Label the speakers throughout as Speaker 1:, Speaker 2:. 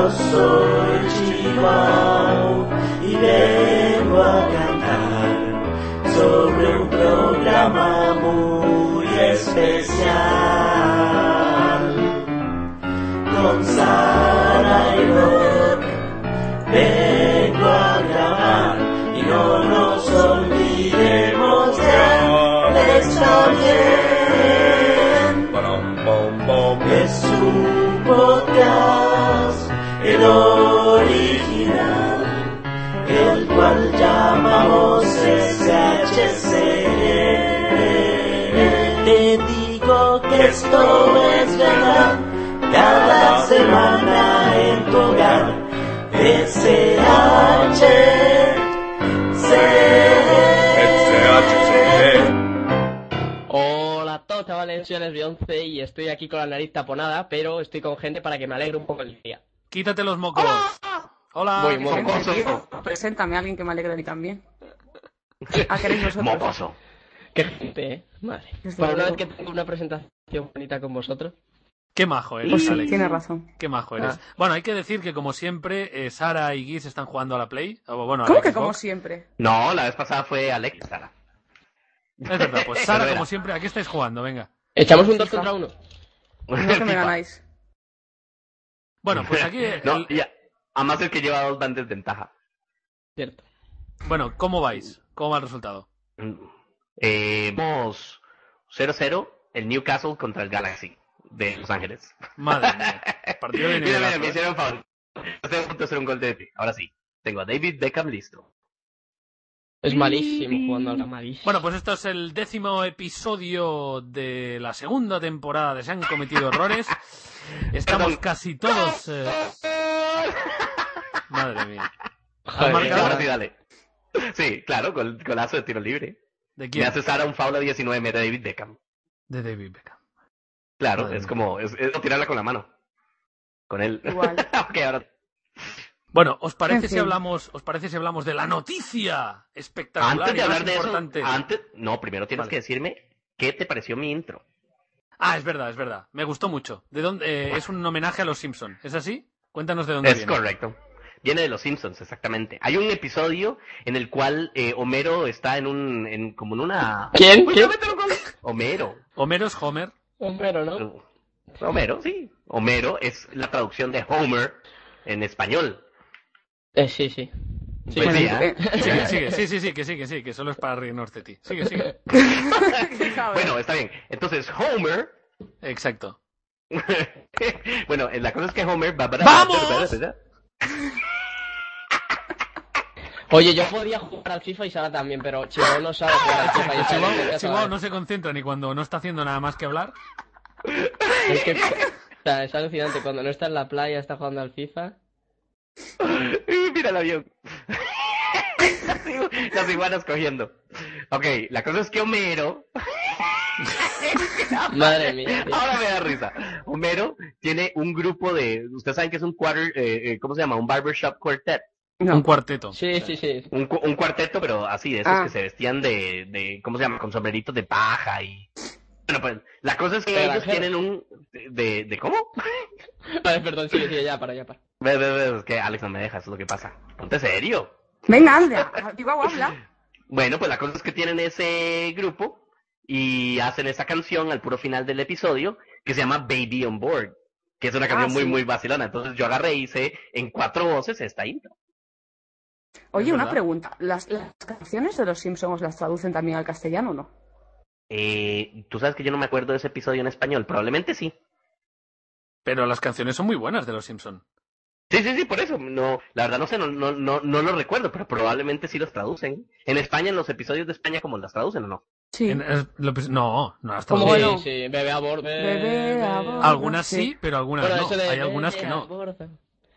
Speaker 1: Yo soy Chihuahua y vengo original, el cual llamamos SHC. Te digo que esto es verdad, cada semana en tu hogar.
Speaker 2: Hola a todos chavales, soy Alex Bionce y estoy aquí con la nariz taponada, pero estoy con gente para que me alegre un poco el día.
Speaker 3: Quítate los mocos. Hola.
Speaker 2: Muy mocoso.
Speaker 4: Preséntame a alguien que me alegre a mí también. ¿A queréis vosotros?
Speaker 1: Mocoso.
Speaker 2: Qué gente, eh. Madre. Una vez que tengo una presentación bonita con vosotros.
Speaker 3: Qué majo eres,
Speaker 4: Pues sí,
Speaker 3: Alex.
Speaker 4: tienes razón.
Speaker 3: Qué majo eres.
Speaker 2: Ah.
Speaker 3: Bueno, hay que decir que como siempre, eh, Sara y Giz están jugando a la Play. O, bueno, a
Speaker 4: ¿Cómo
Speaker 3: la
Speaker 4: que como siempre?
Speaker 1: No, la vez pasada fue Alex, Sara.
Speaker 3: Es verdad, pues Sara, como siempre, ¿a qué estáis jugando? Venga.
Speaker 2: Echamos un 2
Speaker 4: FIFA.
Speaker 2: contra 1.
Speaker 4: No que me ganáis.
Speaker 3: Bueno, pues aquí.
Speaker 1: No,
Speaker 3: el-
Speaker 1: ya. Además el que lleva dos van desventaja.
Speaker 2: Cierto.
Speaker 3: Bueno, ¿cómo vais? ¿Cómo va el resultado?
Speaker 1: Eh, vamos 0-0, el Newcastle contra el Galaxy de Los Ángeles.
Speaker 3: Madre mía. Partido de
Speaker 1: Mira, mira, me
Speaker 3: ¿eh?
Speaker 1: hicieron favor. Estoy a punto de hacer un gol de ti. Ahora sí. Tengo a David Beckham listo.
Speaker 2: Es malísimo jugando a la malísimo.
Speaker 3: Bueno, pues esto es el décimo episodio de la segunda temporada de Se han cometido errores. Estamos
Speaker 1: Perdón.
Speaker 3: casi todos. eh, Madre mía.
Speaker 2: Joder?
Speaker 1: Ahora sí, dale. Sí, claro, gol, golazo de tiro libre.
Speaker 3: ¿De
Speaker 1: Me hace Sara un foul a 19 metros de David Beckham.
Speaker 3: De David Beckham.
Speaker 1: Claro,
Speaker 3: Madre
Speaker 1: es
Speaker 3: mía.
Speaker 1: como, es, es tirarla con la mano. Con él.
Speaker 4: Igual.
Speaker 1: ok, ahora.
Speaker 3: Bueno, ¿os parece
Speaker 4: En
Speaker 3: si hablamos, os parece si hablamos de la noticia espectacular
Speaker 1: Antes de hablar de eso, antes, no, primero tienes
Speaker 3: Vale.
Speaker 1: que decirme qué te pareció mi intro.
Speaker 3: Ah, es verdad, es verdad. Me gustó mucho. ¿De dónde? eh, es un homenaje a los Simpson. ¿Es así? Cuéntanos de dónde
Speaker 1: Es
Speaker 3: viene.
Speaker 1: correcto. Viene de los Simpsons, exactamente. Hay un episodio en el cual eh, Homero está en un, en, como en una.
Speaker 2: ¿Quién?
Speaker 1: Uy,
Speaker 2: ¿Quién?
Speaker 1: Homero.
Speaker 3: Homero es Homer.
Speaker 2: Homero, ¿no?
Speaker 1: Homero, sí. Homero es la traducción de Homer en español.
Speaker 2: Eh, sí, sí. Sí,
Speaker 1: Pues sí, ¿eh?
Speaker 4: eh,
Speaker 3: Sigue, sigue, sí, sí, sí, que sí, que sí, que solo es para reírnos de ti. Sigue, sigue.
Speaker 1: Bueno, está bien. Entonces, Homer.
Speaker 3: Exacto.
Speaker 1: bueno, eh, la cosa es que Homer va
Speaker 3: ¡Vamos!
Speaker 2: Oye, yo podía jugar al FIFA y Sara también, pero Chihuahua no sabe jugar al FIFA. y esa
Speaker 3: Chihuahua, no se concentra ni cuando no está haciendo nada más que hablar.
Speaker 2: Es que, o sea, es alucinante. Cuando no está en la playa, está jugando al FIFA.
Speaker 1: El avión. Las igu- Las iguanas cogiendo. Ok, la cosa es que Homero.
Speaker 2: Madre mía.
Speaker 1: Ahora me da risa. Homero tiene un grupo de. Ustedes saben que es un quarter. eh, eh, ¿Cómo se llama? Un barbershop quartet.
Speaker 4: No.
Speaker 3: Un cuarteto.
Speaker 2: Sí, sí, sí.
Speaker 1: Un, cu- un cuarteto, pero así, de esos
Speaker 4: Ah.
Speaker 1: que se vestían de, de. ¿Cómo se llama? Con sombreritos de paja y. Bueno, pues la cosa es que
Speaker 2: Pero,
Speaker 1: ellos tienen un. ¿De, de cómo?
Speaker 2: Vale, perdón, sigue, sigue, ya, para, ya, para.
Speaker 1: Ve, ve, ve, es que Alex no me deja, eso es lo que pasa. Ponte serio.
Speaker 4: Venga, anda. Chihuahua, habla.
Speaker 1: Bueno, pues la cosa es que tienen ese grupo y hacen esa canción al puro final del episodio que se llama Baby on Board, que es una canción
Speaker 4: Ah,
Speaker 1: muy,
Speaker 4: sí.
Speaker 1: muy vacilona. Entonces yo agarré y hice en cuatro voces esta intro.
Speaker 4: Oye,
Speaker 3: Es
Speaker 4: una pregunta. ¿Las, ¿Las canciones de los Simpsons las traducen también al castellano o no?
Speaker 1: Eh, Tú sabes que yo no me acuerdo de ese episodio en español, probablemente sí.
Speaker 3: Pero las canciones son muy buenas de los Simpson.
Speaker 1: Sí, sí, sí, por eso. No, la verdad no sé, no, no, no, no lo recuerdo, pero probablemente sí los traducen. En España, en los episodios de España, ¿cómo las traducen o no?
Speaker 4: Sí.
Speaker 3: En- es- lo pres- no, no hasta
Speaker 4: ¿Cómo
Speaker 3: los-
Speaker 4: bueno?
Speaker 2: Sí, sí, bebé a bordo.
Speaker 4: Bebé a bordo.
Speaker 3: Algunas sí,
Speaker 4: Sí.
Speaker 3: pero algunas
Speaker 2: Bueno,
Speaker 3: no.
Speaker 2: eso de
Speaker 3: Hay algunas que no.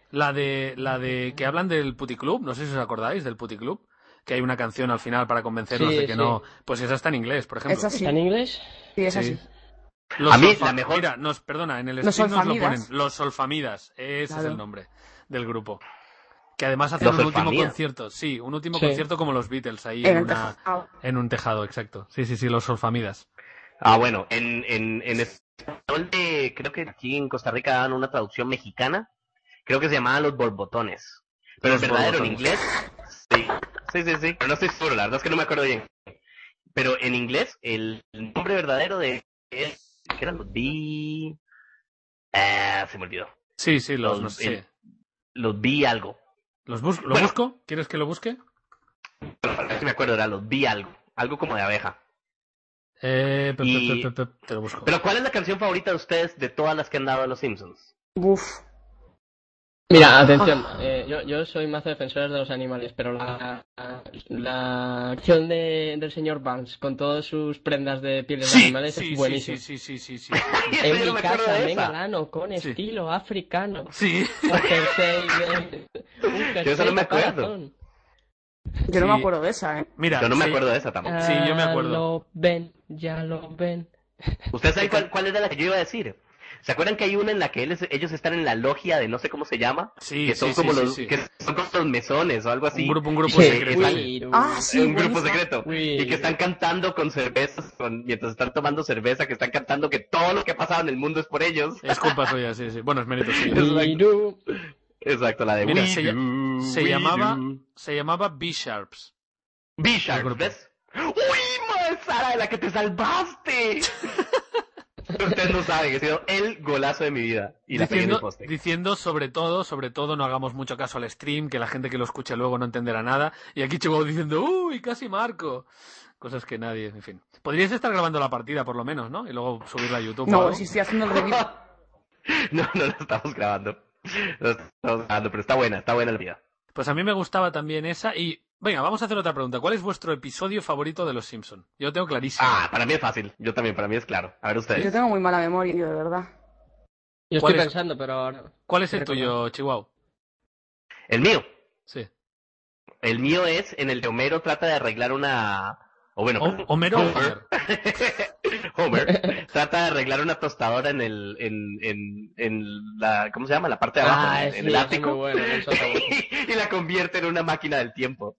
Speaker 3: La de, la de que hablan del puticlub, no sé si os acordáis del puticlub, que hay una canción al final para convencernos
Speaker 2: Sí,
Speaker 3: de que
Speaker 2: sí.
Speaker 3: no. Pues esa está en inglés, por ejemplo.
Speaker 4: Es así.
Speaker 2: ¿Está en inglés?
Speaker 4: Sí, es
Speaker 3: Sí.
Speaker 4: así.
Speaker 3: Los
Speaker 1: A mí, la mejor-
Speaker 3: Mira, nos, perdona, en el stream nos lo ponen. Los solfamidas. Ese es el nombre del grupo. Que además hacen
Speaker 1: Los
Speaker 3: un último concierto. Sí, un último
Speaker 2: Sí.
Speaker 3: concierto como los Beatles ahí
Speaker 4: En
Speaker 3: una- en un tejado, exacto. Sí, sí, sí, los solfamidas.
Speaker 1: Ah, bueno, en, en, en español de, creo que aquí en Costa Rica dan una traducción mexicana, creo que se llamaba Los Borbotones. Pero
Speaker 3: Los
Speaker 1: el verdadero en inglés, sí, sí, sí, sí, pero no estoy seguro, la verdad es que no me acuerdo bien. Pero en inglés, el nombre verdadero de es, ¿qué eran los B? Ah, se me olvidó.
Speaker 3: Sí, sí, los,
Speaker 1: Los-
Speaker 3: no sé.
Speaker 1: el- Los B algo.
Speaker 3: ¿Los bus- ¿Lo
Speaker 1: Bueno.
Speaker 3: busco? ¿Quieres que lo busque?
Speaker 1: Si me acuerdo, era los B algo. Algo como de abeja.
Speaker 3: Eh, pe- pe-
Speaker 1: Y-
Speaker 3: pe- pe- pe- te lo busco.
Speaker 1: Pero ¿cuál es la canción favorita de ustedes de todas las que han dado a los Simpsons?
Speaker 4: Uf.
Speaker 2: Mira, atención, eh, yo, yo soy más defensor de los animales, pero la, la, la acción de, del señor Banks con todas sus prendas de pieles de animales
Speaker 3: sí,
Speaker 2: es
Speaker 3: sí,
Speaker 2: buenísimo.
Speaker 3: sí, sí, sí, sí,
Speaker 2: En mi casa,
Speaker 1: de
Speaker 2: venga,
Speaker 1: esa.
Speaker 2: lano, con
Speaker 3: Sí.
Speaker 2: estilo africano.
Speaker 3: Sí.
Speaker 2: Un jersey de- un
Speaker 1: Yo eso no me
Speaker 2: jersey
Speaker 1: acuerdo.
Speaker 2: corazón.
Speaker 4: Yo no
Speaker 3: Sí.
Speaker 4: me acuerdo de esa, ¿eh?
Speaker 3: Mira,
Speaker 1: Yo no me
Speaker 3: sí,
Speaker 1: acuerdo de esa tampoco.
Speaker 3: Sí, yo me
Speaker 2: Ah,
Speaker 3: acuerdo.
Speaker 2: Lo ven, ya lo ven.
Speaker 1: ¿Ustedes saben cuál, cuál era la que yo iba a decir? ¿Se acuerdan que hay una en la que él- ellos están en la logia de no sé cómo se llama?
Speaker 3: Sí,
Speaker 1: que son
Speaker 3: sí,
Speaker 1: como
Speaker 3: sí,
Speaker 1: los
Speaker 3: sí.
Speaker 1: que son como los mesones o algo así.
Speaker 3: Un grupo, un grupo
Speaker 2: Sí,
Speaker 3: secreto.
Speaker 4: Ah, sí,
Speaker 1: un grupo secreto.
Speaker 2: Uy.
Speaker 1: Y que están cantando con cervezas, con- mientras están tomando cerveza, que están cantando que todo lo que ha pasado en el mundo es por ellos.
Speaker 3: Es culpa suya, sí, sí. Bueno, es mérito suyo.
Speaker 1: Exacto, la de
Speaker 3: Mira, se
Speaker 1: Do,
Speaker 3: llamaba-
Speaker 1: Do.
Speaker 3: Se llamaba B-Sharps.
Speaker 1: B-Sharp,
Speaker 3: El grupo.
Speaker 1: ¿ves? ¡Uy, madre Sara, de la que te salvaste! Ustedes no saben, he sido el golazo de mi vida. Y la pegué en el
Speaker 3: Diciendo,
Speaker 1: poste.
Speaker 3: diciendo sobre todo, sobre todo, no hagamos mucho caso al stream, que la gente que lo escuche luego no entenderá nada. Y aquí Chihuahua diciendo, uy, casi marco. Cosas que nadie, en fin. Podríais estar grabando la partida, por lo menos, ¿no? Y luego subirla a YouTube.
Speaker 4: No, si estoy haciendo el review.
Speaker 1: No, no la estamos grabando. No la estamos grabando, pero está buena, está buena la vida.
Speaker 3: Pues a mí me gustaba también esa. Y, venga, vamos a hacer otra pregunta. ¿Cuál es vuestro episodio favorito de Los Simpson? Yo lo tengo clarísimo.
Speaker 1: Ah, para mí es fácil. Yo también, para mí es claro. A ver ustedes.
Speaker 4: Yo tengo muy mala memoria, tío, de verdad.
Speaker 2: Yo
Speaker 3: ¿Cuál
Speaker 2: estoy
Speaker 3: es?
Speaker 2: pensando, pero ahora.
Speaker 3: ¿Cuál es el tuyo, Chihuahua?
Speaker 1: El mío.
Speaker 3: Sí.
Speaker 1: El mío es en el de Homero trata de arreglar una... O bueno,
Speaker 3: O- Homero Homer.
Speaker 1: Homer trata de arreglar una tostadora en el... En, en, en la... ¿Cómo se llama? La parte de abajo,
Speaker 2: Ah,
Speaker 1: en,
Speaker 2: sí,
Speaker 1: en el ático.
Speaker 2: muy bueno, eso está bueno.
Speaker 1: y la convierte en una máquina del tiempo.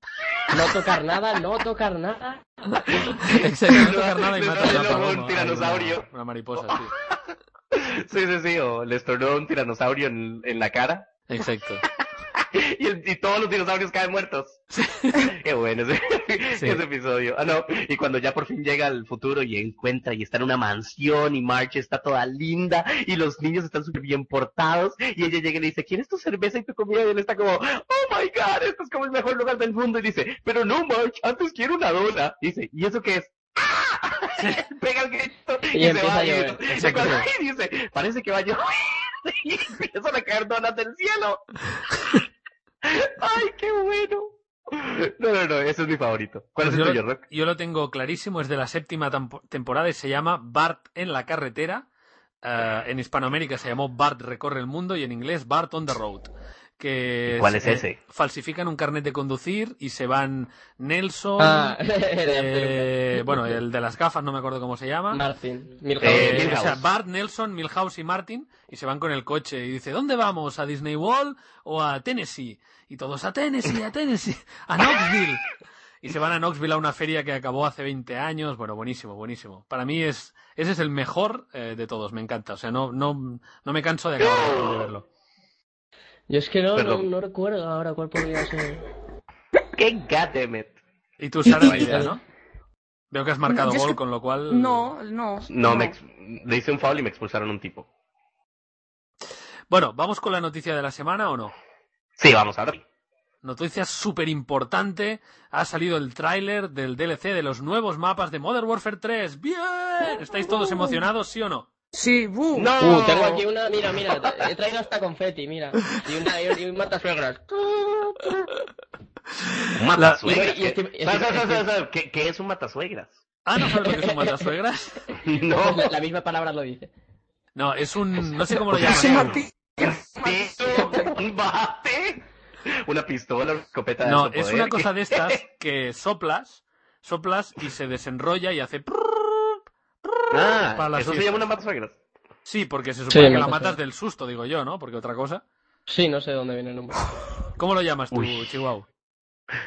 Speaker 2: No tocar nada, no tocar nada.
Speaker 3: Exacto, no tocar nada y
Speaker 1: Le
Speaker 3: mata una paloma.
Speaker 1: un tiranosaurio.
Speaker 3: Ay, Una, una mariposa, sí.
Speaker 1: Sí, sí, sí. O le estornó un tiranosaurio en, en la cara.
Speaker 3: Exacto.
Speaker 1: y, el- y todos los dinosaurios caen muertos. Qué bueno ese,
Speaker 3: Sí.
Speaker 1: ese episodio. Ah, no. Y cuando ya por fin llega al futuro y encuentra y está en una mansión y Marge está toda linda y los niños están súper bien portados y ella llega y le dice, ¿quieres tu cerveza y tu comida? Y él está como, oh my god, esto es como el mejor lugar del mundo. Y dice, pero no Marge, antes quiero una dona. Y dice, ¿y eso qué es? ¡Ah! Pega el grito y,
Speaker 2: Y
Speaker 1: se va.
Speaker 2: a llover.
Speaker 1: y dice, parece que va a llover. Y empiezan a caer donas del cielo. ¡Ay, qué bueno! No, no, no, ese es mi favorito. ¿Cuál es el
Speaker 3: yo,
Speaker 1: tuyo,
Speaker 3: lo,
Speaker 1: Rock?
Speaker 3: yo lo tengo clarísimo, es de la séptima temporada y se llama Bart en la carretera. Eh, en Hispanoamérica se llamó Bart recorre el mundo y en inglés Bart on the road. Que
Speaker 1: ¿Cuál es
Speaker 3: eh,
Speaker 1: ese?
Speaker 3: Falsifican un carnet de conducir y se van Nelson,
Speaker 2: Ah,
Speaker 3: eh, bueno, el de las gafas no me acuerdo cómo se llama.
Speaker 2: Martin. Milhouse.
Speaker 1: Eh,
Speaker 3: Eh,
Speaker 1: Milhouse.
Speaker 3: o sea, Bart, Nelson, Milhouse y Martin y se van con el coche y dice, ¿dónde vamos? ¿A Disney World o a Tennessee? Y todos, a Tennessee, a Tennessee, a Knoxville. Y se van a Knoxville a una feria que acabó hace 20 años. Bueno, buenísimo, buenísimo. Para mí es, ese es el mejor eh, de todos, me encanta. O sea, no, no, no me canso de acabar de verlo.
Speaker 2: Yo es que no, no, no recuerdo ahora cuál podría ser.
Speaker 1: ¡Qué goddammit!
Speaker 3: Y tú, Sara,
Speaker 4: Y-
Speaker 3: ni idea, ¿no? Veo que has marcado gol,
Speaker 4: que-
Speaker 3: con lo cual...
Speaker 4: No, no.
Speaker 1: No, me ex- le hice un foul y me expulsaron un tipo.
Speaker 3: Bueno, ¿vamos con la noticia de la semana o no?
Speaker 1: Sí, vamos, ahora.
Speaker 3: Noticia súper importante. Ha salido el tráiler del DLC de los nuevos mapas de Modern Warfare 3. ¡Bien! ¿Estáis todos emocionados, sí o no?
Speaker 4: Sí, bu.
Speaker 1: ¡No!
Speaker 2: Uh, tengo aquí una, mira, mira, he traído hasta confeti, mira. Y una y un matasuegras.
Speaker 1: Un matasuegras.
Speaker 2: estoy-
Speaker 1: ¿Qué- ¿Sabes, sabes,
Speaker 2: estoy-
Speaker 1: sabes, sabes? ¿Qué, qué es un matasuegras?
Speaker 3: Ah, ¿no sabes lo que son matasuegras?
Speaker 1: No.
Speaker 2: La, la misma palabra lo dice.
Speaker 3: No, es un... no sé cómo lo
Speaker 4: Es un
Speaker 3: llaman.
Speaker 1: un bate, una pistola, una escopeta de
Speaker 3: No, es
Speaker 1: poder.
Speaker 3: una cosa de estas que soplas, soplas y se desenrolla y hace...
Speaker 1: Ah,
Speaker 3: para
Speaker 1: eso se llama una matasuegras.
Speaker 3: Sí, porque se
Speaker 2: Sí,
Speaker 3: supone que la matas del susto, digo yo, ¿no? Porque otra cosa...
Speaker 2: Sí, no sé de dónde viene el nombre.
Speaker 3: ¿Cómo lo llamas tú,
Speaker 1: Uy.
Speaker 3: Chihuahua?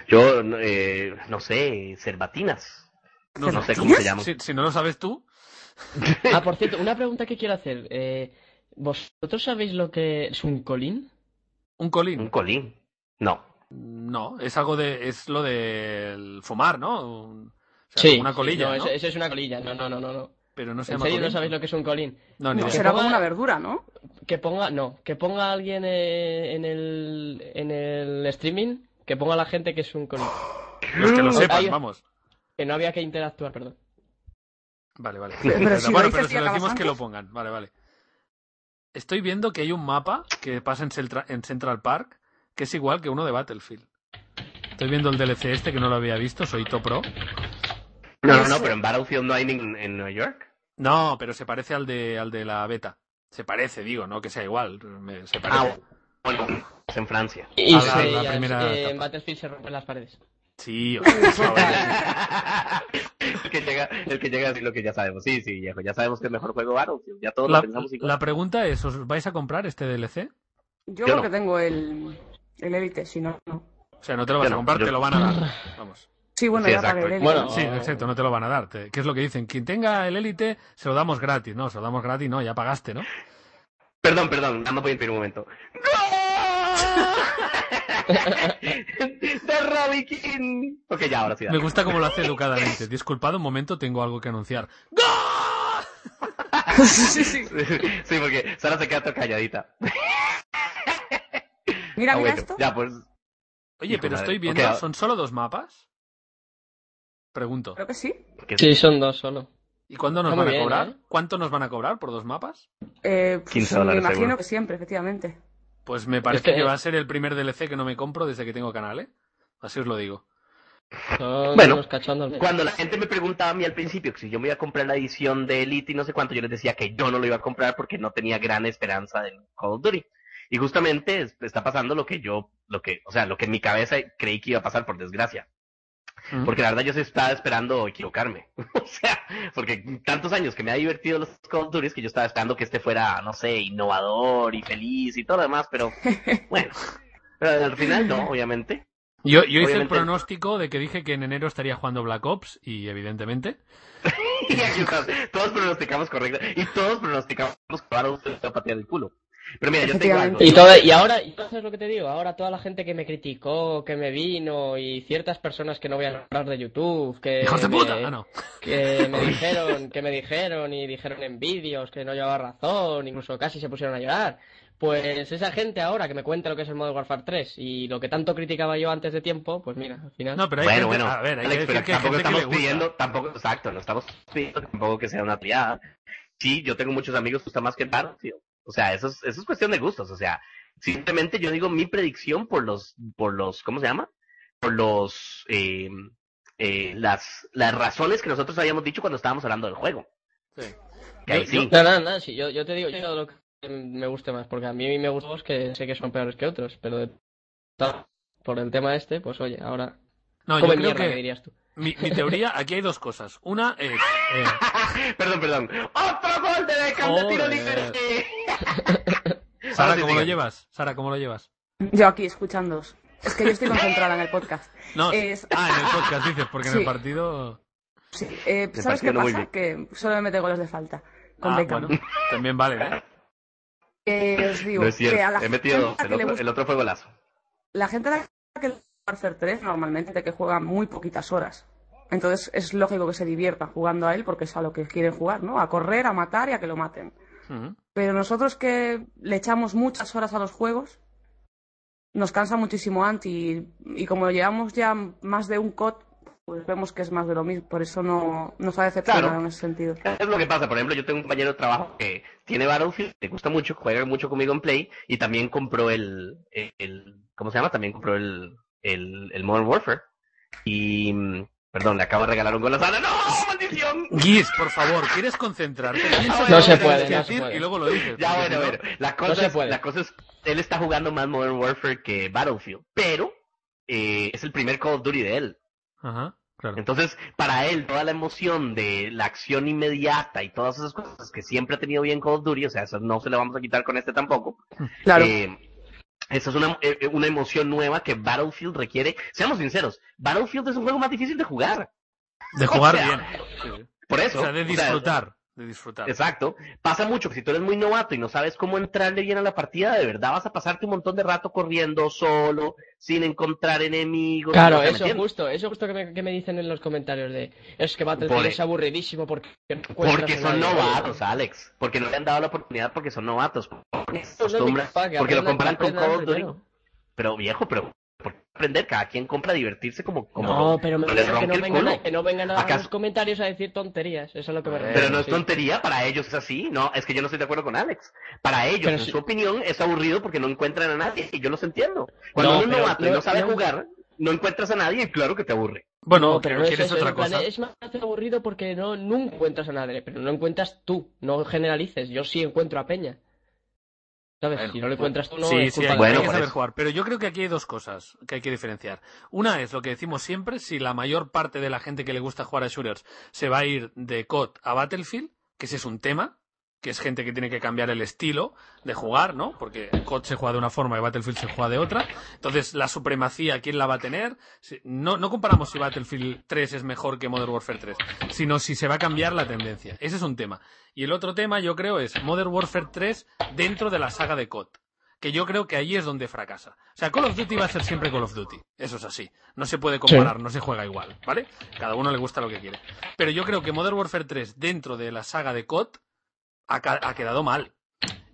Speaker 1: Yo, eh, no sé, cerbatinas.
Speaker 3: No,
Speaker 1: No sé cómo se llama.
Speaker 3: Si, si no lo sabes tú,
Speaker 2: Ah, por cierto, una pregunta que quiero hacer. Eh, ¿Vosotros sabéis lo que es un colín?
Speaker 3: un colín.
Speaker 1: Un colín. No.
Speaker 3: No, es algo de... es lo del fumar, ¿no? Un- o sea,
Speaker 2: Sí.
Speaker 3: como una colilla,
Speaker 2: No,
Speaker 3: ¿no?
Speaker 2: Eso, eso es una colilla. No, no, no, no. no.
Speaker 3: Pero no se
Speaker 2: ¿En
Speaker 3: llama
Speaker 2: serio no sabéis lo que es un colín?
Speaker 3: No, ni
Speaker 4: No, será
Speaker 2: ponga-
Speaker 4: como una verdura, ¿no?
Speaker 2: Que ponga, no, que ponga alguien eh, en el, en el streaming, que ponga a la gente que es un colín.
Speaker 3: Los que lo sepan, vamos.
Speaker 2: Que no había que interactuar, perdón.
Speaker 3: Vale, vale.
Speaker 4: Pero si lo
Speaker 3: bueno,
Speaker 4: dices
Speaker 3: pero si lo
Speaker 4: acabas
Speaker 3: decimos que lo pongan. Vale, vale. Estoy viendo que hay un mapa que pasa en, Celtra- en Central Park que es igual que uno de Battlefield. Estoy viendo el DLC este que no lo había visto, soy Pro.
Speaker 1: No, no, no, pero en Battlefield no hay ni en, en Nueva York.
Speaker 3: No, pero se parece al de, al de la beta. Se parece, digo, no que sea igual. me- se parece.
Speaker 1: Ah, bueno, es en Francia.
Speaker 2: Y
Speaker 3: la- primera
Speaker 2: eh, en
Speaker 3: etapa.
Speaker 2: Battlefield se rompen las paredes.
Speaker 3: Sí, o sea,
Speaker 1: el que llega, el que llega a decir lo que ya sabemos. Sí, sí, viejo, ya sabemos que es el mejor juego Battlefield. Ya todos
Speaker 3: la,
Speaker 1: lo pensamos igual.
Speaker 3: la pregunta es, ¿os vais a comprar este DLC?
Speaker 4: Yo,
Speaker 1: Yo no.
Speaker 4: porque tengo el, el Elite, si no, no.
Speaker 3: O sea, no te lo vas
Speaker 1: Yo
Speaker 3: a
Speaker 1: no,
Speaker 3: comprar,
Speaker 1: yo-
Speaker 3: te lo van a dar. Vamos.
Speaker 4: Sí, bueno,
Speaker 1: Sí,
Speaker 4: ya pagué
Speaker 1: exacto.
Speaker 4: el Elite.
Speaker 2: Bueno,
Speaker 3: Sí, exacto, no te lo van a dar. ¿Qué es lo que dicen? Quien tenga el élite, se lo damos gratis. No, se lo damos gratis, no, ya pagaste, ¿no?
Speaker 1: Perdón, perdón, nada más voy a pedir un momento. ¡De Robbie King! Ok, ya, ahora sí.
Speaker 3: Me gusta cómo lo hace educadamente. Disculpad un momento, tengo algo que anunciar.
Speaker 4: sí, sí.
Speaker 1: Sí, porque Sara se queda toda calladita.
Speaker 4: Mira,
Speaker 1: Ah,
Speaker 4: mira
Speaker 1: bueno,
Speaker 4: esto.
Speaker 1: Ya, pues.
Speaker 3: Oye,
Speaker 1: Hijo
Speaker 3: pero
Speaker 1: madre.
Speaker 3: estoy viendo,
Speaker 1: Ok,
Speaker 3: ¿son solo dos mapas? Pregunto.
Speaker 4: Creo que sí.
Speaker 2: Sí, son dos solo.
Speaker 3: ¿Y cuándo nos
Speaker 2: Está
Speaker 3: van a
Speaker 2: bien,
Speaker 3: cobrar?
Speaker 2: ¿eh?
Speaker 3: ¿Cuánto nos van a cobrar por dos mapas?
Speaker 4: Eh, pues,
Speaker 1: 15
Speaker 4: me
Speaker 1: dólares,
Speaker 4: imagino
Speaker 1: seguro.
Speaker 4: que siempre, efectivamente.
Speaker 3: Pues me parece
Speaker 2: que-
Speaker 3: que va a ser el primer DLC que no me compro desde que tengo canal, ¿eh? Así os lo digo.
Speaker 1: Bueno. Cuando la gente me preguntaba a mí al principio que si yo me iba a comprar la edición de Elite y no sé cuánto, yo les decía que yo no lo iba a comprar porque no tenía gran esperanza en Call of Duty. Y justamente es- está pasando lo que yo, lo que, o sea, lo que en mi cabeza creí que iba a pasar por desgracia. Porque la verdad yo sí estaba esperando equivocarme. o sea, porque tantos años que me ha divertido los Call of Duty que yo estaba esperando que este fuera, no sé, innovador y feliz y todo lo demás, pero bueno. Pero al final no, obviamente.
Speaker 3: Yo, yo hice el pronóstico de que dije que en enero estaría jugando Black Ops y evidentemente.
Speaker 1: Y aquí estás. Todos pronosticamos correcto. Y todos pronosticamos que Battlefield se va a patear el culo. Pero mira, yo tengo algo.
Speaker 2: Y, todo, y ahora, y ¿sabes lo que te digo? Ahora toda la gente que me criticó, que me vino, y ciertas personas que no voy a hablar de YouTube, que,
Speaker 3: ¡Hijos de
Speaker 2: me,
Speaker 3: puta! Ah, no.
Speaker 2: que me dijeron, que me dijeron y dijeron en vídeos que no llevaba razón, incluso casi se pusieron a llorar. Pues esa gente ahora que me cuenta lo que es el Modern Warfare 3 y lo que tanto criticaba yo antes de tiempo, pues mira, al final.
Speaker 3: No, pero hay
Speaker 1: Bueno,
Speaker 3: gente,
Speaker 1: bueno,
Speaker 3: a ver, hay
Speaker 1: Alex,
Speaker 3: que
Speaker 1: pero
Speaker 3: decir que hay
Speaker 1: tampoco
Speaker 3: gente que le
Speaker 1: estamos
Speaker 3: gusta.
Speaker 1: pidiendo, tampoco, exacto, no estamos pidiendo tampoco que sea una triada. Sí, yo tengo muchos amigos que gustan más que el Battlefield. O sea, eso es, eso es cuestión de gustos. O sea, simplemente yo digo mi predicción por los, por los, ¿cómo se llama? Por los, eh, eh, las, las razones que nosotros habíamos dicho cuando estábamos hablando del juego.
Speaker 3: Sí.
Speaker 1: Que ahí
Speaker 3: Yo-
Speaker 1: sí.
Speaker 2: No, no, no, sí, yo, yo te digo yo lo que me guste más, porque a mí me gustan los que sé que son peores que otros, pero de- por el tema este, pues oye, ahora
Speaker 3: No, yo creo
Speaker 2: mierda, que
Speaker 3: que
Speaker 2: dirías tú.
Speaker 3: mi, mi teoría, aquí hay dos cosas. Una es, eh,
Speaker 1: perdón, perdón. ¡Otro gol de Beckham de tiro libre!
Speaker 3: Sara, ¿cómo lo llevas? Sara, ¿cómo lo llevas?
Speaker 4: Yo aquí escuchándoos. Es que yo estoy concentrada en el podcast.
Speaker 3: No,
Speaker 4: Es-
Speaker 3: ah, en el podcast dices, porque en el partido...
Speaker 4: Sí, eh, ¿Sabes qué pasa? Que solo me mete goles de falta con
Speaker 3: Ah,
Speaker 4: Beckham.
Speaker 3: bueno, también vale, ¿eh?
Speaker 4: Eh, os digo
Speaker 1: No es cierto.
Speaker 4: que a la
Speaker 1: He metido El otro,
Speaker 4: gusta-
Speaker 1: el otro fue golazo.
Speaker 4: la gente a la que Warfare 3 normalmente de que juega muy poquitas horas. Entonces es lógico que se diviertan jugando a él porque es a lo que quieren jugar, ¿no? A correr, a matar y a que lo maten. Pero nosotros que le echamos muchas horas a los juegos, nos cansa muchísimo anti y, y como llevamos ya más de un COD, pues vemos que es más de lo mismo. Por eso no nos ha decepcionado
Speaker 1: Claro.
Speaker 4: en ese sentido.
Speaker 1: Es lo que pasa, por ejemplo, yo tengo un compañero de trabajo que tiene Battlefield, le gusta mucho, juega mucho conmigo en Play y también compró el, el ¿cómo se llama? También compró el, el, el Modern Warfare. Y, mm, Perdón, le acabo de regalar un gol a Sala. ¡No! ¡Maldición!
Speaker 3: Guis, por favor, ¿quieres concentrarte?
Speaker 1: No se
Speaker 2: puede, no se puede.
Speaker 3: Y luego lo dices.
Speaker 1: Ya, bueno, bueno. La cosa,
Speaker 2: No se
Speaker 1: es, la cosa es, él está jugando más Modern Warfare que Battlefield, pero eh, es el primer Call of Duty de él.
Speaker 3: Ajá, claro.
Speaker 1: Entonces, para él, toda la emoción de la acción inmediata y todas esas cosas que siempre ha tenido bien Call of Duty, o sea, eso no se le vamos a quitar con este tampoco.
Speaker 4: Claro.
Speaker 1: Eh, esa es una, eh, una emoción nueva que Battlefield requiere. Seamos sinceros, Battlefield es un juego más difícil de jugar.
Speaker 3: De jugar
Speaker 1: o sea,
Speaker 3: bien.
Speaker 1: Por eso.
Speaker 3: O sea, de disfrutar. De disfrutar.
Speaker 1: Exacto. Pasa mucho que si tú eres muy novato y no sabes cómo entrarle bien a la partida, de verdad vas a pasarte un montón de rato corriendo solo, sin encontrar enemigos.
Speaker 2: Claro,
Speaker 1: o sea, ¿me
Speaker 2: eso justo, eso justo que me, que me dicen en los comentarios de es que Battlefield
Speaker 1: Por-
Speaker 2: es aburridísimo porque no
Speaker 1: Porque son
Speaker 2: nadie".
Speaker 1: novatos, Alex. Porque no le han dado la oportunidad porque son novatos. Porque
Speaker 2: no,
Speaker 1: porque lo comparan con Call of Duty. Pero viejo, pero ¿por qué aprender? Cada quien compra divertirse como, como
Speaker 2: No, pero me
Speaker 1: les
Speaker 2: que no, vengan a, que no vengan a
Speaker 1: ¿Acaso?
Speaker 2: los comentarios a decir tonterías, eso es lo que me refiero.
Speaker 1: Pero no es
Speaker 2: sí.
Speaker 1: tontería, para ellos es así. No, es que yo no estoy de acuerdo con Alex. Para ellos,
Speaker 2: Pero
Speaker 1: en su opinión, es aburrido porque no encuentran a nadie. Y yo los entiendo. Cuando
Speaker 2: No,
Speaker 1: uno es
Speaker 2: pero
Speaker 1: novato y
Speaker 2: no-
Speaker 1: sabe jugar, no encuentras a nadie y claro que te aburre.
Speaker 3: Bueno,
Speaker 2: No, pero no es
Speaker 3: ¿quieres
Speaker 2: eso,
Speaker 3: otra
Speaker 2: plan,
Speaker 3: cosa?
Speaker 2: es más aburrido porque no, no encuentras a nadie, pero no encuentras tú, no generalices, yo sí encuentro a Peña. ¿Sabes?
Speaker 3: Bueno,
Speaker 2: si no lo encuentras tú, no
Speaker 3: sí,
Speaker 2: es
Speaker 3: sí,
Speaker 2: culpa
Speaker 3: hay, que saber jugar. Pero yo creo que aquí hay dos cosas que hay que diferenciar. Una es lo que decimos siempre, si la mayor parte de la gente que le gusta jugar a shooters se va a ir de COD a Battlefield, que ese es un tema, que es gente que tiene que cambiar el estilo de jugar, ¿no? Porque COD se juega de una forma y Battlefield se juega de otra. Entonces, la supremacía, ¿quién la va a tener? No, no comparamos si Battlefield 3 es mejor que Modern Warfare 3, sino si se va a cambiar la tendencia. Ese es un tema. Y el otro tema, yo creo, es Modern Warfare 3 dentro de la saga de COD que yo creo que ahí es donde fracasa. O sea, Call of Duty va a ser siempre Call of Duty. Eso es así. No se puede comparar, no se juega igual, ¿vale? Cada uno le gusta lo que quiere. Pero yo creo que Modern Warfare 3 dentro de la saga de COD ha, ha quedado mal.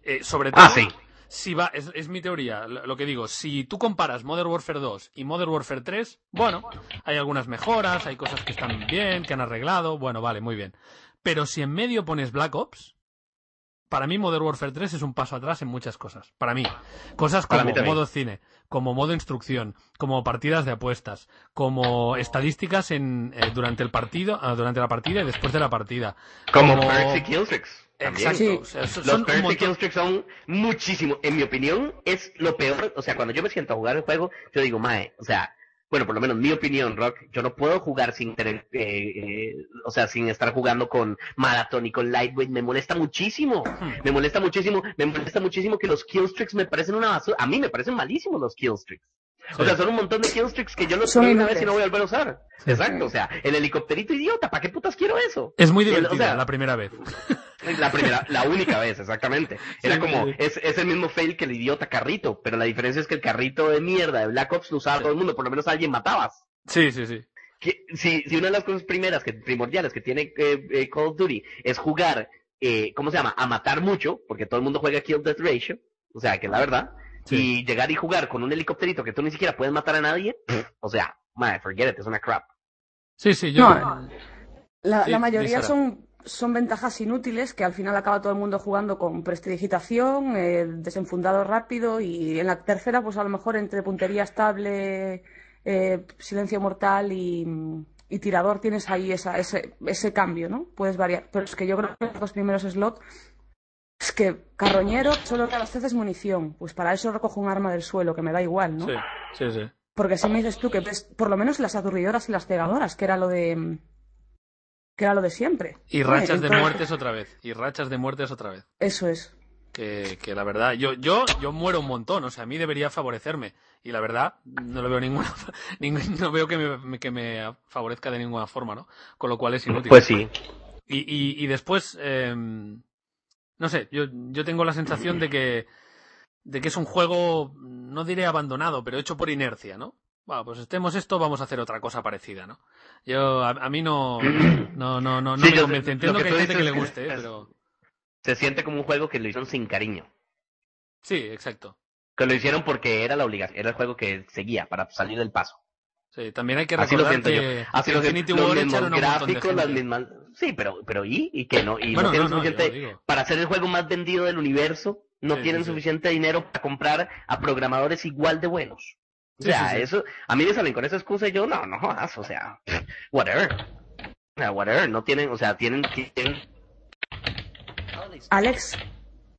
Speaker 3: Eh, sobre todo,
Speaker 1: Ah, sí.
Speaker 3: si va, es, es mi teoría, lo lo que digo, si tú comparas Modern Warfare 2 y Modern Warfare 3, bueno, hay algunas mejoras, hay cosas que están bien, que han arreglado, bueno, vale, muy bien. Pero si en medio pones Black Ops, para mí Modern Warfare 3 es un paso atrás en muchas cosas. Para mí. Cosas como
Speaker 1: mí
Speaker 3: modo cine, como modo instrucción, como partidas de apuestas, como estadísticas en, eh, durante el partido, ah, durante la partida y después de la partida.
Speaker 1: Como,
Speaker 3: Como-.
Speaker 1: También.
Speaker 3: Exacto.
Speaker 4: Sí.
Speaker 3: o sea, son-
Speaker 1: Los killstreaks son muchísimo. En mi opinión, es lo peor. O sea, cuando yo me siento a jugar el juego, yo digo, mae, o sea, bueno, por lo menos mi opinión, Rock, yo no puedo jugar sin tener, eh, eh, o sea, sin estar jugando con Marathon y con Lightweight. Me molesta muchísimo. Me molesta muchísimo. Me molesta muchísimo que los killstreaks me parecen una basura. A mí me parecen malísimos los killstreaks. O sea, son un montón de killstreaks que yo los quiero una vez y no voy a volver a usar. Exacto, o sea, el helicópterito idiota, ¿para qué putas quiero eso?
Speaker 3: Es muy
Speaker 1: El- o
Speaker 3: divertida
Speaker 1: sea,
Speaker 3: la primera vez.
Speaker 1: la primera, la única vez, exactamente. Era
Speaker 3: Sí,
Speaker 1: como,
Speaker 3: sí.
Speaker 1: es, es el mismo fail que el idiota carrito, pero la diferencia es que el carrito de mierda de Black Ops lo usaba todo el mundo, por lo menos a alguien matabas.
Speaker 3: Sí, sí, sí.
Speaker 1: Que, si, si una de las cosas primeras, que primordiales que tiene eh, eh, Call of Duty es jugar, eh, ¿cómo se llama? A matar mucho, porque todo el mundo juega Kill Death Ratio, o sea, que la verdad,
Speaker 3: Sí.
Speaker 1: y llegar y jugar con un helicópterito que tú ni siquiera puedes matar a nadie, o sea, man, forget it, es una crap.
Speaker 3: Sí, sí, yo.
Speaker 4: No, La,
Speaker 3: Sí,
Speaker 4: la mayoría son, son ventajas inútiles que al final acaba todo el mundo jugando con prestidigitación, eh, desenfundado rápido y en la tercera pues a lo mejor entre puntería estable, eh, silencio mortal y, y tirador tienes ahí esa, ese, ese cambio, ¿no? Puedes variar. Pero es que yo creo que los dos primeros slots es que carroñero solo que abasteces munición. Pues para eso recojo un arma del suelo, que me da igual, ¿no?
Speaker 3: Sí, sí, sí.
Speaker 4: Porque si me dices tú que ves por lo menos las aturdidoras y las cegadoras, que era lo de que era lo de siempre.
Speaker 3: Y rachas de
Speaker 4: Entonces,
Speaker 3: muertes otra vez. Y rachas de muertes otra vez.
Speaker 4: Eso es.
Speaker 3: Que, que la verdad, yo, yo, yo muero un montón, o sea, a mí debería favorecerme. Y la verdad, no lo veo ninguna, ningún- no veo que me, que me favorezca de ninguna forma, ¿no? Con lo cual es inútil.
Speaker 1: Pues sí.
Speaker 3: Y, y, y después, eh, no sé, yo, yo tengo la sensación de que, de que es un juego, no diré abandonado, pero hecho por inercia, ¿no? Bueno, pues estemos esto, vamos a hacer otra cosa parecida, ¿no? Yo, a, a mí no, no, no, no, no
Speaker 1: Sí,
Speaker 3: me convence. Entiendo
Speaker 1: que
Speaker 3: que hay gente que le guste, ¿eh?
Speaker 1: es-
Speaker 3: pero
Speaker 1: Se siente como un juego que lo hicieron sin cariño.
Speaker 3: sí, exacto.
Speaker 1: Que lo hicieron porque era la obligación, era el juego que seguía para salir del paso.
Speaker 3: Sí, también hay que
Speaker 1: Así lo
Speaker 3: recordar
Speaker 1: siento
Speaker 3: que,
Speaker 1: yo. Así
Speaker 3: que
Speaker 1: lo siento.
Speaker 3: Infinity
Speaker 1: Los mismos gráficos, las mismas... Sí, pero, pero ¿y? ¿Y que no? ¿Y
Speaker 3: Bueno,
Speaker 1: no tienen
Speaker 3: no, no,
Speaker 1: suficiente...
Speaker 3: digo.
Speaker 1: Para ser el juego más vendido del universo, no
Speaker 3: Sí,
Speaker 1: tienen
Speaker 3: sí, sí.
Speaker 1: suficiente dinero para comprar a programadores igual de buenos. O
Speaker 3: Sí,
Speaker 1: sea,
Speaker 3: sí, sí.
Speaker 1: eso, a mí me salen con esa excusa y yo, no, no jodas, o sea, whatever. O sea, whatever, no tienen, o sea, tienen, tienen...
Speaker 4: Alex,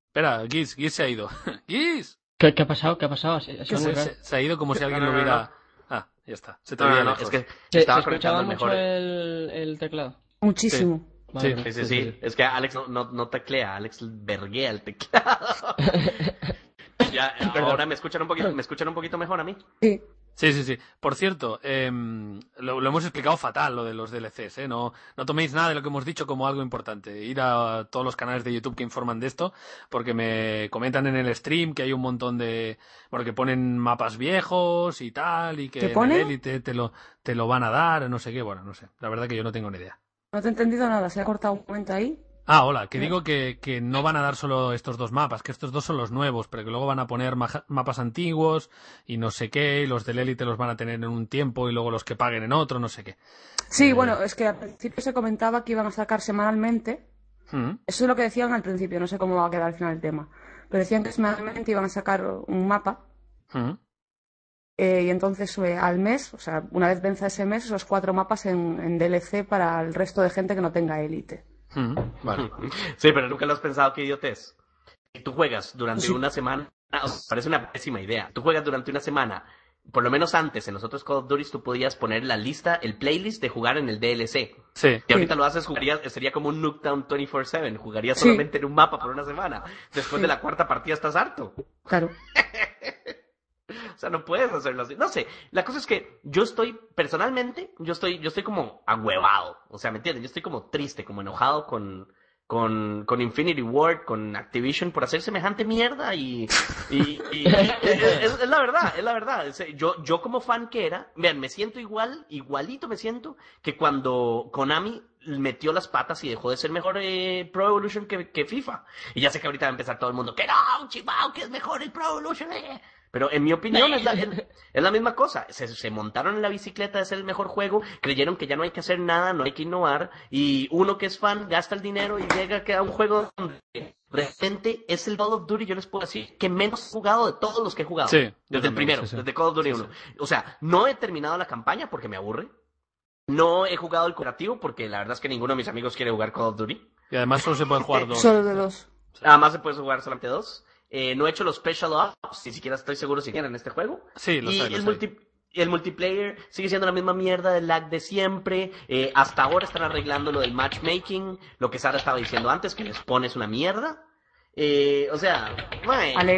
Speaker 3: Espera, Giz, Giz se ha ido. ¡Giz!
Speaker 2: ¿Qué, qué ha pasado? ¿Qué ha pasado? Ha
Speaker 3: Se,
Speaker 2: muy raro.
Speaker 3: se- se ha ido como si alguien
Speaker 1: no,
Speaker 3: lo
Speaker 1: no,
Speaker 3: hubiera... Ah, ya está. Se te
Speaker 1: No, no, no,
Speaker 3: lejos.
Speaker 1: es que
Speaker 2: ¿Se, se
Speaker 1: estaba
Speaker 2: escuchaba
Speaker 1: conectando el
Speaker 2: mucho
Speaker 1: mejor.
Speaker 2: el, el teclado?
Speaker 4: Muchísimo.
Speaker 3: Sí,
Speaker 2: vale.
Speaker 1: Sí, sí, sí. Es que Alex no, no, no teclea, Alex verguea el teclado. ya, ahora me escuchan un poquito, me escuchan un poquito mejor a mí.
Speaker 4: Sí.
Speaker 3: Sí, sí, sí. Por cierto, em, lo, lo hemos explicado fatal, lo de los DLCs, ¿eh? No, no toméis nada de lo que hemos dicho como algo importante. Ir a todos los canales de YouTube que informan de esto, porque me comentan en el stream que hay un montón de... Bueno, que ponen mapas viejos y tal, y que
Speaker 4: ¿Qué
Speaker 3: en el Elite te lo, te lo van a dar, no sé qué. Bueno, no sé. La verdad que yo no tengo ni idea.
Speaker 4: No te he entendido nada, se ha cortado un momento ahí.
Speaker 3: Ah, hola, que digo que, que no van a dar solo estos dos mapas, que estos dos son los nuevos, pero que luego van a poner maja- mapas antiguos y no sé qué, y los del Elite los van a tener en un tiempo y luego los que paguen en otro, no sé qué.
Speaker 4: Sí,
Speaker 3: Eh.
Speaker 4: bueno, es que al principio se comentaba que iban a sacar semanalmente.
Speaker 3: Mm,
Speaker 4: Eso es lo que decían al principio, no sé cómo va a quedar al final el tema. Pero decían que semanalmente iban a sacar un mapa
Speaker 3: mm.
Speaker 4: Eh, y entonces eh, al mes, o sea, una vez venza ese mes, esos cuatro mapas en, en DLC para el resto de gente que no tenga élite.
Speaker 3: Mm, Vale.
Speaker 1: Sí, pero nunca lo has pensado que idiotez. Si tú juegas durante
Speaker 4: Sí.
Speaker 1: una semana, o sea, parece una pésima idea. Tú juegas durante una semana, por lo menos antes, en los otros Call of Duty tú podías poner la lista, el playlist de jugar en el DLC.
Speaker 3: Sí.
Speaker 1: Y ahorita lo haces, jugarías, sería como un Nuketown 24-7, jugarías
Speaker 4: Sí.
Speaker 1: solamente en un mapa por una semana. Después de la cuarta partida estás harto.
Speaker 4: Claro.
Speaker 1: O sea, no puedes hacerlo así. No sé, la cosa es que yo estoy, personalmente, yo estoy, yo estoy como ahuevado. O sea, ¿me entiendes? Yo estoy como triste, como enojado con, con, con Infinity Ward, con Activision por hacer semejante mierda y, y, y- es, la verdad, es la verdad. Yo, yo como fan que era, vean, me siento igual, igualito me siento que cuando Konami metió las patas y dejó de ser mejor eh, Pro Evolution que, que FIFA. Y ya sé que ahorita va a empezar todo el mundo, que no, chivao, que es mejor el Pro Evolution. eh". Pero en mi opinión es la, es, es la misma cosa. Se, se montaron en la bicicleta de ser el mejor juego, creyeron que ya no hay que hacer nada, no hay que innovar, y uno que es fan gasta el dinero y llega a un juego donde de repente es el Call of Duty, yo les puedo decir, que menos he jugado de todos los que he jugado.
Speaker 3: Sí,
Speaker 1: desde el primero,
Speaker 3: sí, sí.
Speaker 1: desde Call of Duty
Speaker 3: Sí,
Speaker 1: 1. O sea, no he terminado la campaña porque me aburre. No he jugado el cooperativo porque la verdad es que ninguno de mis amigos quiere jugar Call of Duty.
Speaker 3: Y además solo se pueden jugar dos.
Speaker 4: Solo de dos.
Speaker 1: Además se puede jugar solamente dos. Eh, no he hecho los Special Ops, ni siquiera estoy seguro si quieren en este juego.
Speaker 3: Sí, los
Speaker 1: y
Speaker 3: hay,
Speaker 1: el,
Speaker 3: los hay.
Speaker 1: multi- el multiplayer sigue siendo la misma mierda del lag de siempre. Eh, hasta ahora están arreglando lo del matchmaking, lo que Sara estaba diciendo antes, que les pones una mierda. Eh, o sea,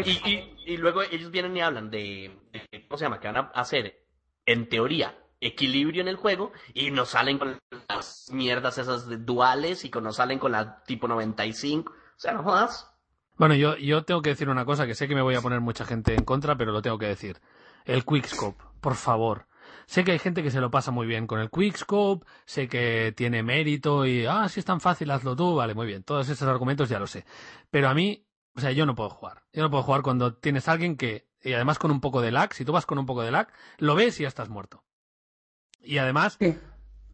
Speaker 1: y, y- y luego ellos vienen y hablan de, de- ¿cómo se llama? Que van a hacer, en teoría, equilibrio en el juego y nos salen con las mierdas esas de duales y nos salen con la tipo 95. O sea, no jodas.
Speaker 3: Bueno, yo, yo tengo que decir una cosa que sé que me voy a poner mucha gente en contra, pero lo tengo que decir. El Quickscope, por favor. Sé que hay gente que se lo pasa muy bien con el Quickscope, sé que tiene mérito y, ah, si es tan fácil, hazlo tú, vale, muy bien. Todos esos argumentos ya lo sé. Pero a mí, o sea, yo no puedo jugar. Yo no puedo jugar cuando tienes a alguien que, y además con un poco de lag, si tú vas con un poco de lag, lo ves y ya estás muerto. Y además,
Speaker 4: Sí.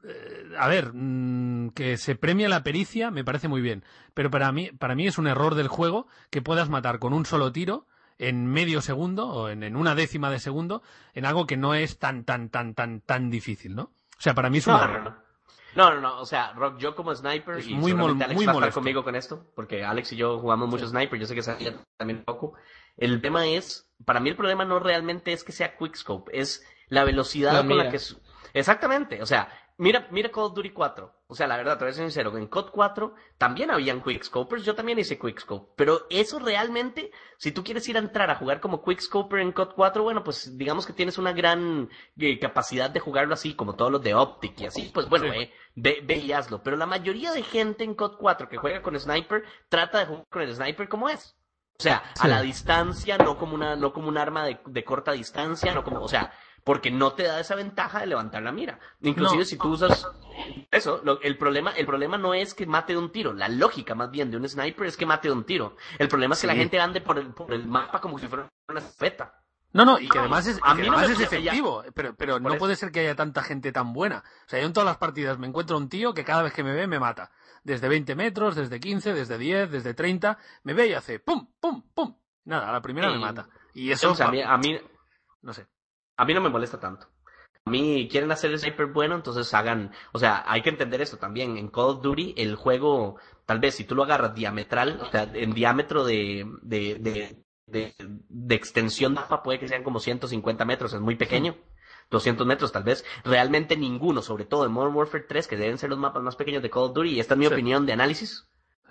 Speaker 3: Eh, a ver, mm, que se premia la pericia me parece muy bien, pero para mí, para mí es un error del juego que puedas matar con un solo tiro en medio segundo o en, en una décima de segundo en algo que no es tan, tan, tan, tan, tan difícil, ¿no? O sea, para mí es un
Speaker 1: No,
Speaker 3: error.
Speaker 1: no, no. No, no, no, o sea, Rock, yo como sniper,
Speaker 3: Es
Speaker 1: y
Speaker 3: muy
Speaker 1: seguramente Alex
Speaker 3: muy
Speaker 1: va a estar
Speaker 3: molesto.
Speaker 1: conmigo con esto, porque Alex y yo jugamos mucho sniper, yo sé que sabía también poco. El tema es, para mí el problema no realmente es que sea quickscope, es la velocidad
Speaker 2: La
Speaker 1: con
Speaker 2: mira.
Speaker 1: la que... Exactamente, o sea, mira, mira Call of Duty 4, o sea, la verdad, te voy a ser sincero, en COD 4 también habían quickscopers, yo también hice quickscope, pero eso realmente, si tú quieres ir a entrar a jugar como quickscoper en COD 4, bueno, pues digamos que tienes una gran eh, capacidad de jugarlo así, como todos los de Optic y así, pues bueno, eh, ve, ve y hazlo. Pero la mayoría de gente en COD 4 que juega con Sniper, trata de jugar con el Sniper como es. O sea, a la distancia, no como una, no como un arma de, de corta distancia, no como, o sea, porque no te da esa ventaja de levantar la mira. Inclusive
Speaker 3: No.
Speaker 1: si tú usas eso, lo- el problema, el problema no es que mate de un tiro, la lógica más bien de un sniper es que mate de un tiro. El problema es que la gente ande por el, por el mapa como si fuera una escopeta.
Speaker 3: No, no, y que además es, que
Speaker 1: no
Speaker 3: además
Speaker 1: me
Speaker 3: es efectivo, pero, pero no
Speaker 1: eso.
Speaker 3: puede ser que haya tanta gente tan buena. O sea, yo en todas las partidas me encuentro un tío que cada vez que me ve me mata. Desde 20 metros, desde 15, desde 10, desde 30, me ve y hace pum, pum, pum. Nada, a la primera me mata. Y eso,
Speaker 1: O sea, a mí, a mí-
Speaker 3: no sé.
Speaker 1: A mí no me molesta tanto. A mí quieren hacer el sniper bueno, entonces hagan, o sea, hay que entender esto también. En Call of Duty, el juego, tal vez si tú lo agarras diametral, o sea, en diámetro de, de, de, de, de extensión de mapa puede que sean como 150 metros, es muy pequeño. 200 metros tal vez, realmente ninguno, sobre todo en Modern Warfare 3, que deben ser los mapas más pequeños de Call of Duty, y esta es mi
Speaker 3: Sí.
Speaker 1: opinión de análisis,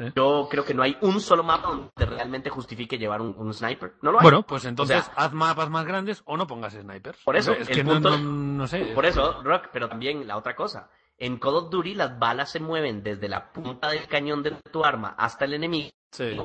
Speaker 3: Sí.
Speaker 1: yo creo que no hay un solo mapa donde realmente justifique llevar un, un sniper. No lo hay.
Speaker 3: Bueno, pues entonces
Speaker 1: O sea,
Speaker 3: haz mapas más grandes o no pongas snipers.
Speaker 1: Por eso,
Speaker 3: es
Speaker 1: el
Speaker 3: que no,
Speaker 1: punto-
Speaker 3: no, no sé.
Speaker 1: Por eso, Rock, pero también la otra cosa. En Call of Duty las balas se mueven desde la punta del cañón de tu arma hasta el enemigo
Speaker 3: Sí.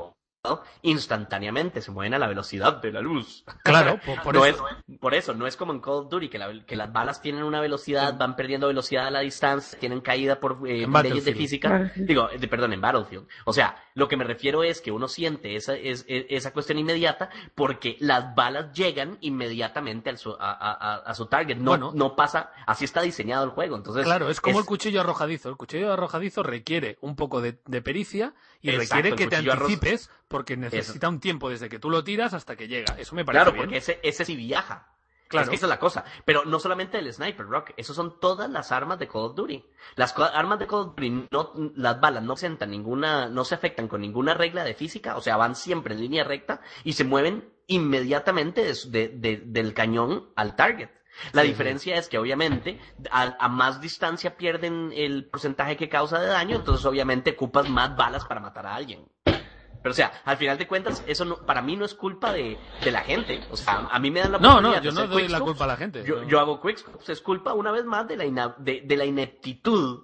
Speaker 1: Instantáneamente, se mueven a la velocidad de la luz.
Speaker 3: Claro, por, por
Speaker 1: no
Speaker 3: eso.
Speaker 1: es, por eso, no es como en Call of Duty, que, la- que las balas tienen una velocidad, van perdiendo velocidad a la distancia, tienen caída por eh, leyes de física.
Speaker 4: Battlefield.
Speaker 1: Digo, eh, de- perdón, en Battlefield. O sea, lo que me refiero es que uno siente esa, es, es- esa cuestión inmediata porque las balas llegan inmediatamente al su- a, a- su target. No,
Speaker 3: Bueno.
Speaker 1: no pasa, así está diseñado el juego. Entonces,
Speaker 3: Claro, es como el cuchillo arrojadizo. El cuchillo arrojadizo requiere un poco de, de pericia y
Speaker 1: Exacto,
Speaker 3: requiere que te
Speaker 1: arroz-
Speaker 3: anticipes porque necesita un tiempo desde que tú lo tiras hasta que llega. Eso me parece
Speaker 1: Claro,
Speaker 3: bien.
Speaker 1: porque ese, ese sí viaja.
Speaker 3: Claro.
Speaker 1: Es que esa es la cosa. Pero no solamente el sniper, Rock. Esos son todas las armas de Call of Duty. Las armas de Call of Duty, no, las balas no presentan ninguna, no se afectan con ninguna regla de física. O sea, van siempre en línea recta y se mueven inmediatamente de su- de- de- del cañón al target. La
Speaker 3: Sí,
Speaker 1: diferencia es que obviamente a, a más distancia pierden el porcentaje que causa de daño, entonces obviamente ocupas más balas para matar a alguien. Pero o sea, al final de cuentas, eso no, para mí no es culpa de, de la gente. O sea, a mí me dan la
Speaker 3: No, no, yo no doy la culpa a la gente.
Speaker 1: Yo,
Speaker 3: No.
Speaker 1: yo hago quickscopes, es culpa una vez más de la, ina- de, de la ineptitud,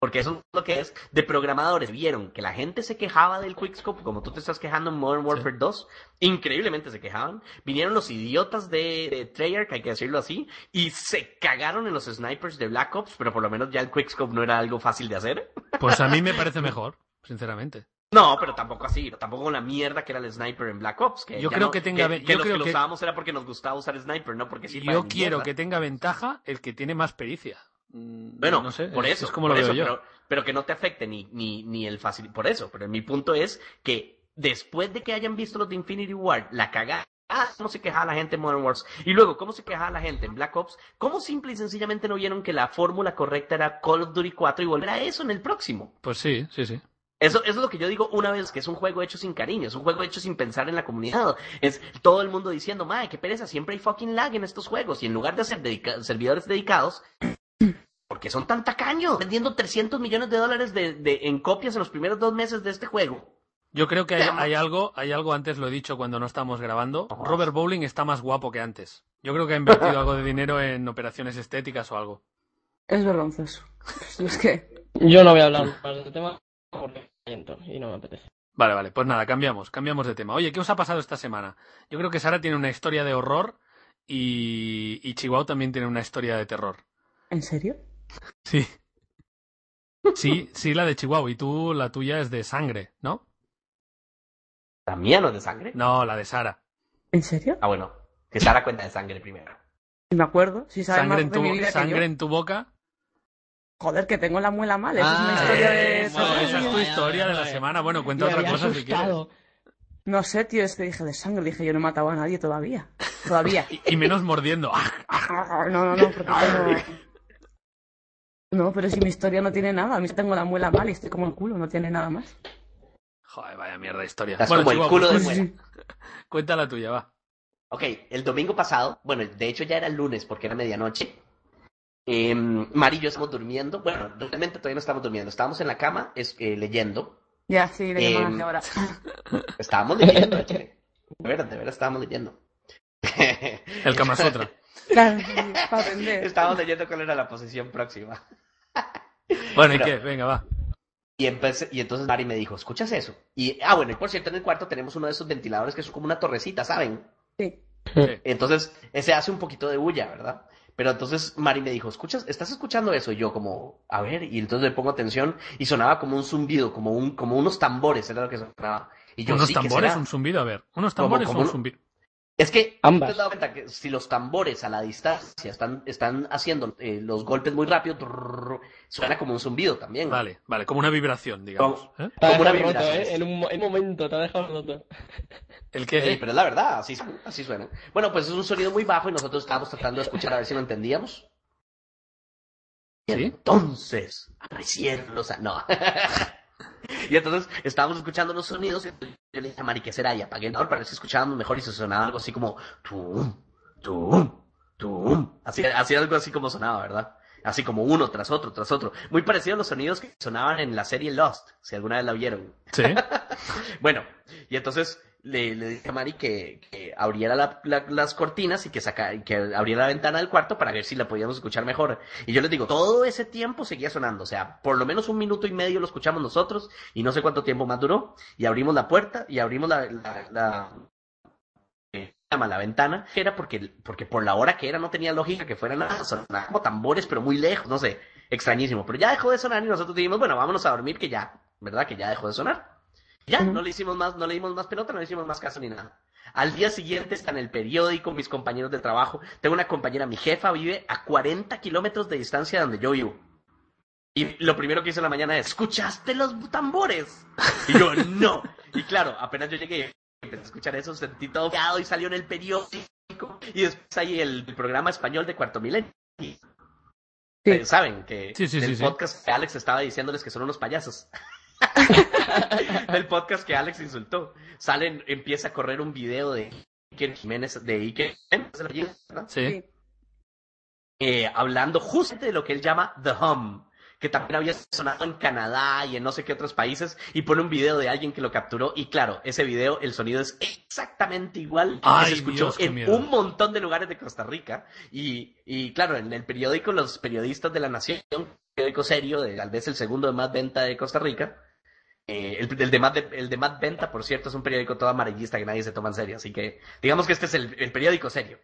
Speaker 1: porque eso es lo que es, de programadores. Vieron que la gente se quejaba del quickscope, como tú te estás quejando en Modern Warfare 2, increíblemente se quejaban. Vinieron los idiotas de, de Treyarch, hay que decirlo así, y se cagaron en los snipers de Black Ops, pero por lo menos ya el quickscope no era algo fácil de hacer.
Speaker 3: Pues a mí me parece mejor, sinceramente.
Speaker 1: No, pero tampoco así, tampoco con la mierda que era el sniper en Black Ops. Que
Speaker 3: Yo creo
Speaker 1: no-
Speaker 3: que tenga
Speaker 1: que,
Speaker 3: yo
Speaker 1: los
Speaker 3: creo
Speaker 1: que lo usábamos era porque nos gustaba usar sniper, no porque sí.
Speaker 3: Yo quiero que tenga ventaja el que tiene más pericia. Mm,
Speaker 1: Bueno,
Speaker 3: no sé,
Speaker 1: por
Speaker 3: es-
Speaker 1: eso,
Speaker 3: es como
Speaker 1: por
Speaker 3: lo
Speaker 1: eso,
Speaker 3: veo yo.
Speaker 1: Pero, pero que no te afecte ni, ni, ni el fácil. Por eso, pero mi punto es que después de que hayan visto los de Infinity Ward, la cagada. Ah, cómo se quejaba la gente en Modern Wars. Y luego, cómo se quejaba la gente en Black Ops. Cómo simple y sencillamente no vieron que la fórmula correcta era Call of Duty 4 y volver a eso en el próximo.
Speaker 3: Pues sí, sí, sí.
Speaker 1: Eso, eso es lo que yo digo una vez, que es un juego hecho sin cariño, es un juego hecho sin pensar en la comunidad. Es todo el mundo diciendo, madre, qué pereza, siempre hay fucking lag en estos juegos. Y en lugar de hacer dedica- servidores dedicados, porque son tan tacaños, vendiendo 300 millones de dólares de, de- en copias en los primeros dos meses de este juego.
Speaker 3: Yo creo que hay, algo, hay algo, antes lo he dicho cuando no estamos grabando. Robert Bowling está más guapo que antes. Yo creo que ha invertido algo de dinero en operaciones estéticas o algo.
Speaker 4: Es vergonzoso. Es que.
Speaker 2: Yo no voy a hablar más del tema porque y no me apetece.
Speaker 3: Vale, vale, pues nada, cambiamos, cambiamos de tema. Oye, ¿qué os ha pasado esta semana? Yo creo que Sara tiene una historia de horror y, y Chihuahua también tiene una historia de terror.
Speaker 4: ¿En serio?
Speaker 3: Sí. Sí, sí, la de Chihuahua. Y tú, la tuya es de sangre, ¿no?
Speaker 1: ¿La mía no es de sangre?
Speaker 3: No, la de Sara.
Speaker 4: ¿En serio?
Speaker 1: Ah, bueno, que Sara cuenta de sangre primero.
Speaker 4: Si me acuerdo. Si sabes
Speaker 3: Sangre
Speaker 4: más
Speaker 3: en
Speaker 4: de mi que
Speaker 3: sangre
Speaker 4: yo.
Speaker 3: en tu boca.
Speaker 4: Joder, que tengo la muela mal. Esa es una
Speaker 2: Ah,
Speaker 4: historia de.
Speaker 2: eso,
Speaker 3: Bueno, esa es tu historia de la semana. Bueno, cuenta otra cosa si quieres.
Speaker 4: No sé, tío, es que dije de sangre. Dije, yo no he matado a nadie todavía. Todavía.
Speaker 3: Y, y menos mordiendo.
Speaker 4: No, no, no, porque tengo... No, pero si mi historia no tiene nada. A mí tengo la muela mal y estoy como el culo, no tiene nada más.
Speaker 3: Joder, vaya mierda de historia.
Speaker 1: Estás
Speaker 3: Bueno,
Speaker 1: como el culo de
Speaker 3: pues,
Speaker 1: muela.
Speaker 3: cuenta la tuya, va.
Speaker 1: Ok, el domingo pasado, bueno, de hecho ya era el lunes porque era medianoche. Eh, Mari y yo estamos durmiendo. Bueno, realmente todavía no estamos durmiendo. Estábamos en la cama es, eh, leyendo.
Speaker 4: Ya, sí, le
Speaker 1: Em,
Speaker 4: ahora.
Speaker 1: Estábamos leyendo, échale. De veras, de veras estábamos leyendo.
Speaker 3: El Kama Sutra.
Speaker 4: Claro, sí, para aprender.
Speaker 1: Estábamos leyendo cuál era la posición próxima.
Speaker 3: Bueno, ¿y
Speaker 1: Pero-
Speaker 3: qué? Venga, va.
Speaker 1: Y, empecé- y entonces Mari me dijo, ¿escuchas eso? Y, ah, bueno, y por cierto, en el cuarto tenemos uno de esos ventiladores que es como una torrecita, ¿saben?
Speaker 4: Sí.
Speaker 3: Sí.
Speaker 1: Entonces, ese hace un poquito de bulla, ¿verdad? Pero entonces Mari me dijo, ¿escuchas? ¿Estás escuchando eso? Y yo como, a ver, y entonces le pongo atención y sonaba como un zumbido, como un, como unos tambores, era lo que sonaba. Y yo,
Speaker 3: ¿Unos
Speaker 1: sí, ¿qué
Speaker 3: tambores? ¿Un zumbido? A ver, ¿unos tambores
Speaker 1: como
Speaker 3: o un- zumbido?
Speaker 1: Es que,
Speaker 2: Ambas.
Speaker 1: ¿te has dado cuenta que si los tambores a la distancia están, están haciendo eh, los golpes muy rápido, trrr, suena como un zumbido también.
Speaker 3: Vale, vale, como una vibración, digamos. ¿eh?
Speaker 1: Como una
Speaker 2: dejado roto,
Speaker 1: vibración.
Speaker 2: ¿eh? En un, mo- en un momento te ha dejado roto.
Speaker 3: ¿El qué?
Speaker 1: Sí, pero es la verdad, así, así suena. Bueno, pues es un sonido muy bajo y nosotros estábamos tratando de escuchar a ver si lo entendíamos. Y
Speaker 3: ¿Sí?
Speaker 1: entonces, recién los... No. y entonces estábamos escuchando los sonidos y yo le dije a Mari, ¿qué será? Y apagué el motor para ver si escuchábamos mejor y se sonaba algo así como... Tum, tum, tum. Así, así algo así como sonaba, ¿verdad? Así como uno tras otro, tras otro. Muy parecido a los sonidos que sonaban en la serie Lost, si alguna vez la vieron.
Speaker 3: Sí.
Speaker 1: Bueno, y entonces le, le dije a Mari que, abriera la- la- las cortinas y que, saca, abriera la ventana del cuarto para ver si la podíamos escuchar mejor. Y yo les digo, todo ese tiempo seguía sonando, o sea, por lo menos un minuto y medio lo escuchamos nosotros y no sé cuánto tiempo más duró. Y abrimos la puerta y abrimos la, la, la, eh, la ventana, que era porque, porque por la hora que era no tenía lógica que fuera nada, sonaba como tambores, pero muy lejos, no sé, extrañísimo. Pero ya dejó de sonar y nosotros dijimos, bueno, vámonos a dormir que ya, ¿verdad? Que ya dejó de sonar. Ya, no le hicimos más, no le dimos más pelota, no le hicimos más caso ni nada. Al día siguiente está en el periódico, mis compañeros de trabajo. Tengo una compañera, mi jefa vive a 40 kilómetros de distancia de donde yo vivo. Y lo primero que hice en la mañana es, ¿escuchaste los tambores? Y yo, no. Y claro, apenas yo llegué y empecé a escuchar eso, sentí todo y salió en el periódico. Y después ahí el, el programa español de Cuarto Milenio. Eh, Saben que
Speaker 3: Sí, sí,
Speaker 1: el
Speaker 3: sí, sí.
Speaker 1: podcast Alex estaba diciéndoles que son unos payasos. el podcast que Alex insultó. Salen, empieza a correr un video de Iker Jiménez, de Iker Jiménez, ¿verdad?
Speaker 3: Sí.
Speaker 4: Sí.
Speaker 1: Eh, hablando justo de lo que él llama The Hum, que también había sonado en Canadá y en no sé qué otros países, y pone un video de alguien que lo capturó, y claro, ese video, el sonido es exactamente igual que se escuchó
Speaker 3: Dios,
Speaker 1: en un montón de lugares de Costa Rica, y, y claro, en el periódico, los periodistas de La Nación, periódico serio, de, tal vez el segundo de más venta de Costa Rica, eh, el, el de de- el de más venta, por cierto, es un periódico todo amarillista que nadie se toma en serio, así que digamos que este es el, el periódico serio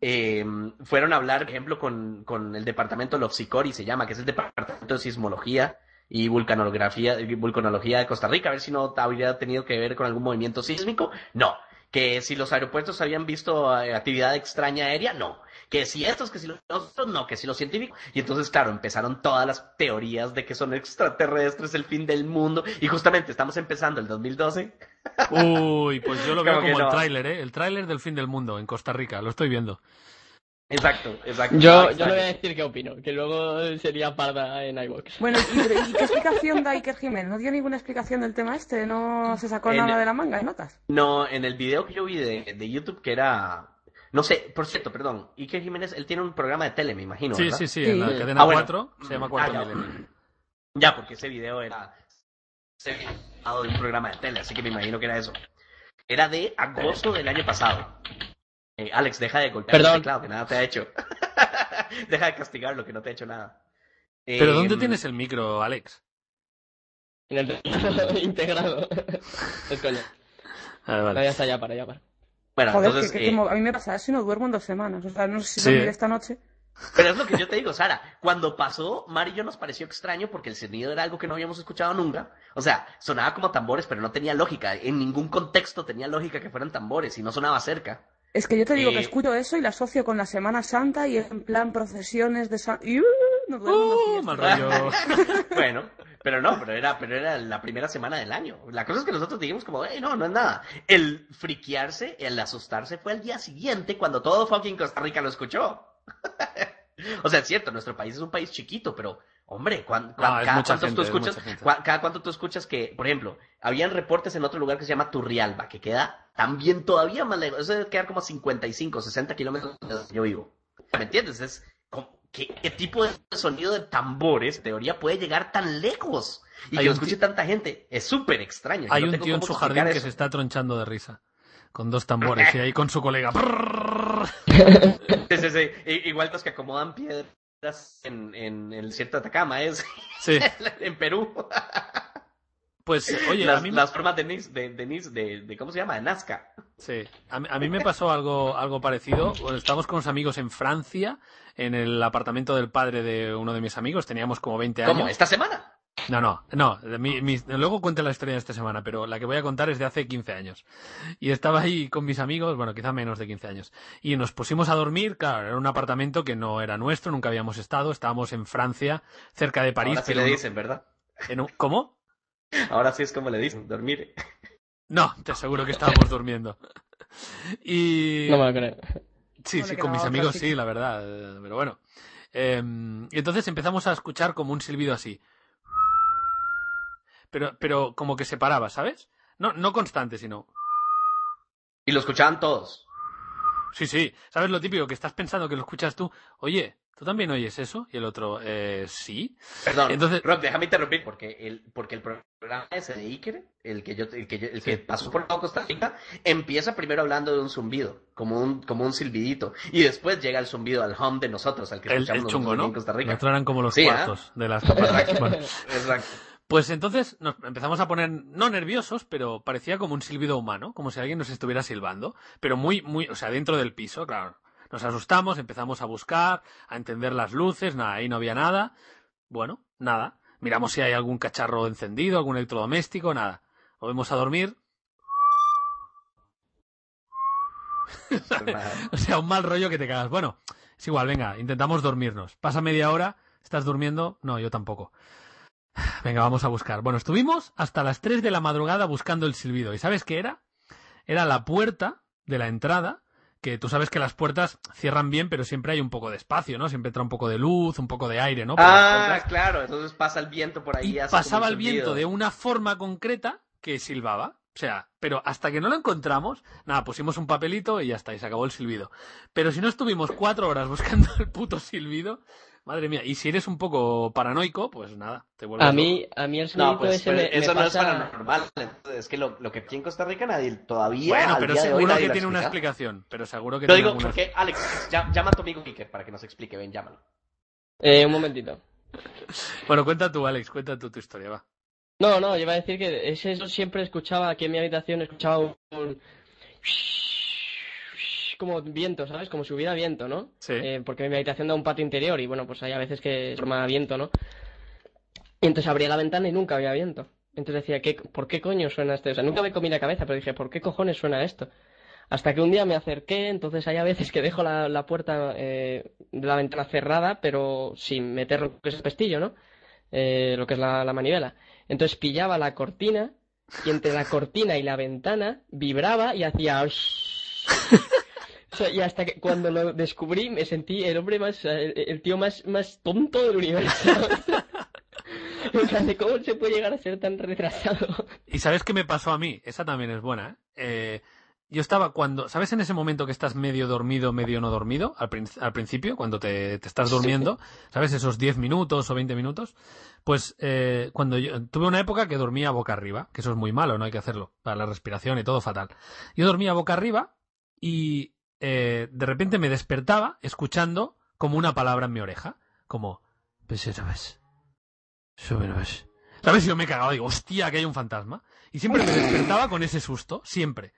Speaker 1: eh, fueron a hablar, por ejemplo, con, con el departamento Lopsicori, se llama, que es el departamento de sismología y vulcanología, vulcanología de Costa Rica, a ver si no habría tenido que ver con algún movimiento sísmico. No. Que si los aeropuertos habían visto eh, actividad extraña aérea, no. Que si estos, que si los otros, no, que si los científicos. Y entonces, claro, empezaron todas las teorías de que son extraterrestres, el fin del mundo. Y justamente estamos empezando el 2012
Speaker 3: Uy, pues yo lo veo
Speaker 1: Como
Speaker 3: el
Speaker 1: no.
Speaker 3: tráiler, ¿eh? El tráiler del fin del mundo en Costa Rica, lo estoy viendo.
Speaker 1: Exacto, exacto.
Speaker 2: Yo,
Speaker 1: Exacto.
Speaker 2: yo le voy a decir qué opino, que luego sería parda en iVoox.
Speaker 4: Bueno, ¿y, pero- ¿y qué explicación da Iker Jiménez? ¿No dio ninguna explicación del tema este? ¿No se sacó
Speaker 1: En-
Speaker 4: nada de la manga de notas?
Speaker 1: No, en el video que yo vi de, de YouTube que era... No sé, por cierto, perdón. Iker Jiménez, él tiene un programa de tele, me imagino,
Speaker 3: Sí,
Speaker 1: ¿verdad?
Speaker 3: sí, sí,
Speaker 4: Sí.
Speaker 3: en la
Speaker 4: Ah,
Speaker 3: cadena
Speaker 1: bueno.
Speaker 3: 4 se llama Cuarto
Speaker 1: Ah, ya.
Speaker 3: Milenio.
Speaker 1: Ya, porque ese video era... Se de un programa de tele, así que me imagino que era eso. Era de agosto del año pasado. Eh, Alex, deja de golpear
Speaker 2: Perdón.
Speaker 1: el teclado, que nada te ha hecho. deja de castigarlo, que no te ha hecho nada.
Speaker 3: ¿Pero dónde tienes el micro, Alex?
Speaker 2: En el integrado. es coña.
Speaker 3: Ah, vale.
Speaker 2: está, ya para, ya para.
Speaker 1: Bueno,
Speaker 4: Joder,
Speaker 1: entonces...
Speaker 4: que,
Speaker 1: eh,
Speaker 4: a mí me pasa eso y no duermo en dos semanas. O sea, no sé si
Speaker 3: Sí.
Speaker 4: dormiré esta noche.
Speaker 1: Pero es lo que yo te digo, Sara. Cuando pasó, Mari y yo nos pareció extraño porque el sonido era algo que no habíamos escuchado nunca. O sea, sonaba como tambores, pero no tenía lógica. En ningún contexto tenía lógica que fueran tambores y no sonaba cerca.
Speaker 4: Es que yo te digo que
Speaker 1: Eh.
Speaker 4: escucho eso y la asocio con la Semana Santa y en plan procesiones de San... Y, uh, no duermo
Speaker 3: Uh, mal rollo.
Speaker 1: Bueno, pero no, pero era, pero era la primera semana del año. La cosa es que nosotros dijimos como, hey, no, no es nada. El friquearse, el asustarse fue al día siguiente cuando todo fucking Costa Rica lo escuchó. o sea, es cierto, nuestro país es un país chiquito, pero, hombre, ¿cuán- cada
Speaker 3: mucha
Speaker 1: cuánto tú
Speaker 3: es
Speaker 1: escuchas, cada cuánto tú escuchas que, por ejemplo, habían reportes en otro lugar que se llama Turrialba, que queda también todavía más lejos. Eso debe quedar como a 55, 60 kilómetros de donde yo vivo. ¿Me entiendes? Es ¿qué, qué tipo de sonido de tambores, en teoría, puede llegar tan lejos? Y
Speaker 3: Hay
Speaker 1: que lo escuche tanta gente. Es súper extraño.
Speaker 3: Hay
Speaker 1: no
Speaker 3: un tío en su jardín que
Speaker 1: eso.
Speaker 3: se está tronchando de risa. Con dos tambores y ahí con su colega.
Speaker 1: Sí, sí, sí. I- Igual los que acomodan piedras en, en el desierto de Atacama, es
Speaker 3: Sí,
Speaker 1: en Perú.
Speaker 3: Pues oye,
Speaker 1: las,
Speaker 3: a mí,
Speaker 1: las formas de Nis, de, de, Nis- de, de- ¿cómo se llama? De Nazca.
Speaker 3: sí, a, mí- a mí me pasó algo, algo parecido. Bueno, Estábamos con unos amigos en Francia, en el apartamento del padre de uno de mis amigos. Teníamos como 20 años.
Speaker 1: ¿Cómo? ¿Esta semana?
Speaker 3: No, no, no. mi- mi- luego cuento la historia de esta semana, pero la que voy a contar es de hace 15 años. Y estaba ahí con mis amigos, bueno, quizá menos de 15 años. Y nos pusimos a dormir, claro, era un apartamento que no era nuestro, nunca habíamos estado. Estábamos en Francia, cerca de París.
Speaker 1: Ahora sí
Speaker 3: pero
Speaker 1: le dicen, ¿verdad?
Speaker 3: en un- ¿Cómo?
Speaker 1: Ahora sí es como le dicen, dormir.
Speaker 3: No, te aseguro que estábamos durmiendo. Y...
Speaker 2: No me lo creo.
Speaker 3: Sí, sí, con mis amigos
Speaker 4: sí.
Speaker 3: la verdad. Pero bueno. Eh, y entonces empezamos a escuchar como un silbido así. Pero, pero como que se paraba, ¿sabes? No, no constante, sino.
Speaker 1: Y lo escuchaban todos.
Speaker 3: Sí, sí. ¿Sabes lo típico? Que estás pensando que lo escuchas tú. Oye, ¿tú también oyes eso? Y el otro, eh, sí.
Speaker 1: Perdón,
Speaker 3: Entonces-
Speaker 1: Rob, déjame interrumpir porque el, porque el programa ese de Iker, el que yo, el que, yo- el que
Speaker 3: Sí.
Speaker 1: pasó por todo Costa Rica, empieza primero hablando de un zumbido, como un, como un silbidito, y después llega el zumbido al home de nosotros, al que
Speaker 3: El,
Speaker 1: escuchamos
Speaker 3: el chungo,
Speaker 1: nosotros
Speaker 3: ¿no?
Speaker 1: en Costa Rica.
Speaker 3: Nuestro eran como los
Speaker 1: Sí, ¿eh?
Speaker 3: cuartos de las. Bueno,
Speaker 1: Exacto.
Speaker 3: Pues entonces nos empezamos a poner, no nerviosos, pero parecía como un silbido humano, como si alguien nos estuviera silbando, pero muy, muy, o sea, dentro del piso, claro. Nos asustamos, empezamos a buscar, a entender las luces, nada, ahí no había nada. Bueno, nada. Miramos si hay algún cacharro encendido, algún electrodoméstico, nada. Volvemos a dormir. O sea, un mal rollo que te cagas. Bueno, es igual, venga, intentamos dormirnos. Pasa media hora, estás durmiendo. No, yo tampoco. Venga, vamos a buscar. Bueno, estuvimos hasta las 3 de la madrugada buscando el silbido. ¿Y sabes qué era? Era la puerta de la entrada, que tú sabes que las puertas cierran bien, pero siempre hay un poco de espacio, ¿no? Siempre entra un poco de luz, un poco de aire, ¿no? Por
Speaker 1: Ah, claro, entonces pasa el viento por ahí.
Speaker 3: y
Speaker 1: hace como
Speaker 3: pasaba el viento de una forma concreta que silbaba. O sea, pero hasta que no lo encontramos, nada, pusimos un papelito y ya está, y se acabó el silbido. Pero si no estuvimos cuatro horas buscando el puto silbido, madre mía, y si eres un poco paranoico, pues nada, te vuelves
Speaker 2: A
Speaker 3: loco.
Speaker 2: mí, a mí el sonido
Speaker 1: No, pues
Speaker 2: ese
Speaker 1: pero
Speaker 2: me, me
Speaker 1: eso no es paranormal. Entonces, es que lo, lo que aquí en Costa Rica nadie todavía.
Speaker 3: Bueno, pero
Speaker 1: día de hoy
Speaker 3: seguro
Speaker 1: nadie
Speaker 3: que tiene una explicación, pero seguro que
Speaker 1: Lo digo
Speaker 3: alguna
Speaker 1: porque, Alex, ya- llama a tu amigo Iker para que nos explique. Ven, llámalo.
Speaker 2: Eh, un momentito.
Speaker 3: Bueno, cuenta tú, Alex, cuenta tú tu historia, va.
Speaker 2: No, no, yo iba a decir que ese eso siempre escuchaba aquí en mi habitación, escuchaba un, un- como viento, ¿sabes? Como si hubiera viento, ¿no?
Speaker 3: Sí.
Speaker 2: Eh, porque mi habitación da un patio interior y bueno, pues hay a veces que forma viento, ¿no? Y entonces abría la ventana y nunca había viento. Entonces decía, ¿qué, ¿por qué coño suena esto? O sea, nunca me comí la cabeza, pero dije, ¿por qué cojones suena esto? Hasta que un día me acerqué, entonces hay a veces que dejo la, la puerta eh, de la ventana cerrada, pero sin meter lo que es el pestillo, ¿no? Eh, lo que es la, la manivela. Entonces pillaba la cortina y entre la cortina y la ventana vibraba y hacía... O sea, y hasta que cuando lo descubrí me sentí el hombre más, el, el tío más, más tonto del universo. En plan, de ¿cómo se puede llegar a ser tan retrasado?
Speaker 3: ¿Y sabes qué me pasó a mí? Esa también es buena, ¿eh? Eh, yo estaba cuando, ¿sabes en ese momento que estás medio dormido, medio no dormido? Al principio, cuando te, te estás durmiendo, ¿sabes? Esos 10 minutos o 20 minutos. Pues eh, cuando yo tuve una época que dormía boca arriba, que eso es muy malo, no hay que hacerlo, para la respiración y todo fatal. Yo dormía boca arriba y eh, de repente me despertaba escuchando como una palabra en mi oreja, como, "Pesetabes, soberbes". ¿Sabes? Yo me cagaba, digo, hostia, que hay un fantasma. Y siempre me despertaba con ese susto, siempre.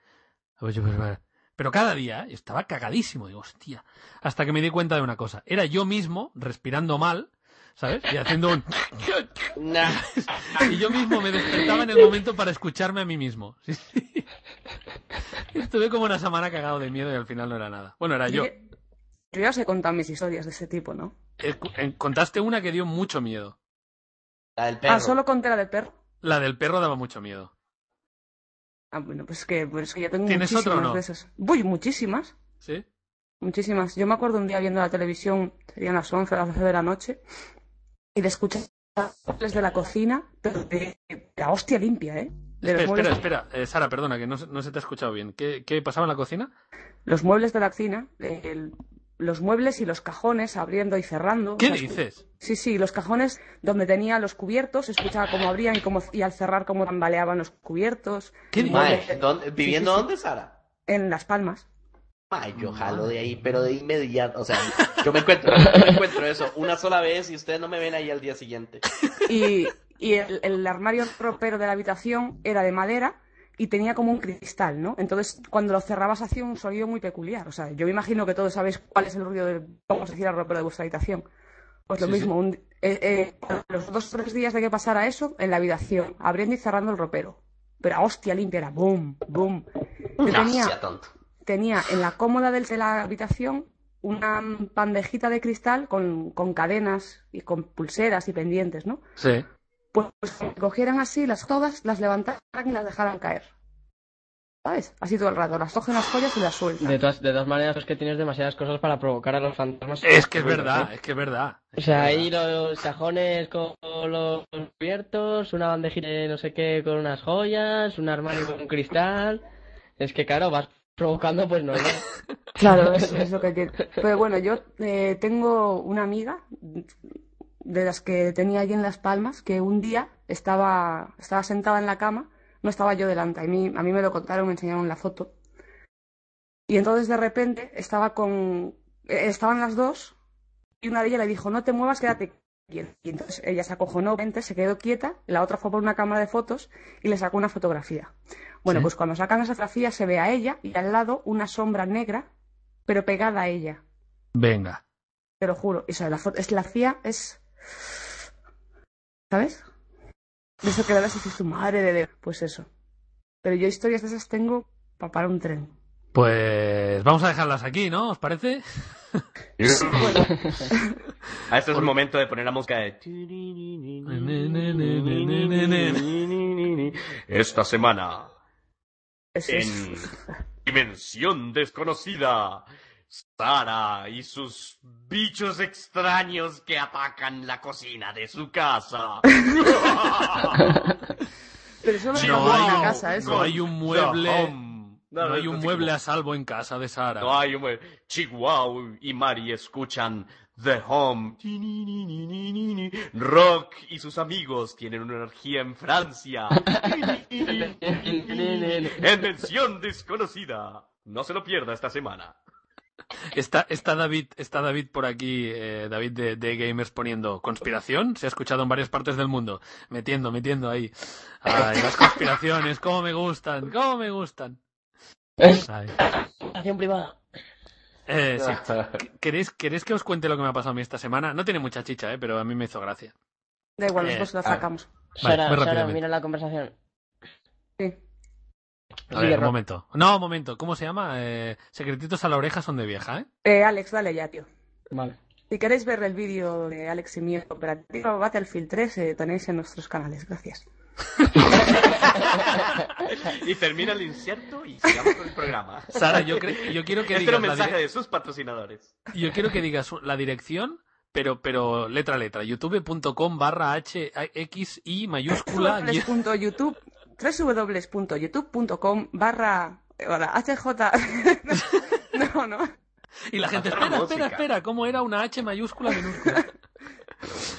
Speaker 3: Pero cada día ¿eh? estaba cagadísimo, digo, hostia. Hasta que me di cuenta de una cosa. Era yo mismo respirando mal, ¿sabes? Y haciendo un...
Speaker 1: Nah.
Speaker 3: Y yo mismo me despertaba en el momento para escucharme a mí mismo. Sí, sí. Estuve como una semana cagado de miedo y al final no era nada. Bueno, era yo.
Speaker 4: Yo ya os he contado mis historias de ese tipo, ¿no?
Speaker 3: Eh, eh, Contaste una que dio mucho miedo.
Speaker 1: La del perro.
Speaker 4: Ah, solo conté la del perro.
Speaker 3: La del perro daba mucho miedo.
Speaker 4: Ah, bueno, pues que, pues que ya tengo
Speaker 3: ¿Tienes
Speaker 4: muchísimas
Speaker 3: otra o no?
Speaker 4: de esas. Uy, muchísimas.
Speaker 3: ¿Sí?
Speaker 4: Muchísimas. Yo me acuerdo un día viendo la televisión, serían las 11 o las 12 de la noche, y de escuchar los de la cocina, pero de, de la hostia limpia, ¿eh? De
Speaker 3: Espera, espera, espera. Eh, Sara, perdona, que no, se- no se te ha escuchado bien. ¿Qué, qué pasaba en la cocina?
Speaker 4: los muebles de la cocina, el- los muebles y los cajones abriendo y cerrando.
Speaker 3: ¿Qué
Speaker 4: O sea,
Speaker 3: dices?
Speaker 4: Sí, sí, los cajones donde tenía los cubiertos, escuchaba cómo abrían y, cómo, y al cerrar cómo tambaleaban los cubiertos.
Speaker 3: ¿Qué dices?
Speaker 1: Mae, ¿dónde- ¿Viviendo
Speaker 4: Sí, sí, sí.
Speaker 1: dónde, Sara?
Speaker 4: En Las Palmas.
Speaker 1: Mae, yo jalo de ahí, pero de inmediato. O sea, yo me encuentro, yo me encuentro eso una sola vez y ustedes no me ven ahí al día siguiente.
Speaker 4: Y, y el, el armario ropero de la habitación era de madera y tenía como un cristal, ¿no? Entonces, cuando lo cerrabas hacía un sonido muy peculiar. O sea, yo me imagino que todos sabéis cuál es el ruido del, vamos a decir, al ropero de vuestra habitación. Pues lo
Speaker 3: Sí,
Speaker 4: mismo, un- eh, eh, los dos o tres días de que pasara eso, en la habitación, abriendo y cerrando el ropero. Pero a hostia limpia era boom, boom. Yo
Speaker 1: No,
Speaker 4: tenía,
Speaker 1: sea tonto.
Speaker 4: Tenía en la cómoda del- de la habitación una bandejita de cristal con, con cadenas y con pulseras y pendientes, ¿no?
Speaker 3: Sí.
Speaker 4: Pues, pues cogieran así las todas, las levantaran y las dejaran caer. ¿Sabes? Así todo el rato. Las cogen las joyas y las sueltan.
Speaker 2: De todas, de todas maneras, es que tienes demasiadas cosas para provocar a los fantasmas.
Speaker 3: Es que es verdad, es que es verdad.
Speaker 2: O sea, ahí los cajones con los cubiertos, una bandejita de no sé qué con unas joyas, un armario con cristal. Es que, claro, vas provocando, pues no.
Speaker 4: Claro, es, es lo que tiene. Pero bueno, yo eh, tengo una amiga de las que tenía allí en Las Palmas que un día estaba, estaba sentada en la cama, no estaba yo delante, a mí, a mí me lo contaron, me enseñaron la foto. Y entonces de repente estaba con, eh, estaban las dos y una de ellas le dijo, no te muevas, quédate quieta. Y entonces ella se acojonó, se quedó quieta, la otra fue por una cámara de fotos y le sacó una fotografía. Bueno,
Speaker 3: Sí.
Speaker 4: pues cuando sacan esa fotografía se ve a ella y al lado una sombra negra, pero pegada a ella.
Speaker 3: Venga.
Speaker 4: Te lo juro. Y, o sea, la foto, es la fía, es. ¿Sabes? De eso que le das y dices tu madre de Dios. Pues eso. Pero yo historias de esas tengo para parar un tren.
Speaker 3: Pues vamos a dejarlas aquí, ¿no? ¿Os parece?
Speaker 1: A este es el momento de poner la música de... Esta semana,
Speaker 4: Eso es.
Speaker 1: en Dimensión Desconocida, Sara y sus bichos extraños que atacan la cocina de su casa.
Speaker 4: Pero eso
Speaker 3: No
Speaker 4: en
Speaker 3: hay,
Speaker 4: la casa, eso.
Speaker 3: no hay un mueble, no,
Speaker 1: no,
Speaker 3: hay
Speaker 1: no,
Speaker 3: un mueble a salvo en casa de Sara.
Speaker 1: No hay un mueble. Chihuahua y Mari escuchan The Home. Rock y sus amigos tienen una energía en Francia. en mención desconocida. No se lo pierda esta semana.
Speaker 3: Está, está David, está David por aquí, eh, David de, de Gamers poniendo conspiración. Se ha escuchado en varias partes del mundo. Metiendo, metiendo ahí. Ay, las conspiraciones, cómo me gustan, cómo me gustan. Ay.
Speaker 2: Acción privada.
Speaker 3: Eh, sí. ¿Queréis, ¿Queréis que os cuente lo que me ha pasado a mí esta semana? No tiene mucha chicha, eh, pero a mí me hizo gracia.
Speaker 4: Da igual,
Speaker 3: Eh,
Speaker 4: nosotros la
Speaker 3: ah.
Speaker 4: sacamos.
Speaker 3: Vale,
Speaker 2: Sara, mira la conversación.
Speaker 4: Sí.
Speaker 3: A ver, un momento. No, un momento. ¿Cómo se llama? Eh, secretitos a la oreja son de vieja, ¿eh?
Speaker 4: Eh, Alex, dale ya, tío.
Speaker 2: Vale.
Speaker 4: Si queréis ver el vídeo de Alex y mío operativo Battlefield 3, eh, tenéis en nuestros canales. Gracias.
Speaker 1: y termina el incierto y sigamos con el programa.
Speaker 3: Sara, yo, cre- yo quiero que
Speaker 1: Este era un
Speaker 3: digas la
Speaker 1: mensaje
Speaker 3: dire-
Speaker 1: de sus patrocinadores.
Speaker 3: yo quiero que digas la dirección, pero, pero letra a letra. youtube.com barra h x i mayúscula
Speaker 4: www.youtube www.youtube.com barra HJ no, no
Speaker 3: y la gente espera, espera, espera. ¿Cómo era una h mayúscula minúscula?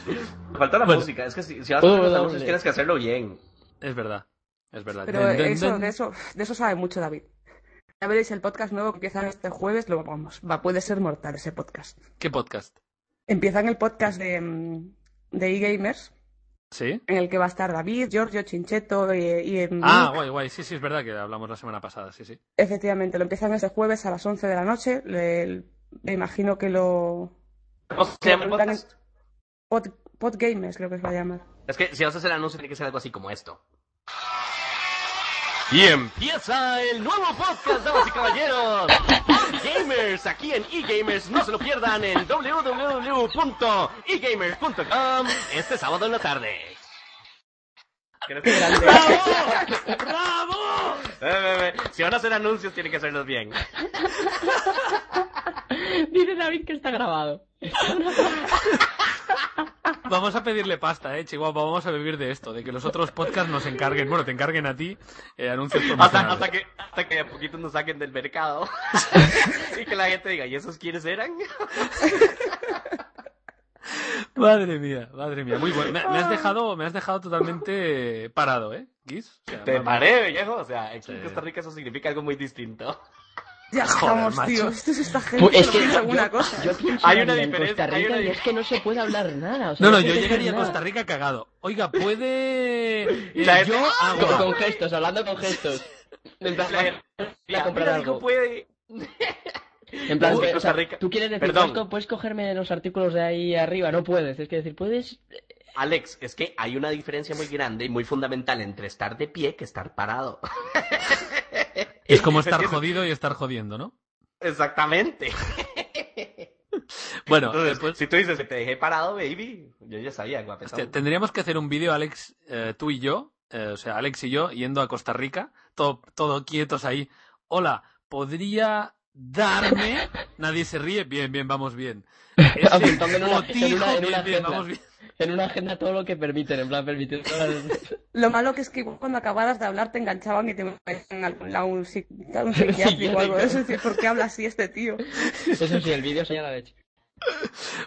Speaker 1: Falta la
Speaker 3: Bueno.
Speaker 1: música. Es que si, si vas a hacer los anuncios tienes que hacerlo bien.
Speaker 3: Es verdad, es verdad.
Speaker 4: pero
Speaker 3: Den, den,
Speaker 4: eso,
Speaker 3: den.
Speaker 4: de eso de eso sabe mucho David ya veréis el podcast nuevo que empieza este jueves lo vamos va puede ser mortal ese podcast
Speaker 3: ¿Qué podcast?
Speaker 4: empieza en el podcast de de eGamers
Speaker 3: ¿Sí?
Speaker 4: en el que va a estar David Giorgio Chincheto y, y em,
Speaker 3: Ah,
Speaker 4: Nick.
Speaker 3: guay, guay. Sí, sí, es verdad que hablamos la semana pasada, sí, sí.
Speaker 4: efectivamente lo empiezan este jueves a las 11 de la noche le, me imagino que lo
Speaker 1: ¿Cómo se llama el podcast?
Speaker 4: Pod, Podgamers creo que se va a llamar
Speaker 1: Es que si vas a hacer anuncio tiene que ser algo así como esto. Y empieza el nuevo podcast, damas y caballeros. Gamers, aquí en eGamers, no se lo pierdan en www.egamers.com este sábado en la tarde. Creo que-
Speaker 3: ¡Bravo! ¡Bravo!
Speaker 1: Eh, eh, eh, Si van a hacer anuncios tienen que hacerlos bien.
Speaker 2: Dice David que está grabado.
Speaker 3: Vamos a pedirle pasta, eh, Chihuahua. Vamos a vivir de esto, de que los otros podcasts nos encarguen, bueno, te encarguen a ti eh, anuncios
Speaker 1: Hasta,
Speaker 3: promocionales.
Speaker 1: hasta que hasta que a poquito nos saquen del mercado. y que la gente diga, ¿y esos quiénes eran?
Speaker 3: Madre mía, madre mía. Muy bueno. Me, me has dejado, me has dejado totalmente parado, ¿eh, Kiss? O sea,
Speaker 1: Te paré, viejo. O sea, aquí en. Costa Rica eso significa algo muy distinto.
Speaker 4: Ya
Speaker 3: Joder,
Speaker 4: estamos,
Speaker 3: macho.
Speaker 4: tío. Esto es esta gente.
Speaker 2: Pues es
Speaker 4: que
Speaker 2: yo,
Speaker 4: alguna cosa.
Speaker 2: yo pienso
Speaker 1: Hay una
Speaker 2: la
Speaker 1: diferencia,
Speaker 2: Costa
Speaker 1: hay
Speaker 2: Rica
Speaker 1: una
Speaker 2: y es que no se puede hablar nada. o sea,
Speaker 3: No, no, yo llegaría a Costa. Rica cagado. Oiga, ¿puede...?
Speaker 1: La gente-
Speaker 3: yo
Speaker 2: Con,
Speaker 3: hago...
Speaker 2: con gestos, hablando con gestos. En plan,
Speaker 1: La-
Speaker 2: voy a
Speaker 1: Mira,
Speaker 2: comprar algo.
Speaker 1: Puede.
Speaker 2: En plan,
Speaker 1: Uy,
Speaker 2: que, o
Speaker 1: Costa
Speaker 2: sea,
Speaker 1: Rica.
Speaker 2: tú quieres decir,
Speaker 1: Perdón.
Speaker 2: puedes, co- puedes cogerme los artículos de ahí arriba, no puedes. Es que decir, puedes.
Speaker 1: Alex, es que hay una diferencia muy grande y muy fundamental entre estar de pie que estar parado.
Speaker 3: Es como estar jodido y estar jodiendo, ¿no?
Speaker 1: Exactamente.
Speaker 3: Bueno,
Speaker 1: Entonces,
Speaker 3: después...
Speaker 1: si tú dices que te dejé parado, baby, yo ya sabía.
Speaker 3: Hostia, tendríamos que hacer un vídeo, Alex, eh, tú y yo, eh, o sea, Alex y yo, yendo a Costa Rica, todo, todo quietos ahí. Hola, ¿podría darme? Nadie se ríe. Bien, bien, vamos bien. Ese
Speaker 2: en una-
Speaker 3: botijo,
Speaker 2: en una- en
Speaker 3: bien, bien, vamos bien.
Speaker 2: En una agenda todo lo que permiten, en plan, permitiendo las-
Speaker 4: Lo malo que es que cuando acabaras de hablar te enganchaban y te metían en algún lado un, psiquiátrico o algo de eso. Es decir, ¿por qué habla así este tío?
Speaker 2: Eso sí, el vídeo sería la leche.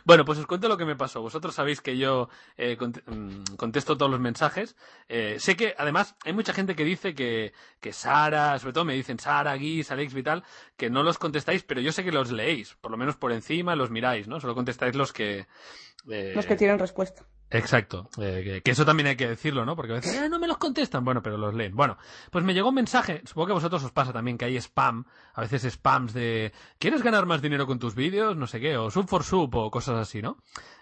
Speaker 3: Bueno, pues os cuento lo que me pasó. Vosotros sabéis que yo eh, cont- mm, contesto todos los mensajes. Eh, sé que, además, hay mucha gente que dice que, que Sara, sobre todo me dicen Sara, Guis, Alex Vital, que no los contestáis, pero yo sé que los leéis. Por lo menos por encima los miráis, ¿no? Solo contestáis los que... eh,
Speaker 4: Los que tienen respuesta.
Speaker 3: Exacto, eh, que, que eso también hay que decirlo, ¿no? Porque a veces "Eh, no me los contestan, bueno, pero los leen. Bueno, pues me llegó un mensaje, supongo que a vosotros os pasa también que hay spam, a veces spams de ¿quieres ganar más dinero con tus vídeos? No sé qué, o sub for sub o cosas así, ¿no?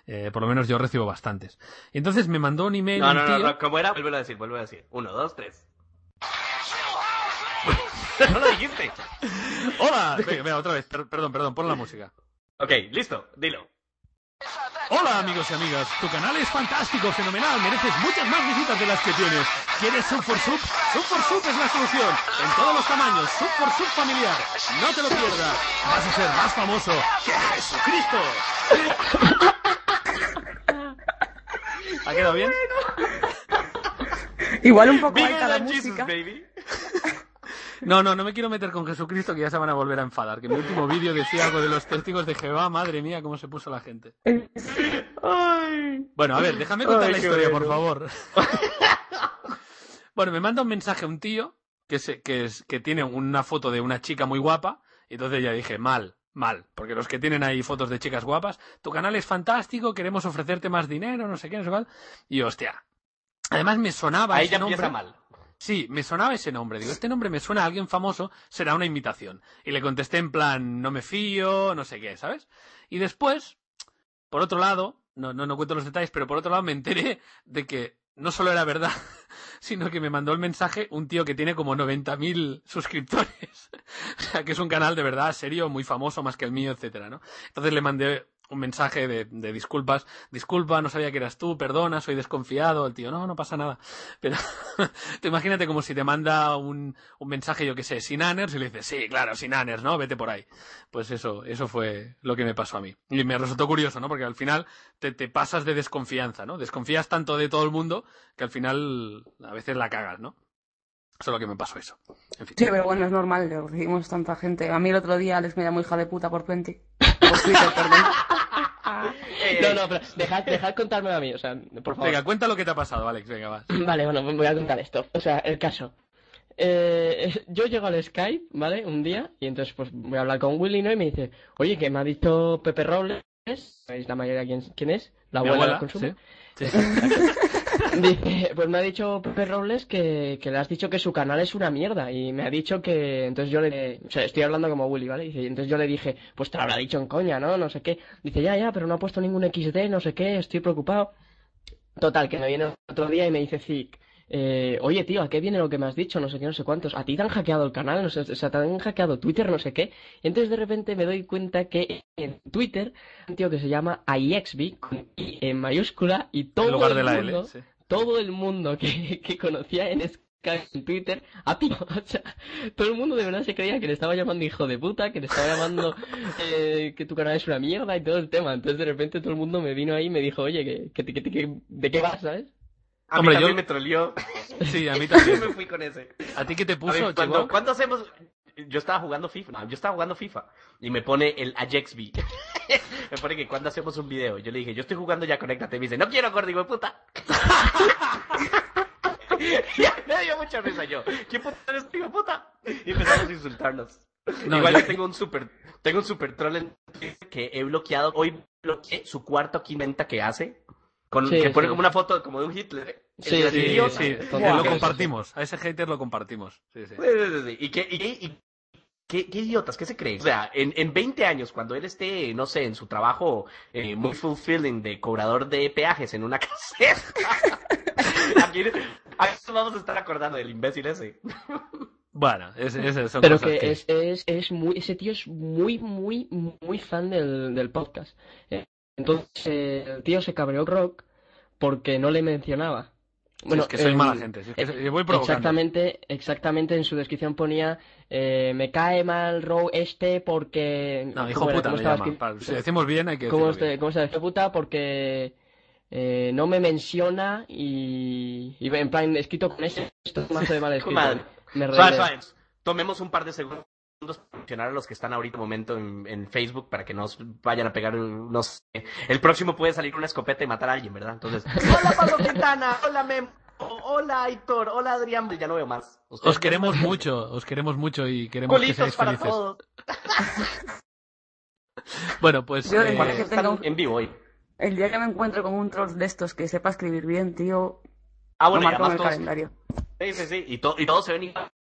Speaker 3: Eh, por lo menos yo recibo bastantes. Y entonces me mandó un email
Speaker 1: No,
Speaker 3: un
Speaker 1: no, no,
Speaker 3: tío-
Speaker 1: no, ¿cómo era? Vuelve a decir, vuelve a decir. Uno, dos, tres. no lo dijiste.
Speaker 3: ¡Hola! Venga, venga, otra vez, per- perdón, perdón, pon la música.
Speaker 1: Ok, listo, dilo.
Speaker 3: Hola amigos y amigas, tu canal es fantástico, fenomenal, mereces muchas más visitas de las que tienes. ¿Quieres Sub for Sub? Sub for Sub es la solución, en todos los tamaños, Sub for Sub familiar. No te lo pierdas, vas a ser más famoso que Jesucristo. ¿Ha quedado bien?
Speaker 4: Igual un poco alta la música.
Speaker 1: baby.
Speaker 3: No, no, no me quiero meter con Jesucristo que ya se van a volver a enfadar. Que mi último vídeo decía algo de los testigos de Jehová, madre mía, cómo se puso la gente.
Speaker 1: Ay.
Speaker 3: Bueno, a ver, déjame contar
Speaker 1: Ay,
Speaker 3: la historia,
Speaker 1: bueno.
Speaker 3: por favor. bueno, me manda un mensaje un tío que, se, que, es, que tiene una foto de una chica muy guapa. Y entonces ya dije, mal, mal. Porque los que tienen ahí fotos de chicas guapas, tu canal es fantástico, queremos ofrecerte más dinero, no sé qué, no sé cuál. Y hostia. Además me sonaba
Speaker 1: Ahí
Speaker 3: ese
Speaker 1: ya
Speaker 3: nombre.
Speaker 1: empieza mal.
Speaker 3: Sí, me sonaba ese nombre. Digo, este nombre me suena a alguien famoso, será una imitación. Y le contesté en plan, no me fío, no sé qué, ¿sabes? Y después, por otro lado, no, no, no cuento los detalles, pero por otro lado me enteré de que no solo era verdad, sino que me mandó el mensaje un tío que tiene como 90.000 suscriptores. o sea, que es un canal de verdad serio, muy famoso, más que el mío, etcétera, ¿no? Entonces le mandé un mensaje de, disculpas. Disculpa, no sabía que eras tú, perdona, soy desconfiado. El tío, no, no pasa nada. Pero tú imagínate como si te manda un, mensaje, yo que sé, sin anners, y le dices, sí, claro, sin anners, ¿no? Vete por ahí. Pues eso, eso fue lo que me pasó a mí. Y me resultó curioso, ¿no? Porque al final te, te pasas de desconfianza, ¿no? Desconfías tanto de todo el mundo que al final a veces la cagas, ¿no? Eso es lo que me pasó eso.
Speaker 4: Sí, pero bueno, es normal, recibimos tanta gente. A mí el otro día Alex me llamó hija de puta por Plenty. Por Twitter, perdón.
Speaker 2: No, no, pero dejad, dejad contarme a mí, o sea, por favor.
Speaker 3: Venga, cuenta lo que te ha pasado, Alex. Venga, vas.
Speaker 2: Vale, bueno, voy a contar esto. O sea, el caso. Eh, yo llego al Skype, ¿vale? Un día, y entonces pues voy a hablar con Willy, ¿no? Y me dice, oye, que me ha dicho Pepe Robles, ¿sabéis la mayoría quién, quién es? La abuela,
Speaker 3: abuela,
Speaker 2: consumo.
Speaker 3: sí.
Speaker 2: Dice, pues me ha dicho Pepe Robles que, que le has dicho que su canal es una mierda y me ha dicho que entonces yo le o sea estoy hablando como Willy vale dice y entonces yo le dije pues te lo habrá dicho en coña no no sé qué dice ya ya pero no ha puesto ningún XD no sé qué estoy preocupado total que me viene otro día y me dice Zik eh, oye tío, ¿a qué viene lo que me has dicho? No sé qué, no sé cuántos. A ti te han hackeado el canal, no sé, o sea, te han hackeado Twitter, no sé qué. Y entonces de repente me doy cuenta que en Twitter un tío que se llama IXB con I en mayúscula y todo
Speaker 3: En lugar
Speaker 2: el
Speaker 3: de la
Speaker 2: mundo,
Speaker 3: L. sí.
Speaker 2: Todo el mundo que, que conocía en Skype, en Twitter, a ti. O sea, todo el mundo de verdad se creía que le estaba llamando hijo de puta, que le estaba llamando eh, que tu canal es una mierda y todo el tema. Entonces de repente todo el mundo me vino ahí y me dijo, oye, que, que, que- que- ¿de qué vas, sabes?
Speaker 1: A
Speaker 3: Hombre,
Speaker 1: mí también
Speaker 3: yo-
Speaker 1: me troleó.
Speaker 3: Sí, a mí
Speaker 1: Yo
Speaker 3: también.
Speaker 1: me fui con ese.
Speaker 3: ¿A ti qué te puso,
Speaker 1: ver, cuando? ¿cuándo hacemos? Yo estaba jugando FIFA. No, yo estaba jugando FIFA. Y me pone el Ajax B. me pone que cuando hacemos un video. Yo le dije, yo estoy jugando ya, conéctate. Y me dice, no quiero, gordo, hijo de puta. me dio mucha risa yo. ¿Quién puta eres, hijo de puta? Y empezamos a insultarnos.
Speaker 3: No,
Speaker 1: Igual
Speaker 3: yo-
Speaker 1: tengo un super, tengo un super troll en que he bloqueado. Hoy bloqueé su cuarto quinenta que hace. Con,
Speaker 2: Sí,
Speaker 1: que pone
Speaker 2: sí.
Speaker 1: como una foto como de un Hitler.
Speaker 2: Sí, sí,
Speaker 3: Sí,
Speaker 1: idiota.
Speaker 3: sí,
Speaker 2: Buah.
Speaker 3: lo compartimos. A ese hater lo compartimos. Sí, sí.
Speaker 1: Sí, sí, sí, sí. ¿Y qué, y, qué- y qué, qué idiotas? ¿Qué se creen? O sea, en, en 20 años, cuando él esté, no sé, en su trabajo eh, muy fulfilling de cobrador de peajes en una caseta, aquí, aquí vamos a estar acordando del imbécil ese.
Speaker 3: Bueno, es, es- son
Speaker 2: Pero
Speaker 3: cosas
Speaker 2: que
Speaker 3: que...
Speaker 2: es, es, es muy, ese tío es muy, muy, muy fan del, del podcast. Eh, Entonces, eh, el tío se cabreó Rock porque no le mencionaba. Bueno,
Speaker 3: es que soy mala gente. si es que
Speaker 2: eh,
Speaker 3: voy provocando.
Speaker 2: Exactamente, exactamente en su descripción ponía eh, me cae mal Row este porque
Speaker 3: No, hijo puta. Pa- Si decimos bien, hay que
Speaker 2: ¿Cómo,
Speaker 3: decirlo
Speaker 2: este-
Speaker 3: bien.
Speaker 2: cómo se dice puta? Porque eh, no me menciona y, y en plan escrito con ese esto más de mal escrito.
Speaker 1: Madre.
Speaker 2: Me.
Speaker 1: Tomemos un par de segundos mencionar a los que están ahorita momento en, en Facebook para que nos vayan a pegar unos... El próximo puede salir con una escopeta y matar a alguien, ¿verdad? Entonces... Hola Pablo Quintana, hola Mem, hola Aitor, hola Adrián, ya no veo más. Ustedes
Speaker 3: Os queremos mucho, os queremos mucho y queremos que
Speaker 1: Colitos
Speaker 3: seáis
Speaker 1: para
Speaker 3: felices.
Speaker 1: todos.
Speaker 3: Bueno, pues
Speaker 4: Yo,
Speaker 3: eh,
Speaker 1: que
Speaker 4: tengo-
Speaker 1: están en vivo hoy.
Speaker 4: El día que me encuentro con un troll de estos que sepa escribir bien, tío,
Speaker 1: Ah, bueno, y
Speaker 4: marco en
Speaker 1: además
Speaker 4: el
Speaker 1: todos,
Speaker 4: calendario.
Speaker 1: Sí, sí, sí. Y, to- y todos se ven igual.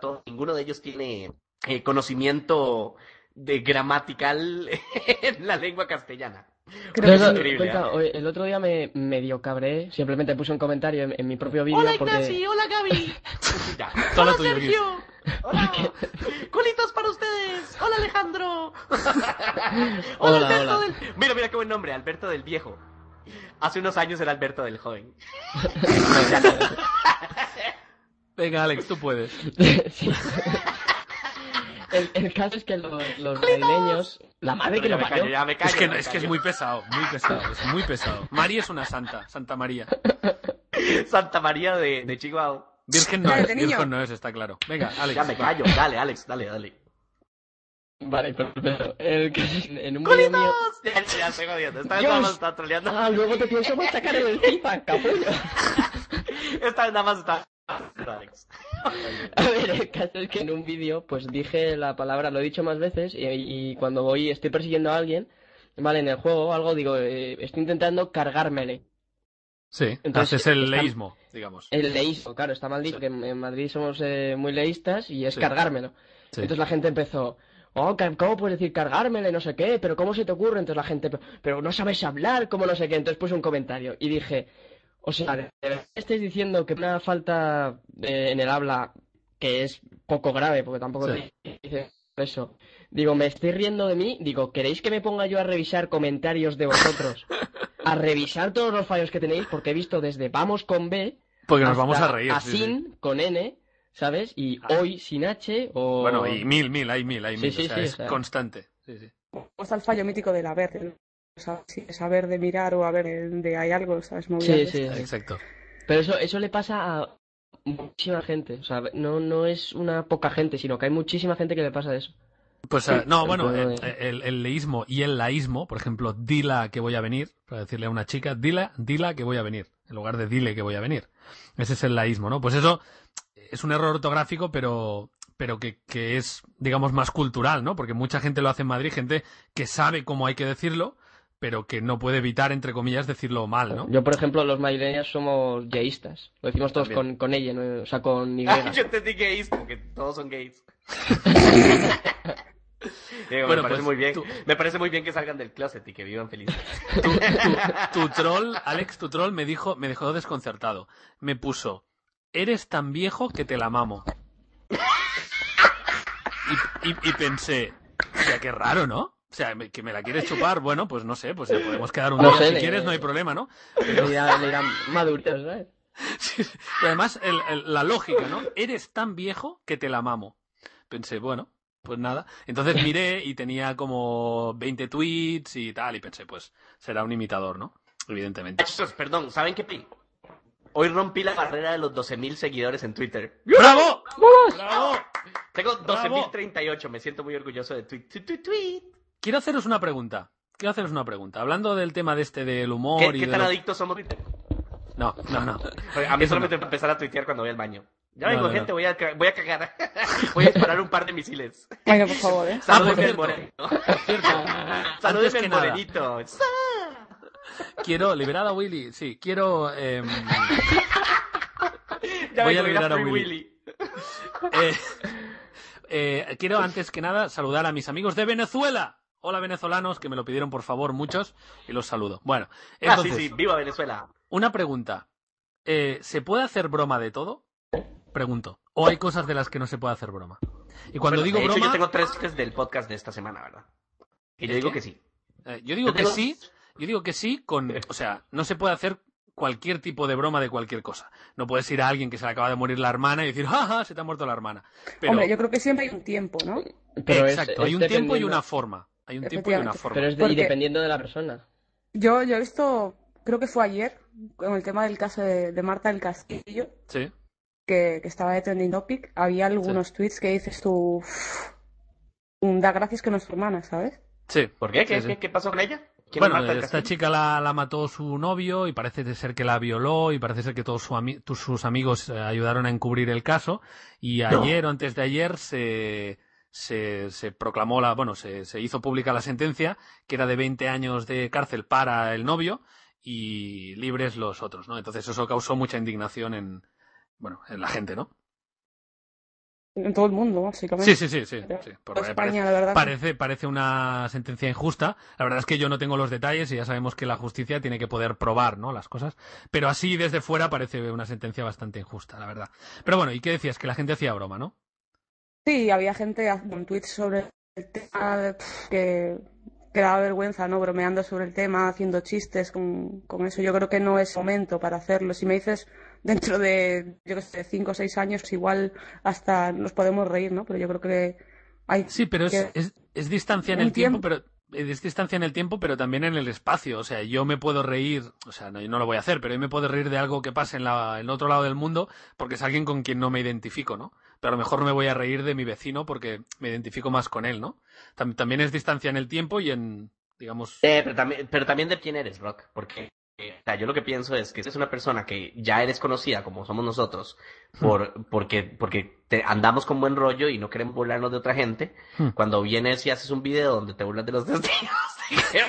Speaker 1: todos- ninguno de ellos tiene eh, conocimiento de gramatical en la lengua castellana.
Speaker 4: Creo que sí.
Speaker 1: increíble,
Speaker 2: cuenta,
Speaker 1: ¿eh?
Speaker 2: el otro día me medio cabré, simplemente puse un comentario en, en mi propio vídeo
Speaker 1: Hola
Speaker 2: porque...
Speaker 1: Ignacio, hola Gaby. ya. Hola. Sergio. Hola. Colitos para ustedes. Hola Alejandro. hola,
Speaker 2: Hola,
Speaker 1: Alberto
Speaker 2: hola.
Speaker 1: del... Mira, mira qué buen nombre, Alberto del Viejo. Hace unos años era Alberto del Joven.
Speaker 3: venga, Alex, tú puedes.
Speaker 2: Sí. El, el caso es que los, los madrileños... La madre que lo
Speaker 1: me
Speaker 2: parió.
Speaker 1: callo, ya me callo.
Speaker 3: Es que, es que es muy pesado, muy pesado, es muy pesado. María es una santa, Santa María.
Speaker 1: Santa María de, de Chihuahua.
Speaker 3: Virgen no es. Virgen no es, está claro. Venga, Alex.
Speaker 1: Ya me
Speaker 3: va.
Speaker 1: callo. Dale, Alex, dale, dale.
Speaker 2: Vale, perfecto. El que en un vídeo mío...
Speaker 1: ¡Colitos! Ya, ya estoy jodiendo. Esta vez nada más está troleando.
Speaker 2: Ah, luego te pienso sacar en el FIFA, capullo.
Speaker 1: Esta vez nada más está... Alex.
Speaker 2: A ver, el caso es que en un vídeo, pues dije la palabra, lo he dicho más veces, y, y cuando voy, estoy persiguiendo a alguien, vale, en el juego o algo, digo, eh, estoy intentando cargármele.
Speaker 3: Sí,
Speaker 2: Entonces,
Speaker 3: haces el
Speaker 2: está-
Speaker 3: leísmo, digamos.
Speaker 2: El leísmo, claro, está mal dicho, que en Madrid somos eh, muy leístas y es
Speaker 3: Sí.
Speaker 2: cargármelo.
Speaker 3: Sí.
Speaker 2: Entonces la gente empezó, oh, ¿cómo puedes decir cargármele? No sé qué, pero ¿cómo se te ocurre? Entonces la gente, pero no sabes hablar, ¿cómo no sé qué? Entonces puse un comentario y dije, o sea, ¿de verdad estáis diciendo que una falta eh, en el habla que es poco grave, porque tampoco
Speaker 3: Sí.
Speaker 2: dice eso. Digo, me estoy riendo de mí. Digo, ¿queréis que me ponga yo a revisar comentarios de vosotros? A revisar todos los fallos que tenéis, porque he visto desde vamos con B
Speaker 3: Porque nos vamos a reír.
Speaker 2: A
Speaker 3: sí, sí.
Speaker 2: sin con N, ¿sabes? Y hoy sin H o...
Speaker 3: Bueno, y mil, mil, hay mil, hay mil.
Speaker 2: sí,
Speaker 3: o sea,
Speaker 2: sí,
Speaker 3: es
Speaker 2: o sea.
Speaker 3: constante. Sí, sí.
Speaker 4: está el fallo mítico el sa- sí, saber de mirar o haber de hay algo, ¿sabes? Movidas
Speaker 2: Sí, sí.
Speaker 3: Exacto.
Speaker 2: Pero eso, eso le pasa a muchísima gente. O sea, no, no es una poca gente, sino que hay muchísima gente que le pasa eso.
Speaker 3: Pues eh, no, bueno, el,
Speaker 2: de-
Speaker 3: el- el leísmo y el laísmo, por ejemplo, dila que voy a venir, para decirle a una chica, dila, dila que voy a venir, en lugar de dile que voy a venir. Ese es el laísmo, ¿no? Pues eso es un error ortográfico, pero pero que, que es, digamos, más cultural, ¿no? Porque mucha gente lo hace en Madrid, gente que sabe cómo hay que decirlo, pero que no puede evitar, entre comillas, decirlo mal, ¿no?
Speaker 2: Yo, por ejemplo, los madrileños somos gayistas. Lo decimos todos
Speaker 3: También.
Speaker 2: con, con ella, ¿no? o sea, con Y.
Speaker 1: Ah, yo entendí gays, porque todos son gays.
Speaker 3: Bueno,
Speaker 1: me parece
Speaker 3: pues,
Speaker 1: muy bien.
Speaker 3: tú-
Speaker 1: Me parece muy bien que salgan del closet y que vivan felices.
Speaker 3: tu, tu- tu troll, Alex, tu troll me dijo, me dejó desconcertado. Me puso, eres tan viejo que te la mamo. Y, y- y pensé, o sea, qué raro, ¿no? O sea, que me la quieres chupar, bueno, pues no sé, pues ya podemos quedar un
Speaker 2: No
Speaker 3: día
Speaker 2: sé,
Speaker 3: si
Speaker 2: le-
Speaker 3: quieres, no hay problema, ¿no?
Speaker 2: Le dirán, le maduritos, ¿sabes?
Speaker 3: Sí, sí. Y además, el- el- la lógica, ¿no? Eres tan viejo que te la mamo. Pensé, bueno, pues nada. Entonces miré y tenía como 20 tweets y tal, y pensé, pues será un imitador, ¿no? Evidentemente.
Speaker 1: Perdón, ¿saben qué? Hoy rompí la barrera de los 12.000 seguidores en Twitter.
Speaker 3: ¡Bravo! ¡Bravo!
Speaker 1: Tengo
Speaker 3: Bravo.
Speaker 1: 12.038, me siento muy orgulloso de tweet, tweet, tweet.
Speaker 3: Quiero haceros una pregunta. Quiero haceros una pregunta. Hablando del tema de este del humor
Speaker 1: ¿Qué,
Speaker 3: y
Speaker 1: qué
Speaker 3: de
Speaker 1: tan
Speaker 3: lo-
Speaker 1: adictos somos?
Speaker 3: No, no, no.
Speaker 1: A mí
Speaker 3: Eso
Speaker 1: solo me
Speaker 3: no.
Speaker 1: empezar a tuitear cuando voy al baño. Ya vengo,
Speaker 3: no,
Speaker 1: gente,
Speaker 3: no.
Speaker 1: Voy, a, voy a cagar. voy a disparar un par de misiles.
Speaker 4: Venga, por favor, ¿eh?
Speaker 3: Ah. Cierto.
Speaker 1: Salúdenme,
Speaker 3: Antes que nada,
Speaker 1: Morenito.
Speaker 3: quiero liberar a Willy. Sí, quiero. em,
Speaker 1: Ya
Speaker 3: Voy a liberar a Willy. eh, eh, quiero antes que nada saludar a mis amigos de Venezuela. Hola venezolanos, que me lo pidieron por favor muchos y los saludo. Bueno,
Speaker 1: Ah, sí,
Speaker 3: entonces,
Speaker 1: sí, viva Venezuela.
Speaker 3: una pregunta. Eh, ¿Se puede hacer broma de todo? Pregunto. ¿O hay cosas de las que no se puede hacer broma? Y cuando
Speaker 1: Bueno,
Speaker 3: digo
Speaker 1: de hecho,
Speaker 3: broma,
Speaker 1: yo tengo tres chistes del podcast de esta semana, ¿verdad? Y yo
Speaker 3: ¿El
Speaker 1: digo
Speaker 3: qué?
Speaker 1: que sí.
Speaker 3: eh, yo digo
Speaker 1: yo
Speaker 3: que
Speaker 1: tengo-
Speaker 3: sí, yo digo que sí con, o sea, no se puede hacer cualquier tipo de broma de cualquier cosa. No puedes ir a alguien que se le acaba de morir la hermana y decir, ¡ja, se te ha muerto la hermana! Pero,
Speaker 4: Hombre, yo creo que siempre hay un tiempo, ¿no?
Speaker 2: Pero
Speaker 3: exacto,
Speaker 2: es
Speaker 3: hay un tiempo y una forma. Hay un tiempo y una forma.
Speaker 2: Pero es de- y
Speaker 4: Porque-
Speaker 2: dependiendo de la persona.
Speaker 4: Yo, yo he visto, creo que fue ayer, con el tema del caso de, de Marta del Castillo,
Speaker 3: Sí.
Speaker 4: que, que estaba de trending topic, había algunos tweets que dices tú, "Uf, mm, da gracias que no es tu hermana, ¿sabes?
Speaker 3: Sí.
Speaker 1: ¿Por qué? ¿Qué,
Speaker 3: Sí,
Speaker 1: qué- qué pasó con ella? ¿Quién
Speaker 3: Bueno, esta chica la, la mató su novio y parece ser que la violó y parece ser que todos su ami- tus- sus amigos eh, ayudaron a encubrir el caso y ayer o antes de ayer se, se, se proclamó la, bueno, se, se hizo pública la sentencia que era de 20 años de cárcel para el novio y libres los otros, ¿no? Entonces eso causó mucha indignación en, bueno, en la gente, ¿no?
Speaker 4: En todo el mundo, básicamente.
Speaker 3: Sí, sí, sí, sí. sí. Por-
Speaker 4: España,
Speaker 3: parece-
Speaker 4: la verdad.
Speaker 3: Parece, parece una sentencia injusta. La verdad es que yo no tengo los detalles y ya sabemos que la justicia tiene que poder probar, ¿no? Las cosas. Pero así desde fuera parece una sentencia bastante injusta, la verdad. Pero bueno, ¿y qué decías? Que la gente hacía broma, ¿no?
Speaker 4: Sí, había gente con tweets sobre el tema que, que daba vergüenza, ¿no? Bromeando sobre el tema, haciendo chistes con, con eso. Yo creo que no es momento para hacerlo. Si me dices dentro de, yo qué sé, cinco o seis años, igual hasta nos podemos reír, ¿no? Pero yo creo que hay
Speaker 3: Sí, pero es,
Speaker 4: que-
Speaker 3: es, es distancia en el tiempo,
Speaker 4: tiempo.
Speaker 3: pero es distancia en el tiempo, pero también en el espacio. O sea, yo me puedo reír, o sea, no, yo no lo voy a hacer, pero yo me puedo reír de algo que pase en, la, en el otro lado del mundo porque es alguien con quien no me identifico, ¿no? Pero a lo mejor me voy a reír de mi vecino porque me identifico más con él, ¿no? Tam- también es distancia en el tiempo y en, digamos...
Speaker 1: Eh, pero, también, pero también de quién eres, Rock. Porque eh, o sea, yo lo que pienso es que si es una persona que ya eres conocida como somos nosotros, por, porque, porque te, andamos con buen rollo y no queremos burlarnos de otra gente,
Speaker 3: Hmm.
Speaker 1: cuando vienes y haces un video donde te burlas de los testigos.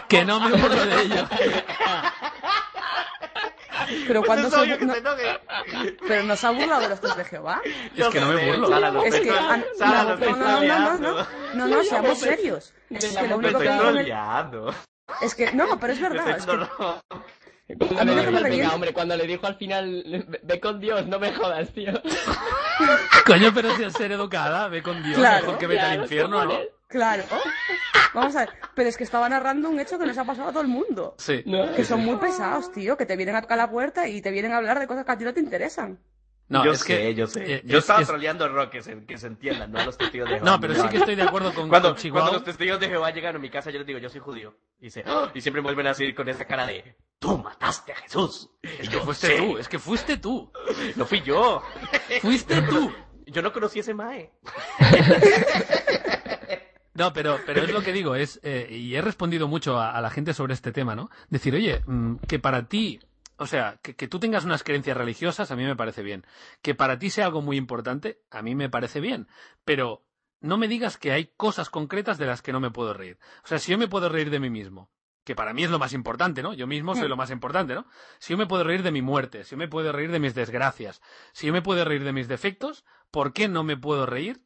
Speaker 3: Que no me burlo de ellos.
Speaker 4: Pero
Speaker 1: Pues
Speaker 4: cuando se bu-
Speaker 1: que
Speaker 4: no-
Speaker 1: se
Speaker 4: pero ha burlado de los tres de Jehová.
Speaker 3: Es que no me burlo.
Speaker 1: Sara, lo
Speaker 4: Es que no,
Speaker 1: lo
Speaker 4: no, no, no, no, no, no, no, seamos serios. Es que lo
Speaker 1: Me
Speaker 4: único que es que no, pero es
Speaker 1: Me
Speaker 4: verdad, que A mí
Speaker 2: le
Speaker 4: me
Speaker 2: dijo,
Speaker 4: parece
Speaker 2: venga, hombre, cuando le dijo al final, ve, con Dios, no me jodas, tío.
Speaker 3: Coño, pero si es ser educada, ve con Dios,
Speaker 4: Claro,
Speaker 3: mejor que vete al infierno, ¿no?
Speaker 4: Claro. Vamos a ver. Pero es que estaba narrando un hecho que nos ha pasado a todo el mundo.
Speaker 3: Sí.
Speaker 2: No,
Speaker 4: Que son muy pesados, tío. Que te vienen a tocar la puerta y te vienen a hablar de cosas que a ti no te interesan.
Speaker 3: No,
Speaker 1: yo
Speaker 3: es
Speaker 1: sé,
Speaker 3: que...
Speaker 1: yo sé.
Speaker 3: eh,
Speaker 1: yo
Speaker 3: es-
Speaker 1: estaba
Speaker 3: es-
Speaker 1: troleando a Rock, que se, que se entienda, no a los testigos de Jehová.
Speaker 3: No, pero sí que estoy de acuerdo con,
Speaker 1: Cuando,
Speaker 3: con Chihuahua.
Speaker 1: cuando los testigos de Jehová llegan a mi casa, yo les digo, yo soy judío. Y, dice, "Ah", y siempre me vuelven a decir con esa cara de, tú mataste a Jesús.
Speaker 3: Es que
Speaker 1: yo,
Speaker 3: fuiste
Speaker 1: "Sí,
Speaker 3: tú, es que fuiste tú.
Speaker 1: No fui yo.
Speaker 3: Fuiste tú.
Speaker 1: Yo no conocí ese mae.
Speaker 3: No, pero, pero es lo que digo, es, eh, y he respondido mucho a, a la gente sobre este tema, ¿no? Decir, oye, mm, que para ti, o sea, que, que tú tengas unas creencias religiosas, a mí me parece bien. Que para ti sea algo muy importante, a mí me parece bien. Pero no me digas que hay cosas concretas de las que no me puedo reír. O sea, si yo me puedo reír de mí mismo, que para mí es lo más importante, ¿no? Yo mismo soy
Speaker 4: Hmm.
Speaker 3: lo más importante, ¿no? Si yo me puedo reír de mi muerte, si yo me puedo reír de mis desgracias, si yo me puedo reír de mis defectos, ¿por qué no me puedo reír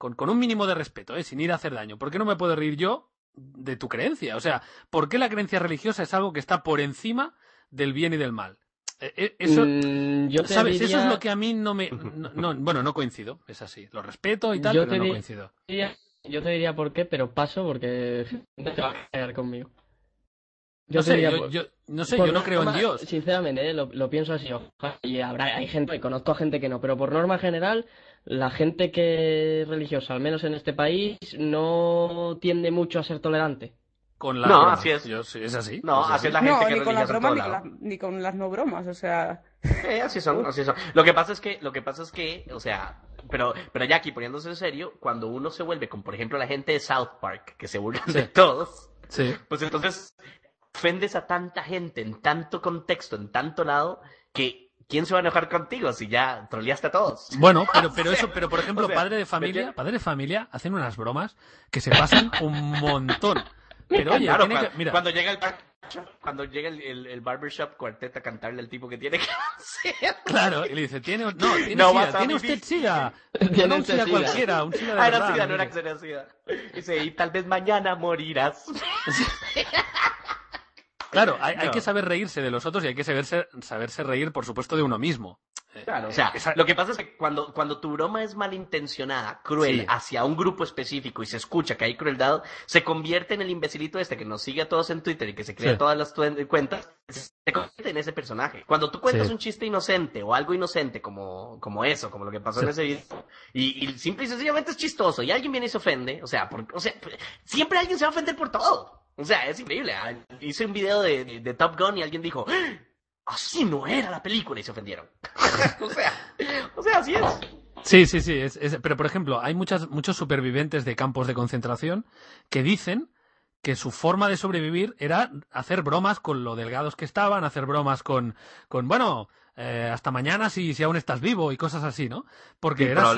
Speaker 3: con, con un mínimo de respeto, ¿eh? sin ir a hacer daño. ¿Por qué no me puedo reír yo de tu creencia? O sea, ¿por qué la creencia religiosa es algo que está por encima del bien y del mal? Eh, eh, Eso,
Speaker 2: Mm, yo te
Speaker 3: ¿sabes? Eso es lo que a mí no me... no- no, bueno, no coincido, es así. Lo respeto y tal,
Speaker 2: Yo
Speaker 3: pero no coincido.
Speaker 2: diría- Yo te diría por qué, pero paso porque no te vas a quedar conmigo. Yo
Speaker 3: No sé,
Speaker 2: diría
Speaker 3: yo, no sé, yo no creo en Dios.
Speaker 2: Sinceramente, eh, lo, lo pienso así. ojalá, Y habrá, hay gente, y conozco a gente que no, pero por norma general, la gente que es religiosa, al menos en este país, no tiende mucho a ser tolerante.
Speaker 3: Con la
Speaker 1: No,
Speaker 3: broma.
Speaker 1: así es.
Speaker 3: Yo- es así.
Speaker 1: No,
Speaker 3: es
Speaker 1: así es la gente
Speaker 4: No,
Speaker 1: que
Speaker 4: ni
Speaker 1: es
Speaker 4: con las
Speaker 1: religiosa en
Speaker 4: bromas ni las, ni con las no bromas. O sea,
Speaker 1: Eh, así son, así son. Lo que pasa es que, lo que pasa es que, o sea, pero, pero ya aquí poniéndose en serio, cuando uno se vuelve con, por ejemplo, la gente de South Park, que se burlan de todos,
Speaker 3: Sí.
Speaker 1: pues entonces ofendes a tanta gente en tanto contexto, en tanto lado, que ¿quién se va a enojar contigo si ya troleaste a todos?
Speaker 3: Bueno, pero, pero eso, pero por ejemplo,
Speaker 1: O sea,
Speaker 3: padre de familia, padre de familia hacen unas bromas que se pasan un montón. Pero oye,
Speaker 1: Claro,
Speaker 3: tiene que, mira,
Speaker 1: cuando llega el cuando llega el, el, el barbershop cuartet a cantarle al tipo que tiene que hacer.
Speaker 3: claro, y le dice, tiene, no, tiene
Speaker 1: No
Speaker 3: sida, tiene usted sida.
Speaker 2: Tiene
Speaker 3: no un sida
Speaker 2: sida.
Speaker 3: cualquiera, un sida de
Speaker 1: Ah, era
Speaker 3: verdad.
Speaker 1: sida,
Speaker 3: no
Speaker 1: no era que era sida. Dice, y tal vez mañana morirás.
Speaker 3: Claro, hay, que saber reírse de los otros y hay que saberse, saberse reír, por supuesto, de uno mismo.
Speaker 1: Claro, o sea,
Speaker 3: Esa-
Speaker 1: lo que pasa es que cuando, cuando tu broma es malintencionada, cruel,
Speaker 3: Sí.
Speaker 1: hacia un grupo específico y se escucha que hay crueldad, se convierte en el imbecilito este que nos sigue a todos en Twitter y que se crea
Speaker 3: Sí.
Speaker 1: todas las cuentas, se convierte en ese personaje. Cuando tú cuentas
Speaker 3: Sí.
Speaker 1: un chiste inocente o algo inocente como, como eso, como lo que pasó en ese video, y, y simple y sencillamente es chistoso y alguien viene y se ofende, o sea, por- o sea, siempre alguien se va a ofender por todo. O sea, es increíble. Ah, Hice un video de, de- de Top Gun y alguien dijo, "¡Ah! así no era la película y se ofendieron. o sea, o sea, así es.
Speaker 3: Sí, sí, sí. es- es- pero, por ejemplo, hay muchas, muchos supervivientes de campos de concentración que dicen que su forma de sobrevivir era hacer bromas con lo delgados que estaban, hacer bromas con, con bueno, eh, hasta mañana si, si aún estás vivo y cosas así, ¿no? Porque
Speaker 1: Sí,
Speaker 3: era su.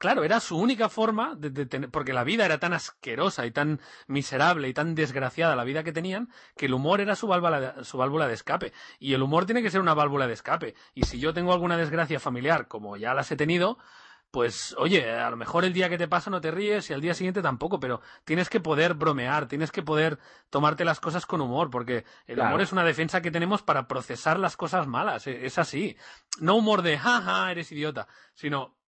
Speaker 3: Claro, era su única forma de, de tener, porque la vida era tan asquerosa y tan miserable y tan desgraciada la vida que tenían, que el humor era su válvula, de, su válvula de escape. Y el humor tiene que ser una válvula de escape. Y si yo tengo alguna desgracia familiar, como ya las he tenido, pues oye, a lo mejor el día que te pasa no te ríes y al día siguiente tampoco, pero tienes que poder bromear, tienes que poder tomarte las cosas con humor, porque el
Speaker 1: Claro.
Speaker 3: humor es una defensa que tenemos para procesar las cosas malas, e- es así. No humor de jaja, eres idiota, sino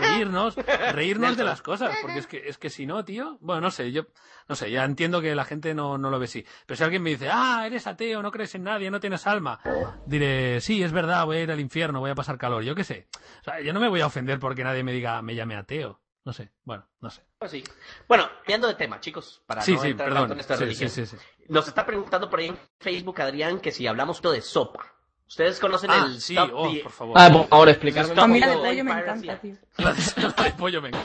Speaker 3: reírnos, reírnos de las cosas, porque es que, es que si no, tío, bueno, no sé, yo, no sé, ya entiendo que la gente no, no lo ve así, pero si alguien me dice, ah, eres ateo, no crees en nadie, no tienes alma, diré, sí, es verdad, voy a ir al infierno, voy a pasar calor, yo qué sé, o sea, yo no me voy a ofender porque nadie me diga, me llame ateo, no sé, bueno, no sé.
Speaker 1: Pues sí. Bueno, cambiando de tema, chicos, para
Speaker 3: Sí,
Speaker 1: no
Speaker 3: sí,
Speaker 1: entrar
Speaker 3: perdón,
Speaker 1: tanto en esta
Speaker 3: sí,
Speaker 1: religión. Nos está preguntando por ahí en Facebook, Adrián, que si hablamos de sopa. ¿Ustedes conocen
Speaker 3: Ah,
Speaker 1: el
Speaker 3: sí,
Speaker 1: Stop
Speaker 3: oh, por favor.
Speaker 2: Ah, por favor, explicarme.
Speaker 1: Stop
Speaker 4: A mí la de pollo me encanta, tío.
Speaker 3: La de, pollo, venga.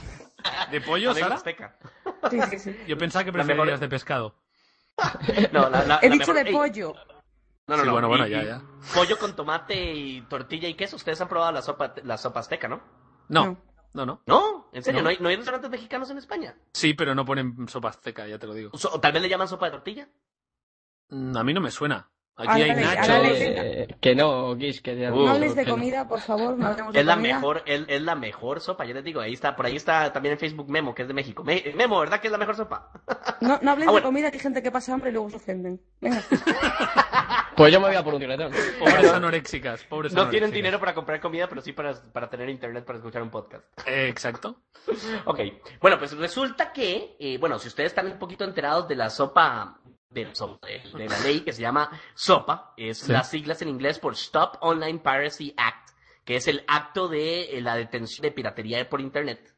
Speaker 3: ¿De pollo, Sara?
Speaker 1: azteca.
Speaker 4: Sí, sí, sí.
Speaker 3: Yo pensaba que
Speaker 1: La mejor-
Speaker 3: preferirías de pescado.
Speaker 1: No, la, la-
Speaker 4: He
Speaker 1: la
Speaker 4: dicho
Speaker 1: mejor-
Speaker 4: de
Speaker 1: Ey,
Speaker 4: pollo.
Speaker 1: No, no,
Speaker 3: Sí,
Speaker 1: no.
Speaker 3: bueno, bueno,
Speaker 1: y-
Speaker 3: ya,
Speaker 1: y
Speaker 3: ya.
Speaker 1: Pollo con tomate y tortilla y queso. Ustedes han probado la sopa, la sopa azteca, ¿no?
Speaker 3: No, no, no.
Speaker 1: No, en serio,
Speaker 3: No.
Speaker 1: no, hay, no hay restaurantes mexicanos en España.
Speaker 3: Sí, pero no ponen sopa azteca, ya te lo digo.
Speaker 1: O tal vez le llaman sopa de tortilla.
Speaker 3: Mm, A mí no me suena. Aquí hay nachos.
Speaker 2: Eh, que no, Guis, que ya
Speaker 1: Uh,
Speaker 4: No hables de
Speaker 2: no.
Speaker 4: comida, por favor, no hablemos de
Speaker 1: Es la
Speaker 4: comida.
Speaker 1: mejor, es, es la mejor sopa, yo les digo, ahí está, por ahí está también en Facebook Memo, que es de México. Me- Memo, ¿verdad que es la mejor sopa?
Speaker 4: No, no hables
Speaker 1: Ah,
Speaker 4: de
Speaker 1: bueno.
Speaker 4: comida, que hay gente que pasa hambre y luego se ofenden. Venga.
Speaker 2: Pues yo me voy a por un tiratón.
Speaker 3: Pobres anoréxicas, pobres
Speaker 1: No tienen dinero para comprar comida, pero sí para, para tener internet para escuchar un podcast.
Speaker 3: Eh, exacto.
Speaker 1: Ok, bueno, pues resulta que, eh, bueno, si ustedes están un poquito enterados de la sopa, de, la de, ley que se llama SOPA, es
Speaker 3: Sí.
Speaker 1: las siglas en inglés por Stop Online Piracy Act, que es el acto de eh, la detención de piratería por Internet.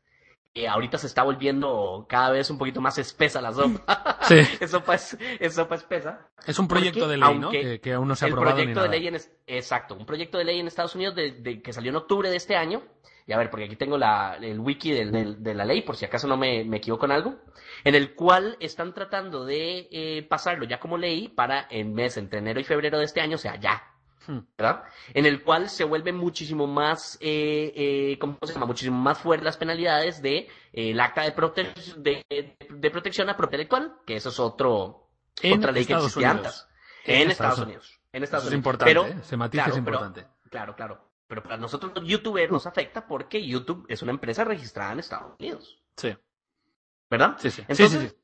Speaker 1: Eh, ahorita se está volviendo cada vez un poquito más espesa la sopa.
Speaker 3: Sí.
Speaker 1: es, sopa es, es sopa espesa.
Speaker 3: Es un proyecto
Speaker 1: Porque,
Speaker 3: de ley, ¿no? Que, que aún no se ha
Speaker 1: el
Speaker 3: aprobado ni
Speaker 1: proyecto de
Speaker 3: nada.
Speaker 1: ley en exacto, un proyecto de ley en Estados Unidos de, de- que salió en octubre de este año. Y a ver, porque aquí tengo la, el wiki del- del- de la ley, por si acaso no me, me equivoco en algo, en el cual están tratando de eh, pasarlo ya como ley para el mes entre enero y febrero de este año, o sea, ya.
Speaker 3: Hmm.
Speaker 1: ¿verdad? En el cual se vuelve muchísimo más, eh, eh, ¿cómo se llama? Muchísimo más fuertes las penalidades de eh, el acta de, prote- de, de protección a propiedad intelectual, que eso es otro,
Speaker 3: En
Speaker 1: otra ley que existía
Speaker 3: Unidos.
Speaker 1: antes. En, Estados Unidos. En Estados
Speaker 3: Eso es
Speaker 1: Unidos.
Speaker 3: importante,
Speaker 1: Pero,
Speaker 3: ¿eh? Ese matiz
Speaker 1: claro,
Speaker 3: es
Speaker 1: pero-
Speaker 3: importante.
Speaker 1: claro, claro. Pero para nosotros los youtubers nos afecta porque YouTube es una empresa registrada en Estados Unidos.
Speaker 3: Sí,
Speaker 1: ¿Verdad?
Speaker 3: sí, sí.
Speaker 1: Entonces,
Speaker 3: sí, sí, sí.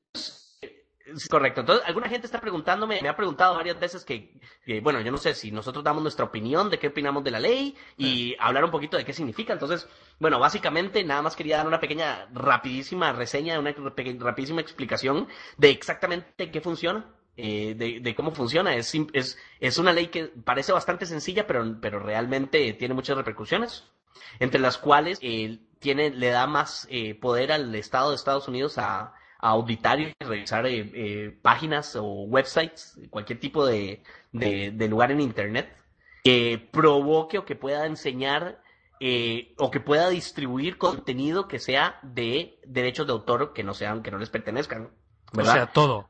Speaker 1: Correcto. Entonces, alguna gente está preguntándome, me ha preguntado varias veces que, que, bueno, yo no sé si nosotros damos nuestra opinión de qué opinamos de la ley y hablar un poquito de qué significa. Entonces, bueno, básicamente nada más quería dar una pequeña, rapidísima reseña, una rapidísima explicación de exactamente qué funciona. eh, de, de cómo funciona. Es, es, es una ley que parece bastante sencilla, pero, pero realmente tiene muchas repercusiones entre las cuales eh, tiene, le da más eh, poder al Estado de Estados Unidos a, a auditar y revisar eh, eh, páginas o websites, cualquier tipo de, de, de lugar en Internet, que provoque o que pueda enseñar eh, o que pueda distribuir contenido que sea de derechos de autor que no sean, que no les pertenezcan.
Speaker 3: O
Speaker 1: ¿verdad?
Speaker 3: sea, todo.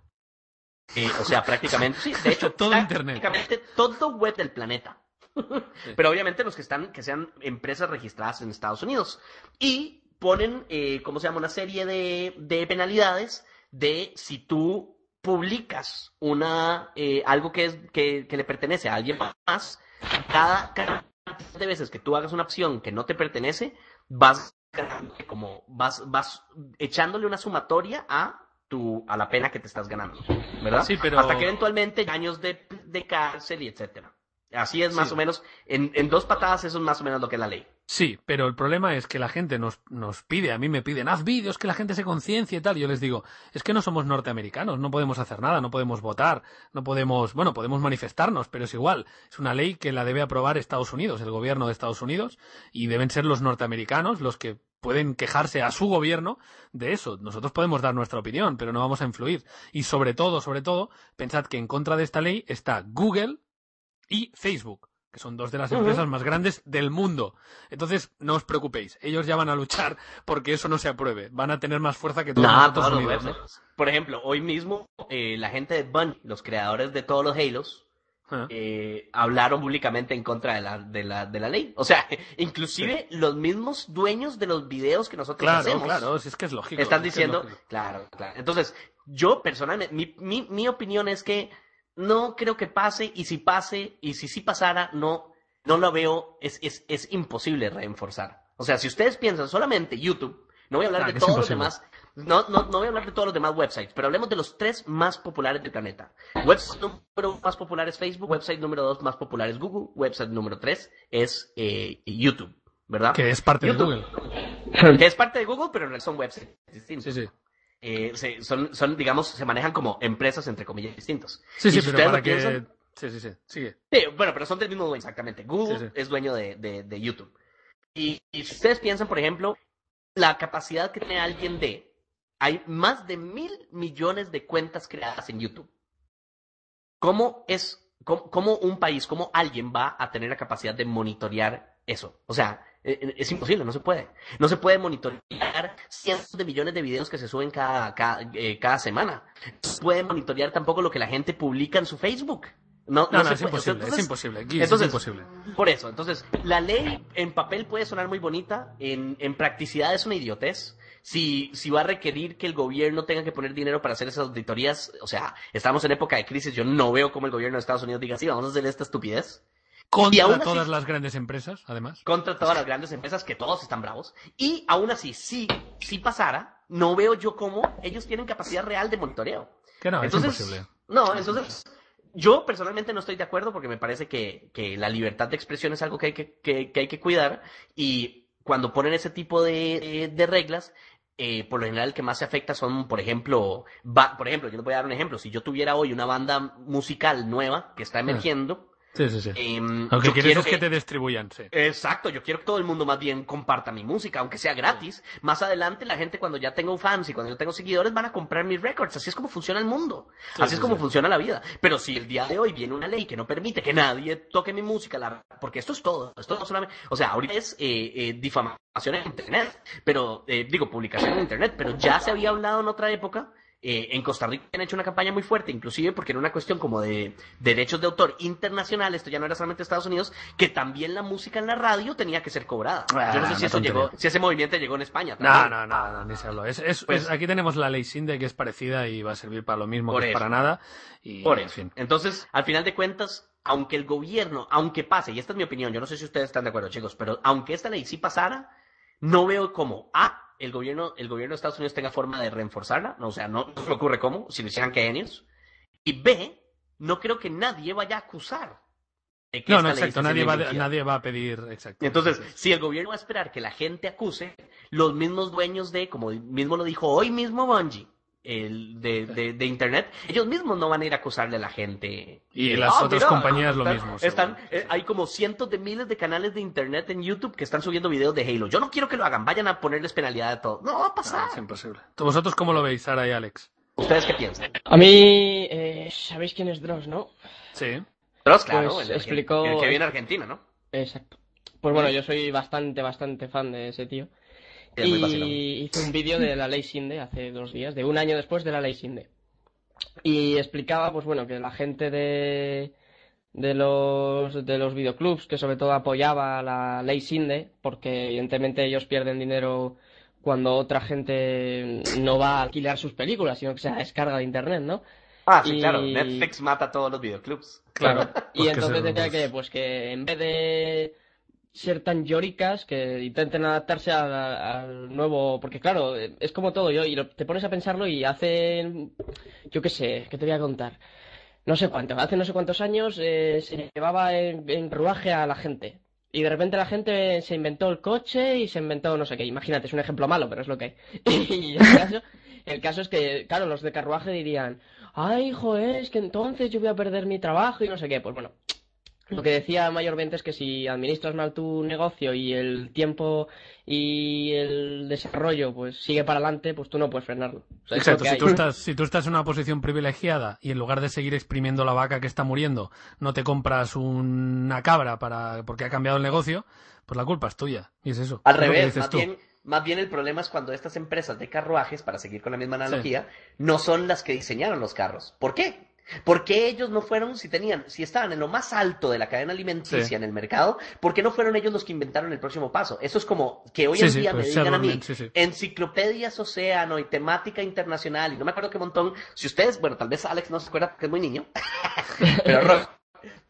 Speaker 1: O sea, prácticamente, sí, de hecho,
Speaker 3: Todo Internet.
Speaker 1: prácticamente todo web del planeta. Pero obviamente los que están, que sean empresas registradas en Estados Unidos. Y ponen, eh, ¿cómo se llama? Una serie de, de penalidades de si tú publicas una, eh, algo que, es, que, que le pertenece a alguien más, cada, cada de veces que tú hagas una opción que no te pertenece, vas como vas, vas echándole una sumatoria a tu, a la pena que te estás ganando, ¿verdad?
Speaker 3: Sí, pero-
Speaker 1: Hasta que eventualmente años de, de cárcel y etcétera. Así es más
Speaker 3: Sí.
Speaker 1: o menos, en, en dos patadas eso es más o menos lo que es la ley.
Speaker 3: Sí, pero el problema es que la gente nos, nos pide, a mí me piden, haz vídeos, que la gente se conciencie y tal. Yo les digo, es que no somos norteamericanos, no podemos hacer nada, no podemos votar, no podemos, bueno, podemos manifestarnos, pero es igual. Es una ley que la debe aprobar Estados Unidos, el gobierno de Estados Unidos, y deben ser los norteamericanos los que pueden quejarse a su gobierno de eso. Nosotros podemos dar nuestra opinión, pero no vamos a influir. Y sobre todo, sobre todo, pensad que en contra de esta ley está Google y Facebook, que son dos de las empresas más grandes del mundo. Entonces, no os preocupéis, ellos ya van a luchar porque eso no se apruebe. Van a tener más fuerza que todos
Speaker 1: los
Speaker 3: unidos, ¿no?
Speaker 1: websites. Por ejemplo, hoy mismo eh, la gente de Bungie, los creadores de todos los Halos, eh, hablaron públicamente en contra de la, de la, de la ley. O sea, inclusive los mismos dueños de los videos que nosotros
Speaker 3: Claro,
Speaker 1: hacemos
Speaker 3: claro, si es que es lógico.
Speaker 1: están
Speaker 3: es que es
Speaker 1: diciendo,
Speaker 3: lógico.
Speaker 1: claro, claro. Entonces, yo personalmente, mi, mi, mi opinión es que no creo que pase y si pase y si sí pasara, no, no lo veo, es, es, es imposible reenforzar. O sea, si ustedes piensan solamente YouTube, no voy a hablar
Speaker 3: Ah,
Speaker 1: de todos los demás, no, no, no voy a hablar de todos los demás websites, pero hablemos de los tres más populares del planeta. Website número uno más popular es Facebook, website número dos más popular es Google, website número tres es eh, YouTube, ¿verdad?
Speaker 3: Que es parte de. Google.
Speaker 1: Que es parte de Google, pero en realidad son websites distintos.
Speaker 3: Sí, sí.
Speaker 1: Eh, se- son, son, digamos, se manejan como empresas, entre comillas, distintos.
Speaker 3: Sí, sí,
Speaker 1: Y si
Speaker 3: pero
Speaker 1: ustedes
Speaker 3: para
Speaker 1: lo
Speaker 3: que...
Speaker 1: piensan-
Speaker 3: Sí, sí, sí. Sigue.
Speaker 1: Sí, bueno, pero son del mismo dueño, exactamente. Google
Speaker 3: Sí, sí.
Speaker 1: es dueño de, de- de YouTube. Y, y si ustedes piensan, por ejemplo, la capacidad que tiene alguien de... Hay más de mil millones de cuentas creadas en YouTube. ¿Cómo es, cómo, cómo un país, cómo alguien va a tener la capacidad de monitorear eso? O sea, es imposible, no se puede. No se puede monitorear cientos de millones de videos que se suben cada, cada, eh, cada semana. No se puede monitorear tampoco lo que la gente publica en su Facebook. No,
Speaker 3: No, no, es imposible,
Speaker 1: Entonces,
Speaker 3: es imposible.
Speaker 1: Entonces-
Speaker 3: es imposible.
Speaker 1: por eso, entonces, la ley en papel puede sonar muy bonita, en, en practicidad es una idiotez. Si, si va a requerir que el gobierno tenga que poner dinero para hacer esas auditorías, o sea, estamos en época de crisis, yo no veo cómo el gobierno de Estados Unidos diga, sí, vamos a hacer esta estupidez. Y
Speaker 3: Contra
Speaker 1: así-
Speaker 3: todas las grandes empresas, además.
Speaker 1: Contra todas las grandes empresas, que todos están bravos. Y aún así, si, si pasara, no veo yo cómo ellos tienen capacidad real de monitoreo.
Speaker 3: Que no,
Speaker 1: Entonces,
Speaker 3: es imposible.
Speaker 1: No, entonces, yo personalmente no estoy de acuerdo porque me parece que, que la libertad de expresión es algo que hay que, que- que hay que cuidar y cuando ponen ese tipo de, de- de reglas, eh, por lo general el que más se afecta son, por ejemplo, por ejemplo, yo les voy a dar un ejemplo, si yo tuviera hoy una banda musical nueva que está emergiendo,
Speaker 3: Sí, sí, sí.
Speaker 1: em,
Speaker 3: Lo que
Speaker 1: yo
Speaker 3: quieres que te distribuyan, sí.
Speaker 1: Exacto, yo quiero que todo el mundo más bien comparta mi música, aunque sea gratis. Más adelante la gente cuando ya tengo fans y cuando yo tengo seguidores van a comprar mis records. Así es como funciona el mundo.
Speaker 3: Sí,
Speaker 1: Así
Speaker 3: sí,
Speaker 1: es como funciona la vida. Pero si el día de hoy viene una ley que no permite que nadie toque mi música, la- porque esto es todo, esto no solamente, o sea, ahorita es eh, eh, difamación en internet, pero eh, digo publicación en internet, pero ya se había hablado en otra época. Eh, en Costa Rica han hecho una campaña muy fuerte, inclusive porque era una cuestión como de derechos de autor internacional, esto ya no era solamente Estados Unidos, que también la música en la radio tenía que ser cobrada.
Speaker 3: Ah,
Speaker 1: Yo no sé si eso llegó, si ese movimiento llegó en España.
Speaker 3: No,
Speaker 1: también.
Speaker 3: no, no, no, ni se habló. Es, es-
Speaker 1: Pues-
Speaker 3: es- aquí tenemos la ley Sinde, que es parecida y va a servir para lo mismo que
Speaker 1: eso.
Speaker 3: para nada. Y,
Speaker 1: Por
Speaker 3: en
Speaker 1: eso.
Speaker 3: fin.
Speaker 1: Entonces, al final de cuentas, aunque el gobierno, aunque pase, y esta es mi opinión, yo no sé si ustedes están de acuerdo, chicos, pero aunque esta ley sí pasara, no veo cómo A, el gobierno, el gobierno de Estados Unidos tenga forma de reenforzarla, no, o sea, no se me ocurre cómo, si lo hicieran que genios. Y B, no creo que nadie vaya a acusar. de que
Speaker 3: No, no, exacto. Nadie va, nadie va a pedir. Exacto.
Speaker 1: Entonces,
Speaker 3: sí.
Speaker 1: si el gobierno va a esperar que la gente acuse, los mismos dueños de, como mismo lo dijo hoy mismo Bungie, el de, de, de Internet, ellos mismos no van a ir a acusarle a la gente.
Speaker 3: Y
Speaker 1: Eh,
Speaker 3: las
Speaker 1: "Ah,
Speaker 3: otras
Speaker 1: mira,
Speaker 3: compañías lo
Speaker 1: están-
Speaker 3: mismo.
Speaker 1: Están, eh, hay como cientos de miles de canales de Internet en YouTube que están subiendo videos de Halo. Yo no quiero que lo hagan, vayan a ponerles penalidad a todo. No va a
Speaker 3: No,
Speaker 1: pasar.
Speaker 3: es imposible. ¿Vosotros cómo lo veis, Sara y Alex?
Speaker 1: ¿Ustedes qué piensan?
Speaker 2: A mí, eh, ¿sabéis quién es Dross, no?
Speaker 3: Sí.
Speaker 1: Dross, claro,
Speaker 2: Pues
Speaker 1: el, Argen-
Speaker 2: explicó-
Speaker 1: el que viene a Argentina, ¿no?
Speaker 2: Exacto. Pues bueno, yo soy bastante, bastante fan de ese tío.
Speaker 1: Es.
Speaker 2: Y hice un vídeo de la ley Sinde hace dos días, de un año después de la ley Sinde. Y explicaba, pues bueno, que la gente de, de los, de los videoclubs, que sobre todo apoyaba la ley Sinde, porque evidentemente ellos pierden dinero cuando otra gente no va a alquilar sus películas, sino que se descarga de internet, ¿no?
Speaker 1: Ah, sí,
Speaker 2: Y-
Speaker 1: claro. Netflix mata a todos los videoclubs.
Speaker 2: Claro.
Speaker 3: Pues
Speaker 2: y
Speaker 3: que
Speaker 2: entonces decía que, pues que en vez de ser tan llóricas, que intenten adaptarse al, nuevo, porque claro, es como todo, y lo- te pones a pensarlo y hace, yo qué sé, ¿qué te voy a contar? no sé cuánto, hace no sé cuántos años eh, se llevaba en, en carruaje a la gente. Y de repente la gente se inventó el coche y se inventó no sé qué. Imagínate, es un ejemplo malo, pero es lo que hay. y el caso, es que, claro, los de carruaje dirían, ay, joder, es que entonces yo voy a perder mi trabajo y no sé qué. Pues bueno, lo que decía mayormente es que si administras mal tu negocio y el tiempo y el desarrollo pues sigue para adelante, pues tú no puedes frenarlo. O sea, es
Speaker 3: Exacto, si tú, estás, si tú estás en una posición privilegiada y en lugar de seguir exprimiendo la vaca que está muriendo, no te compras una cabra para porque ha cambiado el negocio, pues la culpa es tuya. Y es eso.
Speaker 1: Al
Speaker 3: es
Speaker 1: revés,
Speaker 3: dices
Speaker 1: más
Speaker 3: tú.
Speaker 1: bien, más bien el problema es cuando estas empresas de carruajes, para seguir con la misma analogía, no son las que diseñaron los carros. ¿Por qué? Porque ellos no fueron, si tenían, si estaban en lo más alto de la cadena alimenticia
Speaker 3: Sí.
Speaker 1: en el mercado, ¿por qué no fueron ellos los que inventaron el próximo paso? Eso es como que hoy en
Speaker 3: sí,
Speaker 1: día
Speaker 3: pues
Speaker 1: me digan a mí, enciclopedias océano y temática internacional, y no me acuerdo qué montón, si ustedes, bueno, tal vez Alex no se acuerda porque es muy niño, pero Ro-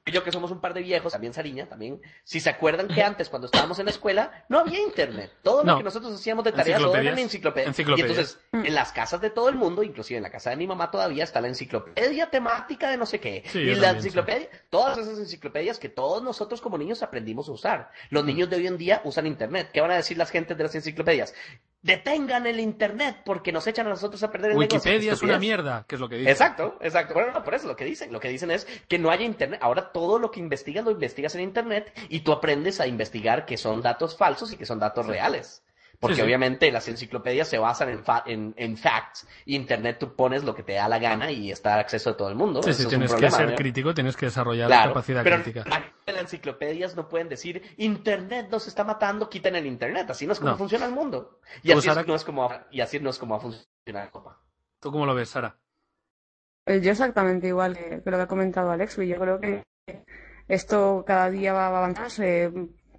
Speaker 1: y yo que somos un par de viejos, también Sariña, también, si se acuerdan que antes cuando estábamos en la escuela no había internet, todo
Speaker 3: No.
Speaker 1: lo que nosotros hacíamos de tareas todo eran
Speaker 3: Enciclopedias.
Speaker 1: enciclopedias. Y entonces, en las casas de todo el mundo, inclusive en la casa de mi mamá todavía está la enciclopedia temática de no sé qué.
Speaker 3: Sí,
Speaker 1: y la
Speaker 3: también,
Speaker 1: enciclopedia, todas esas enciclopedias que todos nosotros como niños aprendimos a usar. Los niños de hoy en día usan internet. ¿Qué van a decir las gentes de las enciclopedias? Detengan el internet porque nos echan a nosotros a perder el negocio.
Speaker 3: Wikipedia es una mierda, que es lo que dice.
Speaker 1: Exacto, exacto. Bueno, no, por eso lo que dicen. Lo que dicen es que no haya internet. Ahora todo lo que investigas lo investigas en internet y tú aprendes a investigar que son datos falsos y que son datos reales. Porque
Speaker 3: Sí, sí.
Speaker 1: obviamente las enciclopedias se basan en, fa- en, en facts y internet tú pones lo que te da la gana y está al acceso de todo el mundo.
Speaker 3: Sí,
Speaker 1: Eso
Speaker 3: sí,
Speaker 1: es un
Speaker 3: tienes que ser
Speaker 1: ¿no?
Speaker 3: crítico, tienes que desarrollar
Speaker 1: Claro,
Speaker 3: capacidad
Speaker 1: pero
Speaker 3: crítica.
Speaker 1: en las enciclopedias no pueden decir Internet nos está matando, quiten el Internet. Así no es como
Speaker 3: No.
Speaker 1: funciona el mundo. Y así, es-
Speaker 3: Sara-
Speaker 1: no es como, y así no es como va a funcionar la Copa.
Speaker 3: ¿Tú cómo lo ves, Sara?
Speaker 4: Eh, Yo exactamente igual que, que lo que ha comentado Alex, y yo creo que esto cada día va a avanzar. eh,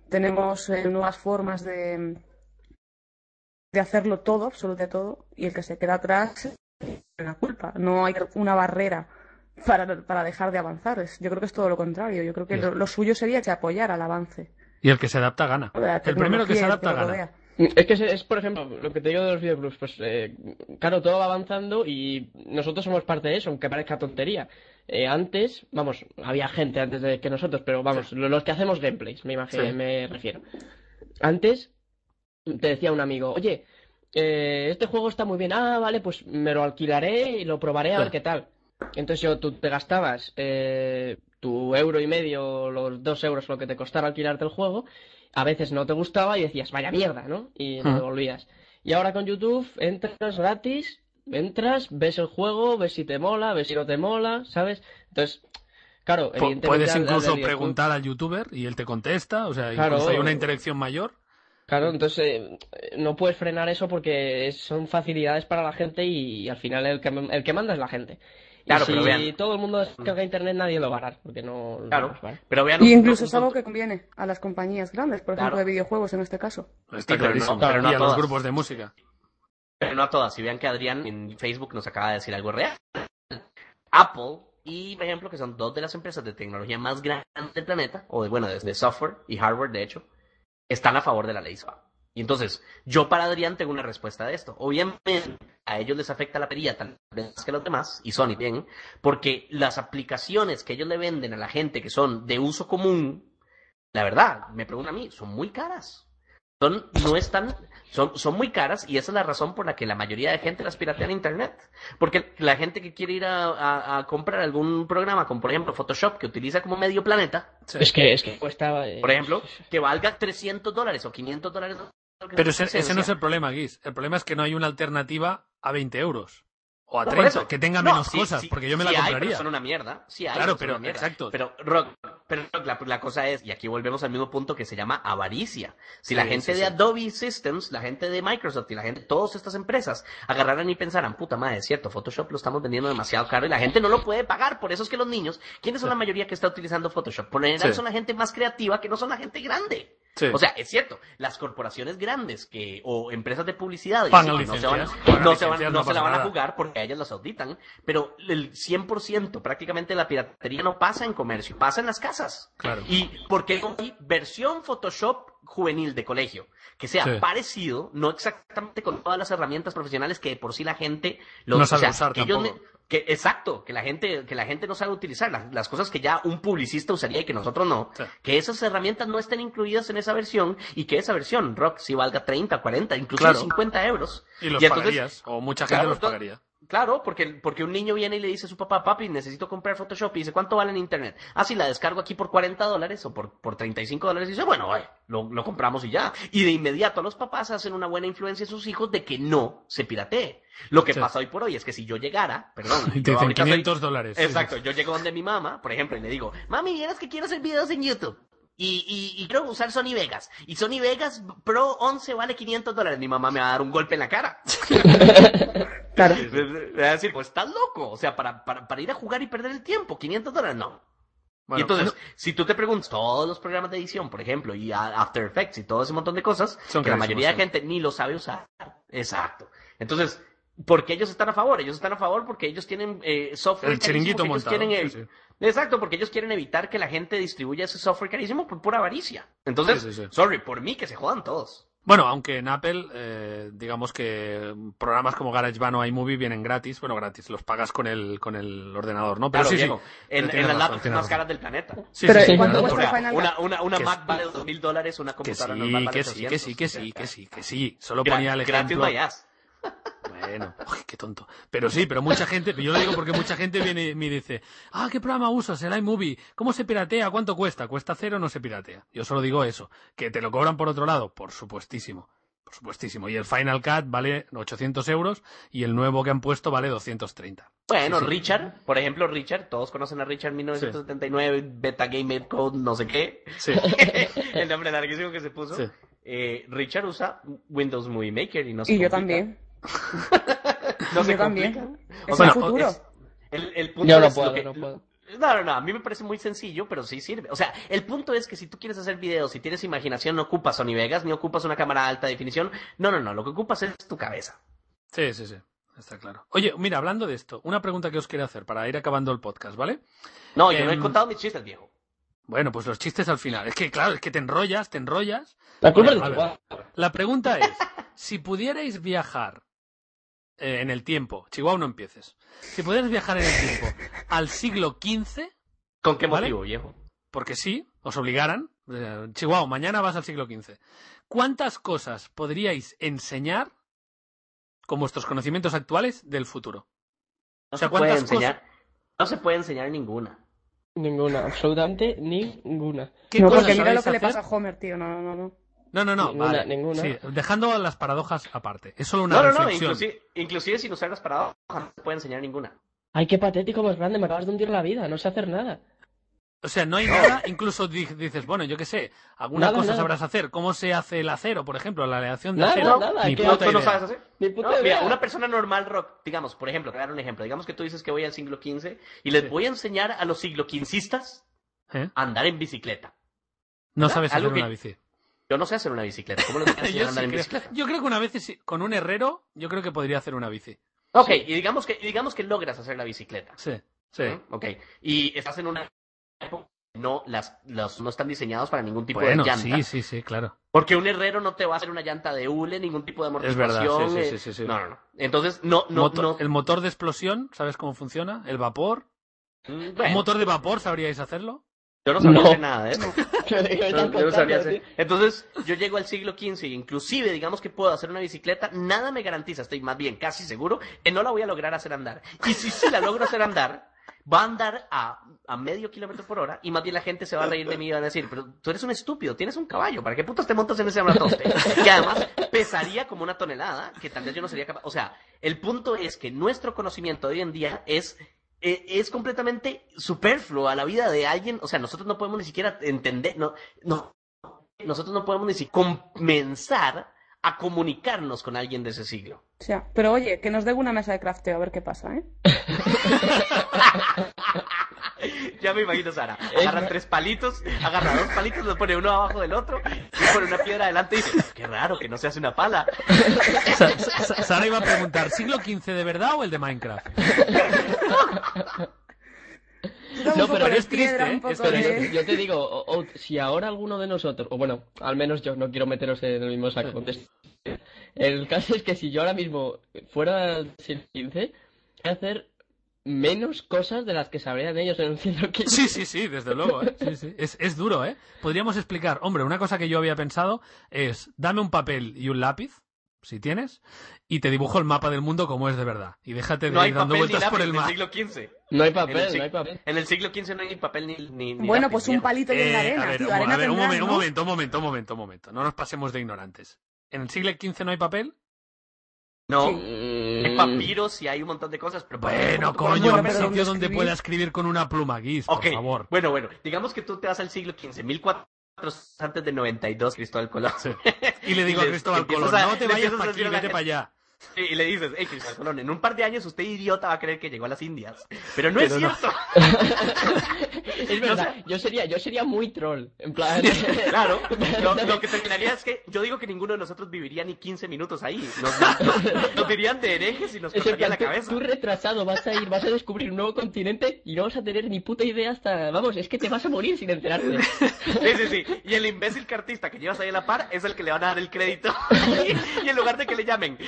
Speaker 4: tenemos eh, nuevas formas de, de hacerlo todo, absolutamente todo, y el que se queda atrás tiene la culpa. No hay una barrera para, para dejar de avanzar. Es- Yo creo que es todo lo contrario. Yo creo que lo, lo suyo sería que apoyar al avance.
Speaker 3: Y el que se adapta gana. El primero que se adapta gana.
Speaker 4: rodea.
Speaker 2: Es que es, es, por ejemplo, lo que te digo de los videoclubs, pues eh, claro, todo va avanzando y nosotros somos parte de eso, aunque parezca tontería. Eh, antes, vamos, había gente antes de que nosotros, pero vamos, lo- los que hacemos gameplays, me imagino,
Speaker 3: Sí.
Speaker 2: me refiero. Antes te decía un amigo, oye, eh, este juego está muy bien, ah, vale, pues me lo alquilaré y lo probaré a ver qué tal. Entonces yo, tú te gastabas eh, tu euro y medio, los dos euros lo que te costara alquilarte el juego, a veces no te gustaba y decías, vaya mierda, ¿no? Y lo devolvías. Y ahora con YouTube entras gratis, entras, ves el juego, ves si te mola, ves si no te mola, ¿sabes? Entonces, claro, evidentemente
Speaker 3: Puedes incluso preguntar al youtuber y él te contesta, o sea,
Speaker 2: Claro.
Speaker 3: incluso hay una interacción mayor.
Speaker 2: Claro, entonces eh, no puedes frenar eso porque son facilidades para la gente y, al final el que, el que manda es la gente.
Speaker 1: Claro,
Speaker 2: y si
Speaker 1: pero vean.
Speaker 2: todo el mundo descarga internet nadie lo va a dar, porque no... no
Speaker 1: Claro.
Speaker 2: nos va a dar.
Speaker 1: Pero vean
Speaker 4: Y incluso es algo que conviene a las compañías grandes, por ejemplo,
Speaker 1: Claro.
Speaker 4: de videojuegos en este caso.
Speaker 3: Está
Speaker 1: Sí, pero no-
Speaker 3: clarísimo.
Speaker 1: pero no
Speaker 3: y
Speaker 1: a
Speaker 3: a los
Speaker 1: todas.
Speaker 3: grupos de música.
Speaker 1: Pero no a todas. Si vean que Adrián en Facebook nos acaba de decir algo real. Apple y, por ejemplo, que son dos de las empresas de tecnología más grandes del planeta, o de, bueno, de software y hardware, de hecho, están a favor de la ley SWAP. Y entonces, yo para Adrián tengo una respuesta de esto. Obviamente, a ellos les afecta la perilla tal vez que a los demás, y Sony bien, porque las aplicaciones que ellos le venden a la gente que son de uso común, la verdad, me preguntan a mí, son muy caras. Son, no están, son, son muy caras y esa es la razón por la que la mayoría de gente las piratea en internet. Porque la gente que quiere ir a, a- a comprar algún programa, como por ejemplo Photoshop, que utiliza como medio planeta,
Speaker 2: Es que, es que cuesta... eh,
Speaker 1: por ejemplo, que valga 300 dólares o 500 dólares.
Speaker 3: Pero ese, ese no es el problema, Guis. El problema es que no hay una alternativa a 20 euros. O a
Speaker 1: No, por
Speaker 3: 30,
Speaker 1: eso.
Speaker 3: que tenga
Speaker 1: No,
Speaker 3: menos
Speaker 1: sí,
Speaker 3: cosas,
Speaker 1: sí,
Speaker 3: porque yo me
Speaker 1: sí
Speaker 3: la
Speaker 1: hay,
Speaker 3: compraría.
Speaker 1: pero son una mierda. Sí hay,
Speaker 3: Claro, pero-
Speaker 1: mierda.
Speaker 3: exacto.
Speaker 1: Pero, Rock, pero Rock, la, la cosa es, y aquí volvemos al mismo punto que se llama avaricia. Si la gente de. Adobe Systems, la gente de Microsoft y la gente, todas estas empresas, agarraran y pensaran, puta madre, es cierto, Photoshop lo estamos vendiendo demasiado caro y la gente no lo puede pagar. Por eso es que los niños, ¿quiénes son la mayoría que está utilizando Photoshop? Por lo general son la gente más creativa que no son la gente grande.
Speaker 3: Sí.
Speaker 1: O sea, es cierto, las corporaciones grandes que, o empresas de publicidad no se van,
Speaker 3: licencias, pagan
Speaker 1: no se, van-
Speaker 3: licencias,
Speaker 1: no
Speaker 3: no
Speaker 1: se la van a jugar porque a ellas las auditan, pero el 100% prácticamente la piratería no pasa en comercio, pasa en las casas.
Speaker 3: Claro.
Speaker 1: Y porque hay versión Photoshop juvenil de colegio, que sea
Speaker 3: Sí.
Speaker 1: parecido, no exactamente con todas las herramientas profesionales que de por sí la gente los,
Speaker 3: No
Speaker 1: o
Speaker 3: sabe
Speaker 1: sea,
Speaker 3: usar
Speaker 1: que ellos
Speaker 3: tampoco.
Speaker 1: Que, exacto, que la gente, que la gente no sabe utilizar, las, las cosas que ya un publicista usaría y que nosotros no,
Speaker 3: Sí.
Speaker 1: que esas herramientas no estén incluidas en esa versión y que esa versión, Rock, si valga 30, 40, incluso
Speaker 3: Claro.
Speaker 1: 50 euros.
Speaker 3: Y los
Speaker 1: entonces-
Speaker 3: pagarías, o mucha gente
Speaker 1: Claro,
Speaker 3: los pagaría.
Speaker 1: Claro, porque, porque un niño viene y le dice a su papá, papi, necesito comprar Photoshop y dice, ¿cuánto vale en internet? Ah, sí, la descargo aquí por 40 dólares o por, por 35 dólares y dice, bueno, eh, lo, lo compramos y ya. Y de inmediato los papás hacen una buena influencia en sus hijos de que no se piratee. Lo que
Speaker 3: Sí.
Speaker 1: pasa hoy por hoy es que si yo llegara, perdón,
Speaker 3: Y te dicen
Speaker 1: ahorita soy-
Speaker 3: 500 dólares.
Speaker 1: Exacto,
Speaker 3: sí.
Speaker 1: yo llego donde mi mamá, por ejemplo, y le digo, mami, vieras que quiero hacer videos en YouTube. Y, y, y quiero usar Sony Vegas. Y Sony Vegas Pro 11 vale 500 dólares. Mi mamá me va a dar un golpe en la cara.
Speaker 4: Claro.
Speaker 1: A decir, pues estás loco. O sea, para, para, para ir a jugar y perder el tiempo, 500 dólares, no.
Speaker 3: Bueno,
Speaker 1: y entonces,
Speaker 3: bueno,
Speaker 1: si tú te preguntas todos los programas de edición, por ejemplo, y After Effects y todo ese montón de cosas,
Speaker 3: Son
Speaker 1: que la mayoría de
Speaker 3: sí.
Speaker 1: gente ni lo sabe usar. Exacto. Entonces, ¿por qué ellos están a favor? Ellos están a favor porque ellos tienen eh, software
Speaker 3: el
Speaker 1: carísimo
Speaker 3: chiringuito
Speaker 1: ellos
Speaker 3: montado.
Speaker 1: quieren,
Speaker 3: sí, sí.
Speaker 1: Exacto, porque ellos quieren evitar que la gente distribuya ese software carísimo por pura avaricia. Entonces,
Speaker 3: sí.
Speaker 1: sorry, por mí que se jodan todos.
Speaker 3: Bueno, aunque en Apple, eh, digamos que programas como GarageBand o iMovie vienen gratis, bueno, gratis, los pagas con el, con el ordenador, ¿no? Pero
Speaker 1: Claro,
Speaker 3: sí,
Speaker 1: Diego,
Speaker 3: sí.
Speaker 1: en, las laptops más
Speaker 3: razón.
Speaker 1: caras del planeta.
Speaker 3: Sí,
Speaker 4: Pero
Speaker 3: sí, sí,
Speaker 4: ¿cuánto cuesta el Final
Speaker 1: Una, una, una
Speaker 3: Que
Speaker 1: Mac
Speaker 3: sí.
Speaker 1: vale dos mil dólares, una
Speaker 3: Que
Speaker 1: computadora
Speaker 3: sí,
Speaker 1: normal vale
Speaker 3: que sí, que sí,
Speaker 1: 800,
Speaker 3: que sí, que sí, que sí. Solo
Speaker 1: gra-
Speaker 3: ponía el
Speaker 1: Gratis
Speaker 3: ejemplo.
Speaker 1: vayas.
Speaker 3: Bueno, uy, qué tonto. Pero sí, pero mucha gente, yo lo digo porque mucha gente viene y me dice, ah, ¿qué programa usas? El iMovie. ¿Cómo se piratea? ¿Cuánto cuesta? ¿Cuesta cero o no se piratea? Yo solo digo eso. ¿Que te lo cobran por otro lado? Por supuestísimo. Por supuestísimo. Y el Final Cut vale 800 euros y el nuevo que han puesto vale 230.
Speaker 1: Bueno,
Speaker 3: Sí, sí.
Speaker 1: Richard, por ejemplo, Richard, todos conocen a Richard 1979, Beta Game Code, no sé qué.
Speaker 3: Sí.
Speaker 1: el nombre larguísimo que se puso.
Speaker 3: Sí.
Speaker 1: Eh, Richard usa Windows Movie Maker y no se
Speaker 4: Y yo también.
Speaker 1: No se
Speaker 4: yo también. Es
Speaker 3: Bueno,
Speaker 4: el futuro.
Speaker 1: es- el, el punto
Speaker 2: Yo no
Speaker 1: es
Speaker 2: puedo,
Speaker 1: que-
Speaker 2: no puedo.
Speaker 1: No, no, no, a mí me parece muy sencillo, pero sí sirve. O sea, el punto es que si tú quieres hacer videos, si tienes imaginación, no ocupas Sony Vegas, ni ocupas una cámara de alta definición. No, no, no, lo que ocupas es tu cabeza.
Speaker 3: Sí, sí, sí. Está claro. Oye, mira, hablando de esto, una pregunta que os quería hacer para ir acabando el podcast, ¿vale?
Speaker 1: No, yo no he
Speaker 3: Em,
Speaker 1: contado mis chistes, viejo.
Speaker 3: Bueno, pues los chistes al final. Es que, claro, es que te enrollas, te enrollas.
Speaker 2: La culpa es
Speaker 3: Bueno,
Speaker 2: de.
Speaker 3: La pregunta es, si pudierais viajar eh, en el tiempo, Chihuahua no empieces, si pudierais viajar en el tiempo al siglo XV,
Speaker 1: ¿Con qué
Speaker 3: ¿Vale?
Speaker 1: motivo, viejo?
Speaker 3: porque sí, os obligaran, eh, Chihuahua, mañana vas al siglo XV, ¿cuántas cosas podríais enseñar con vuestros conocimientos actuales del futuro?
Speaker 1: No
Speaker 3: O sea,
Speaker 1: se puede
Speaker 3: ¿cuántas
Speaker 1: enseñar. No se puede enseñar ninguna.
Speaker 2: Ninguna, absolutamente ninguna.
Speaker 3: ¿Qué
Speaker 4: No,
Speaker 3: cosas
Speaker 4: porque mira lo que le pasa a Homer, tío. No, no, no.
Speaker 3: No, no, no,
Speaker 2: Ninguna,
Speaker 3: vale.
Speaker 2: ninguna.
Speaker 3: Sí, dejando las paradojas aparte. Es solo una
Speaker 1: No, no, no, inclusive, inclusive sin usar las paradojas no se puede enseñar ninguna.
Speaker 2: Ay, qué patético más grande, me acabas de hundir la vida, no sé hacer nada.
Speaker 3: O sea, no hay nada, incluso di- dices, bueno, yo qué sé, alguna
Speaker 2: Nada,
Speaker 3: cosa
Speaker 2: nada.
Speaker 3: sabrás hacer. ¿Cómo se hace el acero, por ejemplo, la aleación de
Speaker 2: Nada,
Speaker 3: acero?
Speaker 2: nada,
Speaker 3: Ni
Speaker 2: que-
Speaker 1: ¿No,
Speaker 3: puta
Speaker 1: ¿Tú no
Speaker 3: idea.
Speaker 1: sabes hacer?
Speaker 2: Ni puta
Speaker 1: No, mira,
Speaker 2: idea.
Speaker 1: una persona normal, Rock, digamos, por ejemplo, te voy a dar un ejemplo. Digamos que tú dices que voy al siglo XV y les
Speaker 3: Sí.
Speaker 1: voy a enseñar a los siglo XVistas
Speaker 3: ¿Eh?
Speaker 1: a andar en bicicleta.
Speaker 3: No sabes hacer
Speaker 1: Algo que-
Speaker 3: una bici.
Speaker 1: Yo no sé hacer una bicicleta. ¿Cómo les voy a enseñar
Speaker 3: Yo,
Speaker 1: a andar
Speaker 3: sí
Speaker 1: en
Speaker 3: creo,
Speaker 1: bicicleta?
Speaker 3: yo creo que una vez con un herrero, yo creo que podría hacer una bici.
Speaker 1: Ok, y digamos que, y digamos que logras hacer la bicicleta.
Speaker 3: Sí, sí.
Speaker 1: ¿Mm? Ok, y estás en una no, las, los, no están diseñados para ningún tipo
Speaker 3: Bueno,
Speaker 1: de llanta.
Speaker 3: sí, sí, sí, claro.
Speaker 1: Porque un herrero no te va a hacer una llanta de hule, ningún tipo de
Speaker 3: Es verdad,
Speaker 1: amortiguación.
Speaker 3: sí, sí,
Speaker 1: eh,
Speaker 3: sí, sí, sí.
Speaker 1: No, no, no. Entonces, no, no.
Speaker 3: El motor de explosión, ¿sabes cómo funciona? El vapor.
Speaker 1: Mm,
Speaker 3: ¿Un motor de vapor sabríais hacerlo?
Speaker 1: Yo no sabría
Speaker 2: No.
Speaker 1: hacer nada de eso.
Speaker 2: Yo
Speaker 1: No, yo sabría hacer. Entonces, yo llego al siglo XV inclusive, digamos que puedo hacer una bicicleta, nada me garantiza, estoy más bien casi seguro, que no la voy a lograr hacer andar. Y si sí la logro hacer andar, va a andar a, a medio kilómetro por hora y más bien la gente se va a reír de mí y va a decir, pero tú eres un estúpido, tienes un caballo, ¿para qué putas te montas en ese amatoste? Que además pesaría como una tonelada, que tal vez yo no sería capaz. O sea, el punto es que nuestro conocimiento hoy en día es eh, es completamente superfluo a la vida de alguien, o sea, nosotros no podemos ni siquiera entender, no, no, nosotros no podemos ni siquiera comenzar a comunicarnos con alguien de ese siglo.
Speaker 4: O sea, pero oye, que nos dé una mesa de crafteo a ver qué pasa, ¿eh?
Speaker 1: ya me imagino Sara, agarra tres palitos, agarra dos palitos, los pone uno abajo del otro, y pone una piedra adelante y dice, qué raro que no se hace una pala.
Speaker 3: Sa- Sa- Sara iba a preguntar, ¿siglo XV de verdad o el de Minecraft?
Speaker 2: No,
Speaker 4: poco
Speaker 2: pero
Speaker 3: es triste,
Speaker 4: piedra,
Speaker 3: ¿eh?
Speaker 2: Pero
Speaker 4: de-
Speaker 2: yo, yo te digo, o- o- si ahora alguno de nosotros, o bueno, al menos yo, no quiero meteros en el mismo saco. El caso es que si yo ahora mismo fuera del siglo XV, voy a hacer menos cosas de las que sabrían ellos en un siglo XV.
Speaker 3: Sí, sí, sí, desde luego. ¿eh? Sí, sí. Es, es duro, ¿eh? Podríamos explicar, hombre, una cosa que yo había pensado es, dame un papel y un lápiz, si tienes, y te dibujo el mapa del mundo como es de verdad. Y déjate de
Speaker 1: No
Speaker 3: ir dando vueltas por el
Speaker 1: el
Speaker 3: mar.
Speaker 1: siglo XV.
Speaker 2: No hay papel, no hay papel.
Speaker 1: En el siglo XV no hay ni papel ni, ni, ni
Speaker 4: Bueno,
Speaker 1: lápiz,
Speaker 4: pues un palito y en la
Speaker 3: Eh,
Speaker 4: arena,
Speaker 3: a ver,
Speaker 4: tío.
Speaker 3: un-
Speaker 4: Arena
Speaker 3: a ver, un,
Speaker 4: tendrán,
Speaker 3: momen- un momento, un momento, un momento, un momento. No nos pasemos de ignorantes. ¿En el siglo XV no hay papel?
Speaker 1: No,
Speaker 4: Sí.
Speaker 1: Hay papiros y hay un montón de cosas, pero...
Speaker 3: Bueno,
Speaker 1: ¿cómo-
Speaker 3: coño,
Speaker 4: Bueno,
Speaker 3: un sitio
Speaker 4: ¿dónde
Speaker 3: donde
Speaker 4: escribir?
Speaker 3: pueda escribir con una pluma, Guis, por
Speaker 1: Ok,
Speaker 3: favor.
Speaker 1: bueno, bueno, digamos que tú te vas al siglo XV, 1400 antes de 92, Cristóbal Colón.
Speaker 3: Sí. Y le digo a
Speaker 1: les-
Speaker 3: Cristóbal Colón,
Speaker 1: a-
Speaker 3: no te vayas
Speaker 1: a
Speaker 3: para aquí,
Speaker 1: a
Speaker 3: vete para allá.
Speaker 1: Sí, y le dices, hey, Cristóbal Colón, en un par de años usted idiota va a creer que llegó a las Indias. Pero no es
Speaker 3: Pero no.
Speaker 1: cierto.
Speaker 2: Es verdad, yo sería, yo sería muy troll. En plan.
Speaker 1: Claro, lo, lo que terminaría es que yo digo que ninguno de nosotros viviría ni 15 minutos ahí. Nos, nos- nos dirían de herejes y nos
Speaker 2: Es plan,
Speaker 1: la
Speaker 2: tú,
Speaker 1: cabeza.
Speaker 2: tú retrasado vas a ir, vas a descubrir un nuevo continente y no vas a tener ni puta idea hasta, vamos, es que te vas a morir sin enterarte.
Speaker 1: Sí, sí, sí. Y el imbécil cartista que llevas ahí a la par es el que le van a dar el crédito. y en lugar de que le llamen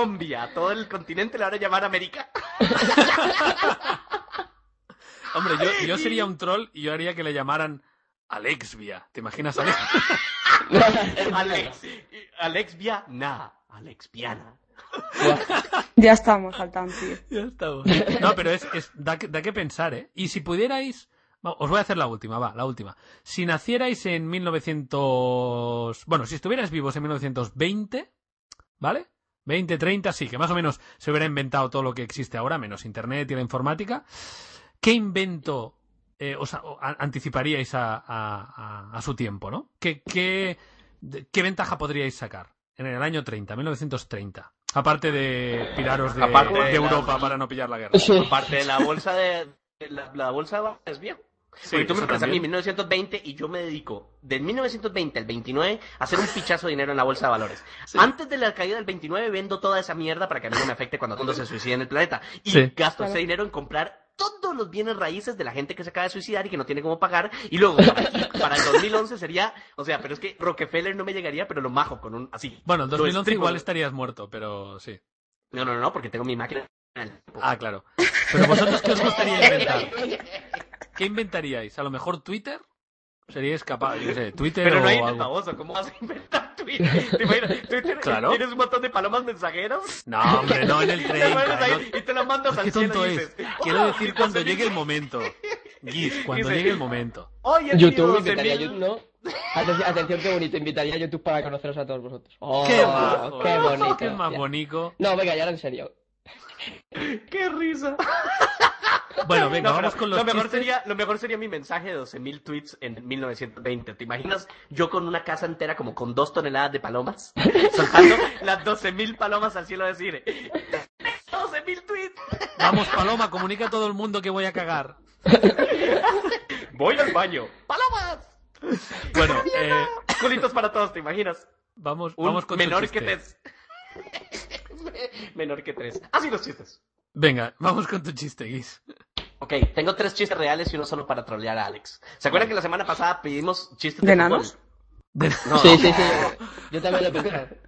Speaker 1: Colombia, todo el continente le van a llamar América.
Speaker 3: Hombre, yo, yo sería un troll y yo haría que le llamaran Alexvia. ¿Te imaginas Alex?
Speaker 1: Alex. Alex Viana. Alex Viana.
Speaker 4: Ya estamos al tanto, tío.
Speaker 3: ya estamos. No, pero es, es da, que- da que pensar, ¿eh? Y si pudierais... Os voy a hacer la última, va, la última. Si nacierais en 1900... Bueno, si estuvierais vivos en 1920, ¿vale? 20, 30, sí, que más o menos se hubiera inventado todo lo que existe ahora, menos Internet y la informática. ¿Qué invento eh, os a- o- a- anticiparíais a, a- a- a su tiempo, ¿no? ¿Qué, qué, de- ¿Qué ventaja podríais sacar en el año 30, 1930? Aparte de piraros de,
Speaker 1: Aparte
Speaker 3: de
Speaker 1: de
Speaker 3: Europa para no pillar la guerra.
Speaker 1: Aparte de la bolsa de. de La, la bolsa de es bien.
Speaker 3: Sí,
Speaker 1: Porque tú me
Speaker 3: eso
Speaker 1: preguntas a mí
Speaker 3: también.
Speaker 1: 1920 y yo me dedico del 1920 al 29 a hacer un pichazo de dinero en la bolsa de valores. Antes de la caída del 29 vendo toda esa mierda para que a mí no me afecte cuando todo el mundo se suicide en el planeta. Y
Speaker 3: Sí.
Speaker 1: gasto ese
Speaker 4: Claro.
Speaker 1: dinero en comprar todos los bienes raíces de la gente que se acaba de suicidar y que no tiene cómo pagar. Y luego, para, el 2011 sería, o sea, pero es que Rockefeller no me llegaría, pero lo majo con un, así.
Speaker 3: Bueno, en
Speaker 1: Lo
Speaker 3: 2011
Speaker 1: estripo.
Speaker 3: igual estarías muerto, pero sí.
Speaker 1: No, no, no, no, porque tengo mi máquina.
Speaker 3: Ah, claro. Pero vosotros, ¿qué os gustaría inventar? ¿Qué inventaríais? A lo mejor Twitter. ¿Seríais capaz? Yo qué sé, Twitter
Speaker 1: Pero
Speaker 3: o
Speaker 1: no hay
Speaker 3: algo.
Speaker 1: baboso, ¿cómo vas a inventar Twitter? ¿Te imaginas? Twitter
Speaker 3: Claro.
Speaker 1: tienes un montón de palomas mensajeros.
Speaker 3: No, hombre, no en el 30.
Speaker 1: ahí
Speaker 3: no-
Speaker 1: y te lo mandas
Speaker 3: ¿Qué
Speaker 1: al cielo
Speaker 3: es? Quiero
Speaker 1: "Oh,
Speaker 3: decir cuando
Speaker 1: 12.000".
Speaker 3: llegue el momento. Guis, cuando
Speaker 1: Dice,
Speaker 3: llegue el momento.
Speaker 1: Hoy he
Speaker 2: YouTube invitaría
Speaker 1: 12.000.
Speaker 2: YouTube, ¿no? Atención, atención, qué bonito, invitaría a YouTube para conoceros a todos vosotros. Oh,
Speaker 3: ¡Qué majo!
Speaker 2: qué bonito.
Speaker 3: ¡Qué más bonito!
Speaker 2: No, venga, ya ahora en serio.
Speaker 1: ¡Qué risa!
Speaker 3: Bueno, venga,
Speaker 1: No,
Speaker 3: vamos con los
Speaker 1: lo mejor
Speaker 3: chistes.
Speaker 1: sería lo mejor sería mi mensaje de 12.000 tweets en 1920. ¿Te imaginas yo con una casa entera como con dos toneladas de palomas? Soltando las 12.000 palomas al cielo a decir 12.000 tweets.
Speaker 3: Vamos, Paloma, comunica a todo el mundo que voy a cagar.
Speaker 1: Voy al baño. ¡Palomas!
Speaker 3: Bueno, eh,
Speaker 1: Colitos para todos, ¿te imaginas?
Speaker 3: vamos,
Speaker 1: Un
Speaker 3: vamos con
Speaker 1: menor que tres. menor que tres. Así los chistes.
Speaker 3: Venga, vamos con tu chiste, Guis.
Speaker 1: Ok, tengo tres chistes reales y uno solo para trolear a Alex. ¿Se acuerdan que la semana pasada pedimos chistes de,
Speaker 4: ¿De
Speaker 1: fútbol?
Speaker 4: enanos?
Speaker 3: De-
Speaker 1: No,
Speaker 2: Sí, sí, sí. Yo también lo pensé.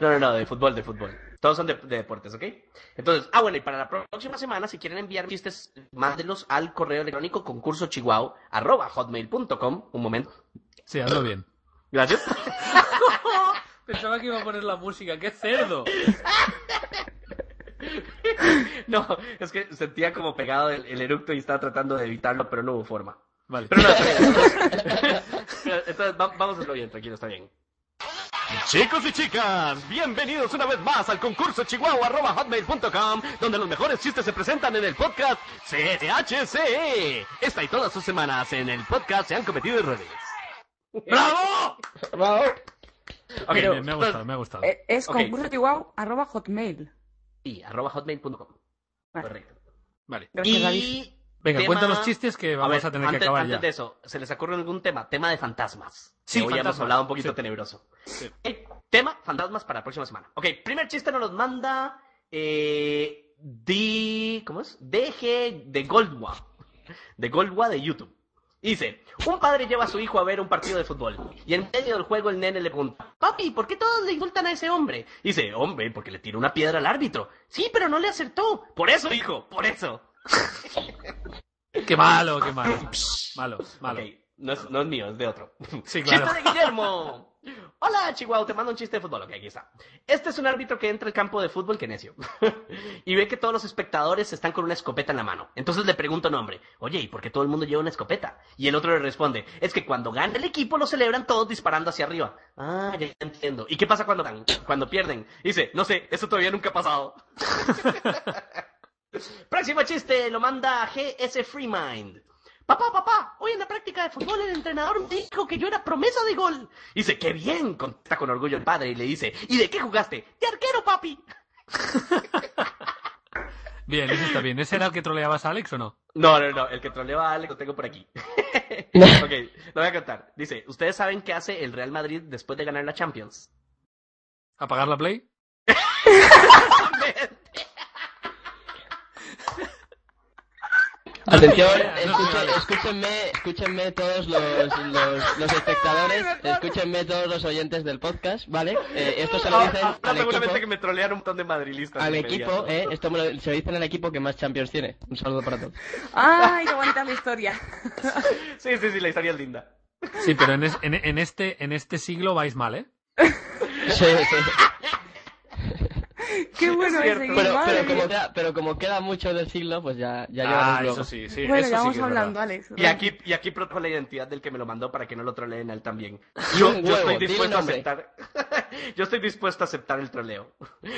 Speaker 1: no, no, no, de fútbol, de fútbol. Todos son de, de deportes, ¿ok? Entonces, ah, bueno, y para la próxima semana, si quieren enviar chistes, mándenlos al correo electrónico concurso arroba hotmail.com. Un momento.
Speaker 3: Sí, hazlo bien.
Speaker 1: Gracias.
Speaker 3: Pensaba que iba a poner la música. ¡Qué cerdo!
Speaker 1: No, es que sentía como pegado el, el eructo y estaba tratando de evitarlo, pero no hubo forma.
Speaker 3: Vale.
Speaker 1: Pero no. Entonces, entonces, va- vamos a hacerlo bien, tranquilo, está bien. Chicos y chicas, bienvenidos una vez más al concurso chihuahua.hotmail.com, donde los mejores chistes se presentan en el podcast CHCE. Esta y todas sus semanas en el podcast se han cometido errores.
Speaker 3: ¡Bravo!
Speaker 2: Bravo.
Speaker 1: Ok,
Speaker 3: Bien, bien, me ha gustado, me ha gustado.
Speaker 4: Eh, Es
Speaker 1: Ok.
Speaker 4: concurso chihuahua arroba hotmail.
Speaker 1: Y arroba hotmail.com.
Speaker 4: Vale.
Speaker 1: Correcto.
Speaker 3: Vale.
Speaker 4: Gracias, David.
Speaker 1: Y...
Speaker 3: Venga,
Speaker 1: tema-
Speaker 3: cuenta los chistes que vamos a,
Speaker 1: ver,
Speaker 3: tener
Speaker 1: antes,
Speaker 3: que acabar
Speaker 1: antes
Speaker 3: ya.
Speaker 1: de eso, ¿se les ocurre algún tema? Tema de fantasmas.
Speaker 3: Sí,
Speaker 1: hoy hemos hablado un poquito
Speaker 3: sí.
Speaker 1: tenebroso.
Speaker 3: Sí.
Speaker 1: Ok, tema fantasmas para la próxima semana. Ok, primer chiste nos los manda eh, D... ¿Cómo es? DG de Goldwa. De Goldwa de YouTube. Dice, un padre lleva a su hijo a ver un partido de fútbol y en medio del juego el nene le pregunta, papi, ¿por qué todos le insultan a ese hombre? Dice, hombre, porque le tiró una piedra al árbitro. Sí, pero no le acertó. Por eso, hijo, por eso.
Speaker 3: Qué malo, qué malo. Malo, malo.
Speaker 1: Ok, no es, no es mío, es de otro.
Speaker 3: Sí, claro.
Speaker 1: ¡Chiste de Guillermo! Hola, Chihuahua, te mando un chiste de fútbol. Ok, aquí está. Este es un árbitro que entra al campo de fútbol, que necio. y ve que todos los espectadores están con una escopeta en la mano. Entonces le pregunta un hombre, oye, ¿y por qué todo el mundo lleva una escopeta? Y el otro le responde, es que cuando gana el equipo lo celebran todos disparando hacia arriba. Ah, ya entiendo. ¿Y qué pasa cuando ganan? Cuando pierden. Dice, no sé, eso todavía nunca ha pasado. Próximo chiste, lo manda GS Freemind. Papá, papá, hoy en la práctica de fútbol el entrenador me dijo que yo era promesa de gol. Dice, qué bien, contesta con orgullo el padre y le dice, ¿y de qué jugaste? De arquero, papi.
Speaker 3: Bien, eso está bien. ¿Ese era el que troleabas a Alex o no?
Speaker 1: No, no, no, el que troleaba a Alex lo tengo por aquí. ok, lo voy a contar. Dice, ¿ustedes saben qué hace el Real Madrid después de ganar la Champions?
Speaker 3: ¿Apagar la play?
Speaker 2: Atención, escúchenme, escúchenme todos los, los, los espectadores, escúchenme todos los oyentes del podcast, ¿vale? Eh, esto se lo dicen
Speaker 1: Ah, ah,
Speaker 2: al equipo,
Speaker 1: que me trolean un montón de madrilistas.
Speaker 2: al equipo, eh, esto me lo- se lo dicen al equipo que más Champions tiene. Un saludo para todos.
Speaker 4: ¡Ay, qué bonita la historia!
Speaker 1: Sí, sí, sí, la historia es linda.
Speaker 3: Sí, pero en, es- en- en este, en este siglo vais mal, ¿eh?
Speaker 2: Sí, sí.
Speaker 4: ¡Qué bueno
Speaker 1: Es
Speaker 4: ese.
Speaker 2: Pero, como queda, pero como queda mucho del siglo, pues ya, ya
Speaker 3: ah, eso sí, sí.
Speaker 4: Bueno,
Speaker 3: eso
Speaker 4: ya vamos hablando. Alex.
Speaker 1: Y aquí, y aquí protejo la identidad del que me lo mandó para que no lo troleen a él también. Yo, estoy dispuesto a aceptar. yo estoy dispuesto a aceptar el troleo.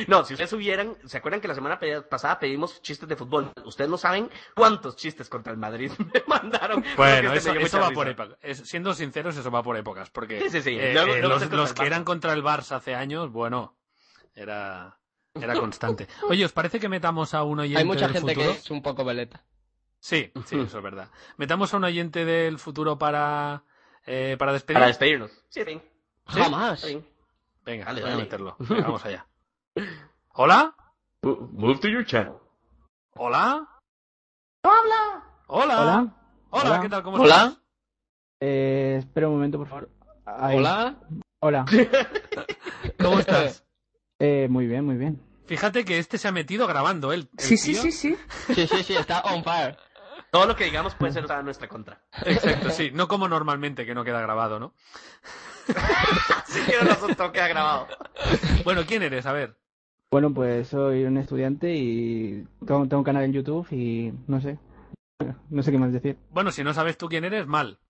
Speaker 1: No, si ustedes hubieran, ¿se acuerdan que la semana pasada pedimos chistes de fútbol? Ustedes no saben cuántos chistes contra el Madrid me mandaron.
Speaker 3: Bueno, eso,
Speaker 1: este me
Speaker 3: eso va por épocas. Siendo sinceros, eso va por épocas. Porque
Speaker 1: Sí, sí, sí.
Speaker 3: eh,
Speaker 1: Luego-
Speaker 3: eh,
Speaker 1: luego
Speaker 3: los, los que eran contra el Barça hace años, bueno, era, era constante. Oye, ¿os parece que metamos a un oyente
Speaker 2: Hay mucha
Speaker 3: del
Speaker 2: gente
Speaker 3: futuro?
Speaker 2: que es un poco veleta.
Speaker 3: Sí, sí, eso es verdad. Metamos a un oyente del futuro para, eh, para despedir.
Speaker 1: Para despedirnos. Sí, sí.
Speaker 3: ¿Sí?
Speaker 2: Jamás.
Speaker 1: Sí.
Speaker 3: Venga,
Speaker 1: Dale,
Speaker 3: voy a
Speaker 1: dale.
Speaker 3: meterlo. Venga, vamos allá. ¿Hola?
Speaker 1: Move to your channel.
Speaker 3: ¿Hola? ¡Hola! Hola.
Speaker 5: Hola.
Speaker 3: Hola,
Speaker 5: Hola.
Speaker 3: ¿qué tal? ¿Cómo
Speaker 2: Hola.
Speaker 3: estás?
Speaker 5: Eh, espera un momento, por favor. Ahí.
Speaker 2: Hola.
Speaker 5: Hola.
Speaker 3: ¿Cómo estás?
Speaker 5: Eh, muy bien, muy bien.
Speaker 3: Fíjate que este se ha metido grabando él.
Speaker 4: Sí, sí, sí, sí.
Speaker 2: Sí, sí, sí, está on fire.
Speaker 1: Todo lo que digamos puede ser usado en nuestra contra.
Speaker 3: Exacto, sí. No como normalmente, que no queda grabado, ¿no?
Speaker 1: Si quiero no asunto queda grabado.
Speaker 3: Bueno, ¿quién eres? A ver.
Speaker 5: Bueno, pues soy un estudiante y tengo, tengo un canal en YouTube y no sé. No sé qué más decir.
Speaker 3: Bueno, si no sabes tú quién eres, mal.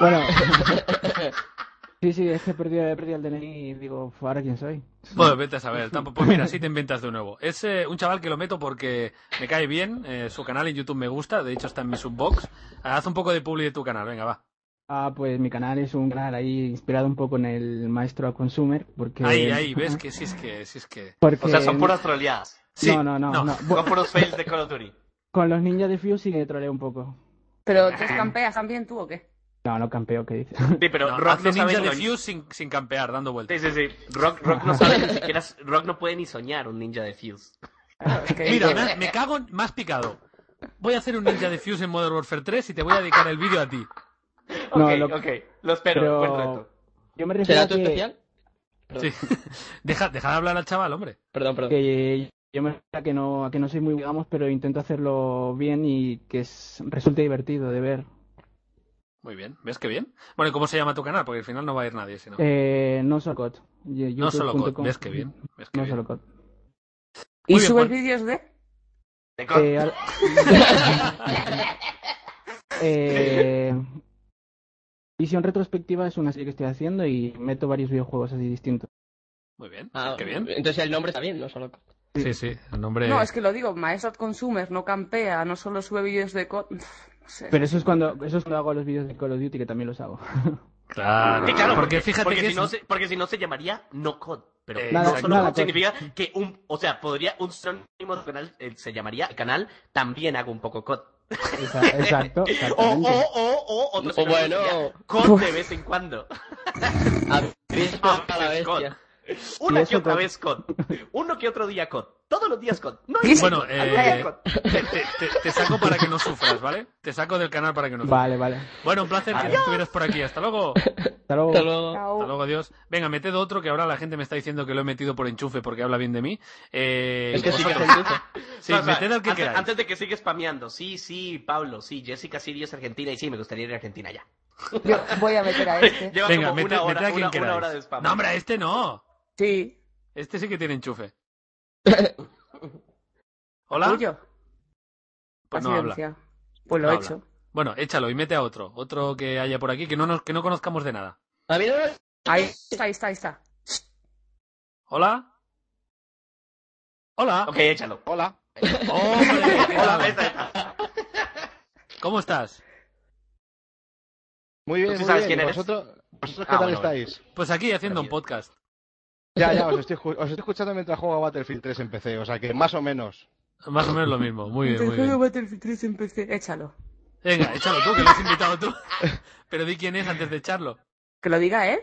Speaker 5: Bueno. Sí, sí, es que he perdido, he perdido el DNI y digo, ¿ahora quién soy?
Speaker 3: Pues vete a saber. Tampoco, pues mira, sí te inventas de nuevo. Es eh, un chaval que lo meto porque me cae bien. eh, su canal en YouTube me gusta. De hecho, está en mi subbox. Haz un poco de publi de tu canal. Venga, va.
Speaker 5: Ah, pues mi canal es un canal ahí inspirado un poco en el maestro a consumer, porque...
Speaker 3: Ahí, ahí, ves que sí es que, sí es que.
Speaker 5: Porque...
Speaker 1: O sea, son puras troleadas.
Speaker 3: Sí,
Speaker 5: no, no, no,
Speaker 3: no.
Speaker 5: no.
Speaker 1: Son puros fails de Call of Duty.
Speaker 5: Con los ninjas de Fuse sí que troleo un poco.
Speaker 4: ¿Pero te campeas también tú o qué?
Speaker 5: No, no campeo, ¿qué dices?
Speaker 1: Sí, pero
Speaker 3: No,
Speaker 1: Rock
Speaker 3: hace
Speaker 1: no sabe
Speaker 3: ninja
Speaker 1: ni
Speaker 3: de Fuse sin, sin campear, dando vueltas.
Speaker 1: Sí, sí, sí. Rock, Rock no sabe ni siquiera. Rock no puede ni soñar un ninja de Fuse.
Speaker 4: Que-
Speaker 3: Mira, me, me cago en... más picado. Voy a hacer un ninja de Fuse en Modern Warfare 3 y te voy a dedicar el vídeo a ti.
Speaker 5: No,
Speaker 1: ok,
Speaker 5: lo-
Speaker 1: ok. Lo espero.
Speaker 5: pero-
Speaker 1: Buen reto.
Speaker 5: Yo me refiero
Speaker 2: ¿Será
Speaker 5: a
Speaker 2: tu
Speaker 5: que,
Speaker 2: especial? Perdón,
Speaker 3: Sí. Deja, deja de hablar al chaval, hombre.
Speaker 2: perdón. perdón.
Speaker 5: que yo me refiero a que no, a que no soy muy, digamos, pero intento hacerlo bien y que es, resulte divertido de ver.
Speaker 3: Muy bien, ¿ves qué bien? Bueno, ¿y cómo se llama tu canal? Porque al final no va a ir nadie, si no.
Speaker 5: Eh, no solo y-
Speaker 3: no solo code, ¿ves qué bien? ¿Ves qué
Speaker 5: No
Speaker 3: bien?
Speaker 5: solo code.
Speaker 4: ¿Y
Speaker 3: bien,
Speaker 4: subes vídeos de...?
Speaker 1: De
Speaker 5: Eh, al- eh, Visión retrospectiva es una serie que estoy haciendo y meto varios videojuegos así distintos.
Speaker 3: Muy bien,
Speaker 2: Ah,
Speaker 3: qué bien.
Speaker 2: Entonces el nombre está bien, no solo.
Speaker 3: Sí, sí, el nombre...
Speaker 4: No, es que lo digo, Maestro Consumer no campea, no solo sube vídeos de... co- No.
Speaker 5: Pero eso es cuando eso es cuando hago los vídeos de Call of Duty que también los hago.
Speaker 3: Claro,
Speaker 1: Sí, claro,
Speaker 3: porque fíjate
Speaker 1: porque
Speaker 3: que
Speaker 1: si
Speaker 3: es-
Speaker 1: no se, porque si no se llamaría no code. Pero
Speaker 3: Eh,
Speaker 1: no
Speaker 3: nada-
Speaker 1: solo
Speaker 5: nada
Speaker 1: code
Speaker 5: code.
Speaker 1: significa que un, o sea, podría un de canal eh, se llamaría canal también hago un poco code.
Speaker 5: Esa- Exacto,
Speaker 1: O, o, o, o, otro
Speaker 2: O bueno.
Speaker 1: sería code de vez en cuando.
Speaker 2: Abrís
Speaker 1: Ah,
Speaker 2: a la
Speaker 1: es code. Una que otra
Speaker 5: code.
Speaker 1: vez code. Uno que otro día code. Todos los días code. No hay
Speaker 3: Bueno, eh,
Speaker 1: code.
Speaker 3: te, te- te saco para que no sufras. Fras, ¿vale? Te saco del canal para que nos
Speaker 5: Vale, vale.
Speaker 3: Bueno, un placer que estuvieras por aquí. Hasta luego.
Speaker 5: Hasta luego.
Speaker 2: Hasta luego.
Speaker 3: Hasta luego, adiós. Venga, meted otro que ahora la gente me está diciendo que lo he metido por enchufe porque habla bien de mí. Eh,
Speaker 2: Es que sí que
Speaker 3: Sí,
Speaker 1: O sea,
Speaker 3: meted al que
Speaker 1: antes,
Speaker 3: queráis.
Speaker 1: antes de que siga spameando, sí, sí, Pablo, sí, Jessica Sirio es argentina y sí, me gustaría ir a Argentina ya.
Speaker 4: Yo voy a meter a este.
Speaker 1: Lleva
Speaker 3: Venga,
Speaker 1: como
Speaker 3: mete,
Speaker 1: una hora,
Speaker 3: a quien
Speaker 1: una- una hora de spam.
Speaker 3: No, hombre, a este no.
Speaker 4: Sí.
Speaker 3: Este sí que tiene enchufe. ¿Hola?
Speaker 4: ¿Tuyo?
Speaker 3: Pues no habla.
Speaker 4: Pues lo
Speaker 3: No
Speaker 4: he
Speaker 3: habla.
Speaker 4: hecho.
Speaker 3: Bueno, échalo y mete a otro. Otro que haya por aquí que no, nos, que no conozcamos de nada.
Speaker 2: A mí no me-
Speaker 4: Ahí está, ahí está, ahí está.
Speaker 3: ¿Hola? ¿Hola?
Speaker 1: Ok, échalo.
Speaker 6: Hola.
Speaker 3: ¡Hombre! ¿qué
Speaker 1: Hola,
Speaker 3: tal? ¿Cómo estás?
Speaker 6: Muy bien,
Speaker 1: ¿Tú
Speaker 6: muy
Speaker 1: sabes
Speaker 6: bien.
Speaker 1: quién eres?
Speaker 6: ¿Vosotros, vosotros
Speaker 1: Ah,
Speaker 6: qué tal
Speaker 1: bueno, bueno.
Speaker 6: estáis?
Speaker 3: Pues aquí haciendo un podcast.
Speaker 6: Ya, ya, os estoy, escu- os estoy escuchando mientras juego a Battlefield 3 en PC, o sea que más o menos.
Speaker 3: Más o menos lo mismo. Muy bien,
Speaker 4: Entonces,
Speaker 3: bien.
Speaker 4: Battlefield 3 en PC. Échalo.
Speaker 3: Venga, échalo tú, que lo has invitado tú. Pero di quién es antes de echarlo.
Speaker 4: Que lo diga él.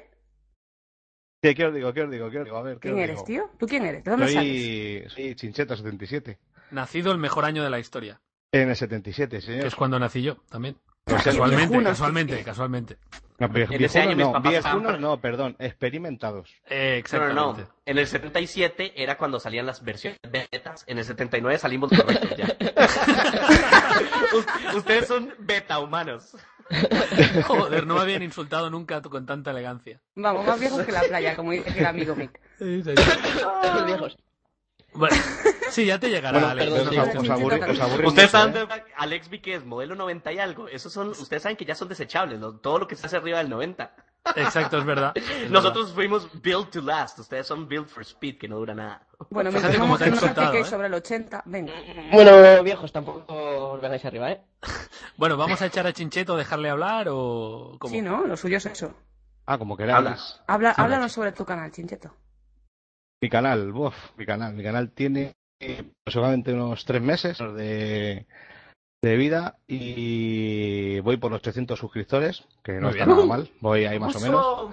Speaker 6: ¿Qué, qué os digo? ¿Qué os digo? ¿Qué os digo? A ver, ¿qué
Speaker 4: ¿Quién
Speaker 6: os
Speaker 4: eres,
Speaker 6: digo?
Speaker 4: tío? ¿Tú quién eres? ¿De dónde sales?
Speaker 6: Soy, soy Chincheta77.
Speaker 3: Nacido el mejor año de la historia.
Speaker 6: En el 77,
Speaker 3: Que
Speaker 6: señor.
Speaker 3: es cuando nací yo, también.
Speaker 6: Sea,
Speaker 3: Casualmente,
Speaker 4: viejunos,
Speaker 3: casualmente, casualmente.
Speaker 6: No,
Speaker 1: En ese año
Speaker 6: viejunos
Speaker 1: mis
Speaker 6: no,
Speaker 1: papás estaban
Speaker 6: no, perdón, experimentados.
Speaker 3: Eh,
Speaker 1: No, no,
Speaker 3: exactamente.
Speaker 1: no. En el 77 era cuando salían las versiones betas. En el 79 salimos correctos ya. Ustedes son beta humanos.
Speaker 3: Joder, no me habían insultado nunca con tanta elegancia.
Speaker 4: Vamos, más viejos que la playa, como dice el amigo Mick.
Speaker 2: Los viejos.
Speaker 3: Bueno, sí, ya te llegará,
Speaker 6: Bueno,
Speaker 3: Alex.
Speaker 2: perdón,
Speaker 3: no
Speaker 2: sí.
Speaker 3: te
Speaker 6: os,
Speaker 3: preocupes.
Speaker 6: aburri- os aburrís
Speaker 1: Ustedes
Speaker 6: mucho,
Speaker 1: saben,
Speaker 6: ¿eh?
Speaker 1: de- Alex vi que es modelo 90 y algo. Esos son, ustedes saben que ya son desechables, ¿no? Todo lo que se hace arriba del 90.
Speaker 3: Exacto, es verdad. es
Speaker 1: Nosotros fuimos build to last. Ustedes son build for speed, que no dura nada.
Speaker 4: Bueno, mientras
Speaker 3: cómo
Speaker 4: no
Speaker 3: te
Speaker 4: acerquéis
Speaker 3: ¿eh?
Speaker 4: sobre el 80, venga.
Speaker 2: Bueno, viejos, tampoco os vengáis arriba, ¿eh?
Speaker 3: Bueno, ¿vamos a echar a Chincheto, dejarle hablar o cómo?
Speaker 4: Sí, ¿no? Lo suyo es eso.
Speaker 6: Ah, como queráis.
Speaker 1: Habla.
Speaker 3: Sí,
Speaker 4: háblanos sobre tu canal, Chincheto.
Speaker 6: Mi canal, uf, mi canal. Mi canal tiene eh, aproximadamente unos tres meses de, de vida y voy por los 800 suscriptores, que no
Speaker 3: Muy
Speaker 6: está
Speaker 3: bien.
Speaker 6: nada mal. Voy ahí más o menos.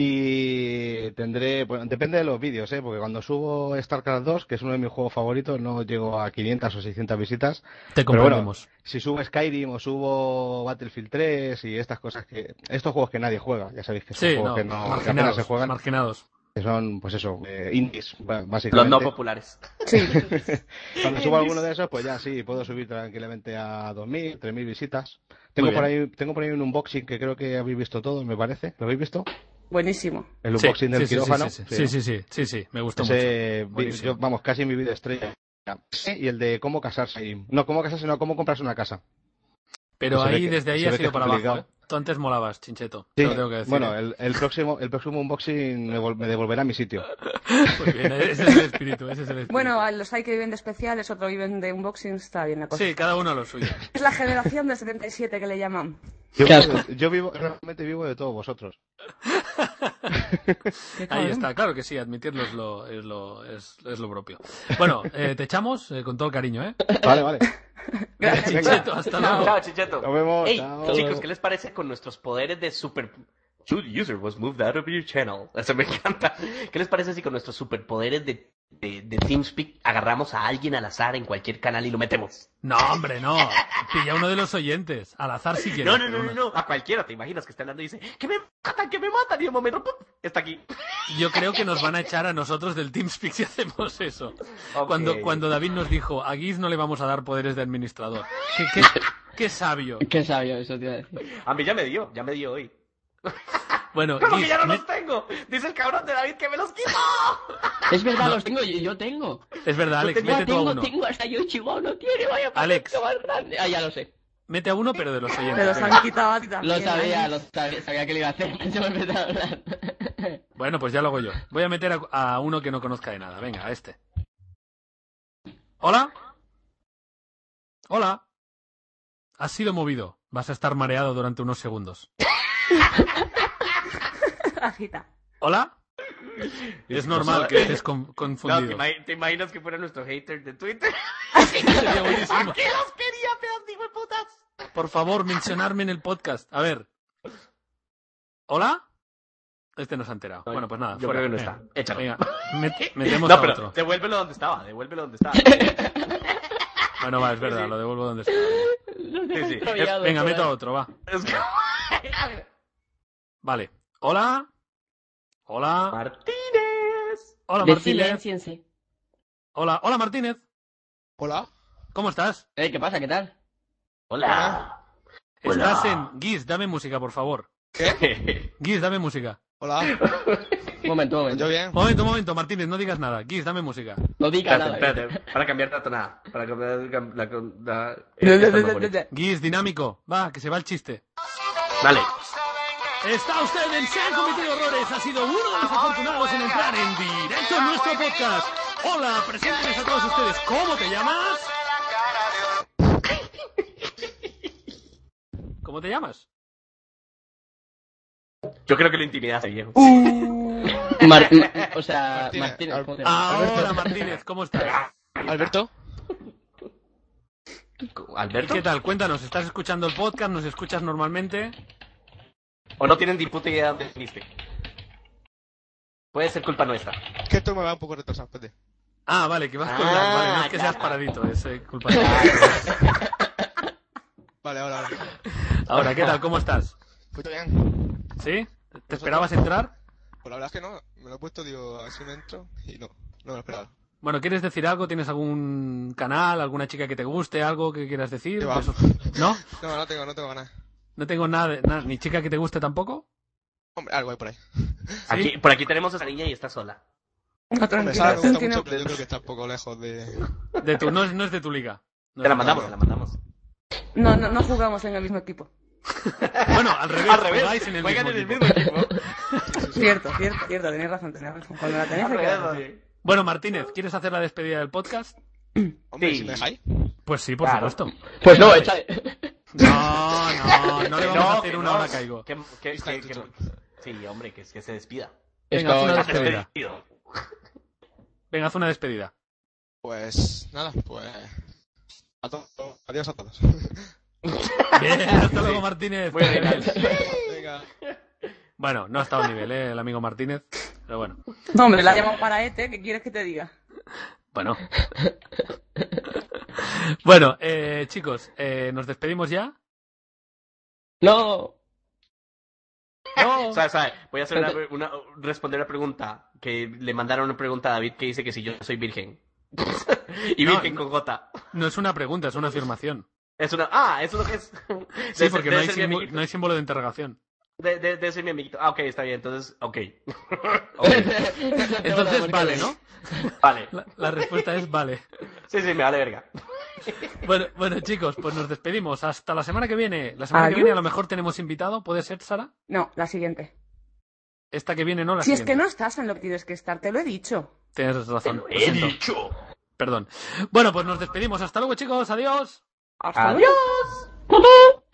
Speaker 6: Y tendré, bueno, depende de los vídeos, ¿eh? porque cuando subo StarCraft 2, que es uno de mis juegos favoritos, no llego a 500 o 600 visitas.
Speaker 3: Te
Speaker 6: Pero bueno,
Speaker 3: comprendemos.
Speaker 6: Si subo Skyrim o subo Battlefield 3 y estas cosas que... Estos juegos que nadie juega, ya sabéis que son
Speaker 3: Sí,
Speaker 6: juegos
Speaker 3: no,
Speaker 6: que, no, que apenas se juegan,
Speaker 3: marginados.
Speaker 6: Que son, pues eso, eh, indies, ba-
Speaker 1: Los
Speaker 6: básicamente.
Speaker 1: no populares.
Speaker 4: Sí.
Speaker 6: Cuando subo alguno de esos, pues ya sí, puedo subir tranquilamente a 2.000, 3.000 visitas. Tengo por, ahí, tengo por ahí un unboxing que creo que habéis visto todos, me parece. ¿Lo habéis visto?
Speaker 4: Buenísimo.
Speaker 6: El
Speaker 3: Sí,
Speaker 6: unboxing del
Speaker 3: sí, sí,
Speaker 6: quirófano.
Speaker 3: Sí, sí, sí, sí, sí, sí, sí, me gustó mucho.
Speaker 6: Vi- yo, vamos, casi mi vida estrella. Y el de cómo casarse. No, cómo casarse, no, cómo comprarse una casa.
Speaker 3: Pero ahí,
Speaker 6: que-
Speaker 3: desde ahí ha sido para abajo. ¿eh? Tú antes molabas, Chincheto.
Speaker 6: Sí,
Speaker 3: te lo tengo que decir.
Speaker 6: bueno,
Speaker 3: ¿eh?
Speaker 6: el, el próximo, el próximo unboxing me, vol- me devolverá a mi sitio.
Speaker 3: Muy bien, ese es el espíritu, ese es el espíritu.
Speaker 4: Bueno, a los hay que viven de especiales, otros viven de unboxing, está bien la cosa.
Speaker 3: Sí, cada uno a lo suyo.
Speaker 4: Es la generación del 77 que le llaman.
Speaker 6: Yo,
Speaker 2: Qué
Speaker 6: vivo de- yo vivo, realmente vivo de todos vosotros.
Speaker 3: Ahí está, claro que sí, admitirlo es lo, es lo, es, es lo propio. Bueno, eh, te echamos eh, con todo el cariño, ¿eh?
Speaker 6: Vale, vale.
Speaker 4: Gracias.
Speaker 3: Chincheto, hasta luego.
Speaker 1: Chao, Chicheto.
Speaker 6: Nos vemos.
Speaker 1: Hey,
Speaker 6: chao.
Speaker 1: chicos, ¿qué les parece con nuestros poderes de super... Should user was moved out of your channel. Eso me encanta. ¿Qué les parece si con nuestros superpoderes de, de, de TeamSpeak agarramos a alguien al azar en cualquier canal y lo metemos?
Speaker 3: No, hombre, no. Pilla uno de los oyentes. Al azar si quieres.
Speaker 1: No, no, no, no, no. A cualquiera, te imaginas que está hablando y dice, que me matan, que me matan. Y de un momento, ¡pum! está aquí.
Speaker 3: Yo creo que nos van a echar a nosotros del TeamSpeak si hacemos eso.
Speaker 1: Ok.
Speaker 3: Cuando, cuando David nos dijo, a Guis no le vamos a dar poderes de administrador. Qué, qué, qué sabio.
Speaker 2: Qué sabio eso, te iba a decir.
Speaker 1: A mí ya me dio, ya me dio hoy.
Speaker 3: Bueno,
Speaker 1: ¿Cómo que ya no
Speaker 3: me-
Speaker 1: los tengo? Dice el cabrón de David que me los quitó.
Speaker 2: Es verdad, los tengo, yo, yo tengo.
Speaker 3: es verdad, Alex, mete tú a uno.
Speaker 2: tengo hasta yo Chihuahua no tiene, vaya
Speaker 3: Alex.
Speaker 2: más grande. Ah, ya lo sé.
Speaker 3: Mete a uno, pero de los
Speaker 4: Me
Speaker 3: oyentes.
Speaker 4: los
Speaker 3: venga.
Speaker 4: han quitado a ti también.
Speaker 2: Lo sabía, lo sabía, sabía que lo iba a hacer. Se me ha empezado a hablar.
Speaker 3: Bueno, pues ya lo hago yo. Voy a meter a, a uno que no conozca de nada. Venga, a este. ¿Hola? ¿Hola? Has sido movido. Vas a estar mareado durante unos segundos.
Speaker 4: Agita.
Speaker 3: ¿Hola? Es normal que estés
Speaker 1: No,
Speaker 3: confundido.
Speaker 1: ¿te, imag- te imaginas que fuera nuestro hater de Twitter?
Speaker 3: Sería buenísimo.
Speaker 1: ¿A qué los quería, pedazos de putas?
Speaker 3: Por favor, mencionarme en el podcast. A ver. ¿Hola? Este no se ha enterado.
Speaker 1: No,
Speaker 3: bueno, pues nada.
Speaker 1: yo
Speaker 3: fuera.
Speaker 1: creo que no
Speaker 3: Venga.
Speaker 1: está. Échalo.
Speaker 3: Venga, met- metemos
Speaker 1: No,
Speaker 3: a otro.
Speaker 1: devuélvelo donde estaba, devuélvelo donde estaba.
Speaker 3: Bueno, va, es verdad, lo devuelvo donde
Speaker 2: dejo
Speaker 1: Sí, sí.
Speaker 3: Venga, meto a otro, va. Vale. Hola. Hola.
Speaker 1: Martínez.
Speaker 3: Hola,
Speaker 2: De
Speaker 3: Martínez.
Speaker 2: silenciense.
Speaker 3: Hola, hola, Martínez.
Speaker 7: Hola.
Speaker 3: ¿Cómo estás?
Speaker 2: Eh, ¿qué pasa? ¿Qué tal?
Speaker 1: Hola.
Speaker 3: Estás
Speaker 1: Hola.
Speaker 3: en... Guis, dame música, por favor.
Speaker 7: ¿Qué?
Speaker 3: Guis, dame música.
Speaker 7: Hola.
Speaker 2: Un momento, un momento.
Speaker 7: ¿Yo bien?
Speaker 3: Momento, momento, Martínez, no digas nada. Guis, dame música.
Speaker 2: No diga
Speaker 1: Espérate,
Speaker 2: nada.
Speaker 1: espérate, para cambiar la tonada. Para cambiar la,
Speaker 3: dinámico. Va, que se va el chiste.
Speaker 1: Dale.
Speaker 3: Está usted en Se han cometido errores. Ha sido uno de los afortunados en entrar en directo en nuestro podcast. Hola, preséntenos a todos ustedes. ¿Cómo te llamas? ¿Cómo te llamas?
Speaker 1: Yo creo que lo intimidaste, viejo.
Speaker 2: Mar- ma- o sea,
Speaker 7: Martínez,
Speaker 2: Martínez,
Speaker 7: Al-
Speaker 2: ¿cómo te llamas?
Speaker 3: Ahora, Martínez, ¿cómo estás?
Speaker 7: Alberto.
Speaker 3: ¿Y
Speaker 1: ¿Alberto?
Speaker 3: qué tal? Cuéntanos, ¿estás escuchando el podcast? ¿Nos escuchas normalmente?
Speaker 1: ¿O no tienen ni puta idea de dónde viniste? Puede ser culpa nuestra.
Speaker 7: Que esto me va un poco retrasado, espérate.
Speaker 3: Ah, vale, que vas
Speaker 1: Ah,
Speaker 3: con la... Vale, no es que seas paradito, es eh, culpa de...
Speaker 7: Vale, ahora, ahora.
Speaker 3: Ahora, ¿qué tal? ¿Cómo estás?
Speaker 7: Pues bien.
Speaker 3: ¿Sí? ¿Te esperabas entrar?
Speaker 7: Pues la verdad es que no. Me lo he puesto, digo, así me entro y no. No me lo esperaba.
Speaker 3: Bueno, ¿quieres decir algo? ¿Tienes algún canal, alguna chica que te guste, algo que quieras decir? ¿No?
Speaker 7: No, no tengo, no tengo ganas.
Speaker 3: ¿No tengo nada, nada, ni chica que te guste tampoco?
Speaker 7: Hombre, algo hay por ahí.
Speaker 1: Aquí, por aquí tenemos a esa niña y está sola.
Speaker 4: No,
Speaker 7: Hombre,
Speaker 4: tranquila,
Speaker 7: Sara me gusta
Speaker 4: tiene-
Speaker 7: mucho, pero yo creo que está un poco lejos de...
Speaker 3: De tu, no, es, no es de tu liga. No
Speaker 1: Te la mandamos, te la mandamos.
Speaker 4: no, no, no jugamos en el mismo equipo.
Speaker 3: Bueno, al revés,
Speaker 1: Al revés,
Speaker 3: jugáis en el
Speaker 1: juegan
Speaker 3: mismo
Speaker 1: en el
Speaker 3: equipo.
Speaker 1: mismo equipo.
Speaker 4: Cierto, cierto, cierto, tenéis razón, tenéis razón. Cuando la tenéis que.
Speaker 3: Bueno, Martínez, ¿quieres hacer la despedida del podcast?
Speaker 7: Hombre,
Speaker 1: Sí.
Speaker 7: si me dejáis.
Speaker 3: Pues sí, por
Speaker 1: Claro.
Speaker 3: supuesto.
Speaker 2: Pues no, échale.
Speaker 3: No, no, no le
Speaker 1: Que
Speaker 3: vamos a
Speaker 1: no,
Speaker 3: hacer
Speaker 1: que
Speaker 3: una
Speaker 1: no.
Speaker 3: hora caigo.
Speaker 1: Que, que, sí, hombre, que, que se despida.
Speaker 2: Es
Speaker 3: Venga, haz una despedida. Venga, haz una despedida.
Speaker 7: Pues nada, pues... A todos. Adiós a todos.
Speaker 3: Bien, hasta luego, Martínez.
Speaker 1: Muy bien.
Speaker 7: Venga.
Speaker 3: Bueno, no ha estado a nivel, ¿eh? El amigo Martínez. Pero bueno.
Speaker 4: No, hombre, la para ETE, ¿qué quieres que te diga?
Speaker 3: Bueno. Bueno, eh, chicos, eh, ¿nos despedimos ya?
Speaker 2: No.
Speaker 3: No.
Speaker 1: ¿Sabes, sabes? Voy a hacer una, una- responder la pregunta que le mandaron una pregunta a David que dice que si yo soy virgen. y
Speaker 3: No,
Speaker 1: virgen con J.
Speaker 3: No es una pregunta, es una afirmación.
Speaker 1: Es una. Ah, eso es lo que es.
Speaker 3: Sí, porque hay, símbolo, no hay símbolo de interrogación.
Speaker 1: De- de- ser mi amiguito. Ah, ok, está bien. Entonces, ok.
Speaker 3: Entonces vale, ¿no?
Speaker 1: Vale.
Speaker 3: La, la respuesta es vale.
Speaker 1: Sí, sí, me vale verga.
Speaker 3: Bueno, bueno, chicos, pues nos despedimos. Hasta la semana que viene. La semana que viene a lo mejor tenemos invitado. ¿Puede ser, Sara?
Speaker 4: No, la siguiente.
Speaker 3: Esta que viene, no la
Speaker 4: Si es
Speaker 3: siguiente.
Speaker 4: que no estás en lo que tienes que estar, te lo he dicho.
Speaker 3: Tienes razón.
Speaker 1: Te
Speaker 3: Lo
Speaker 1: he dicho.
Speaker 3: Perdón. Bueno, pues nos despedimos. Hasta luego, chicos. Adiós.
Speaker 4: Hasta
Speaker 1: Adiós.
Speaker 4: luego.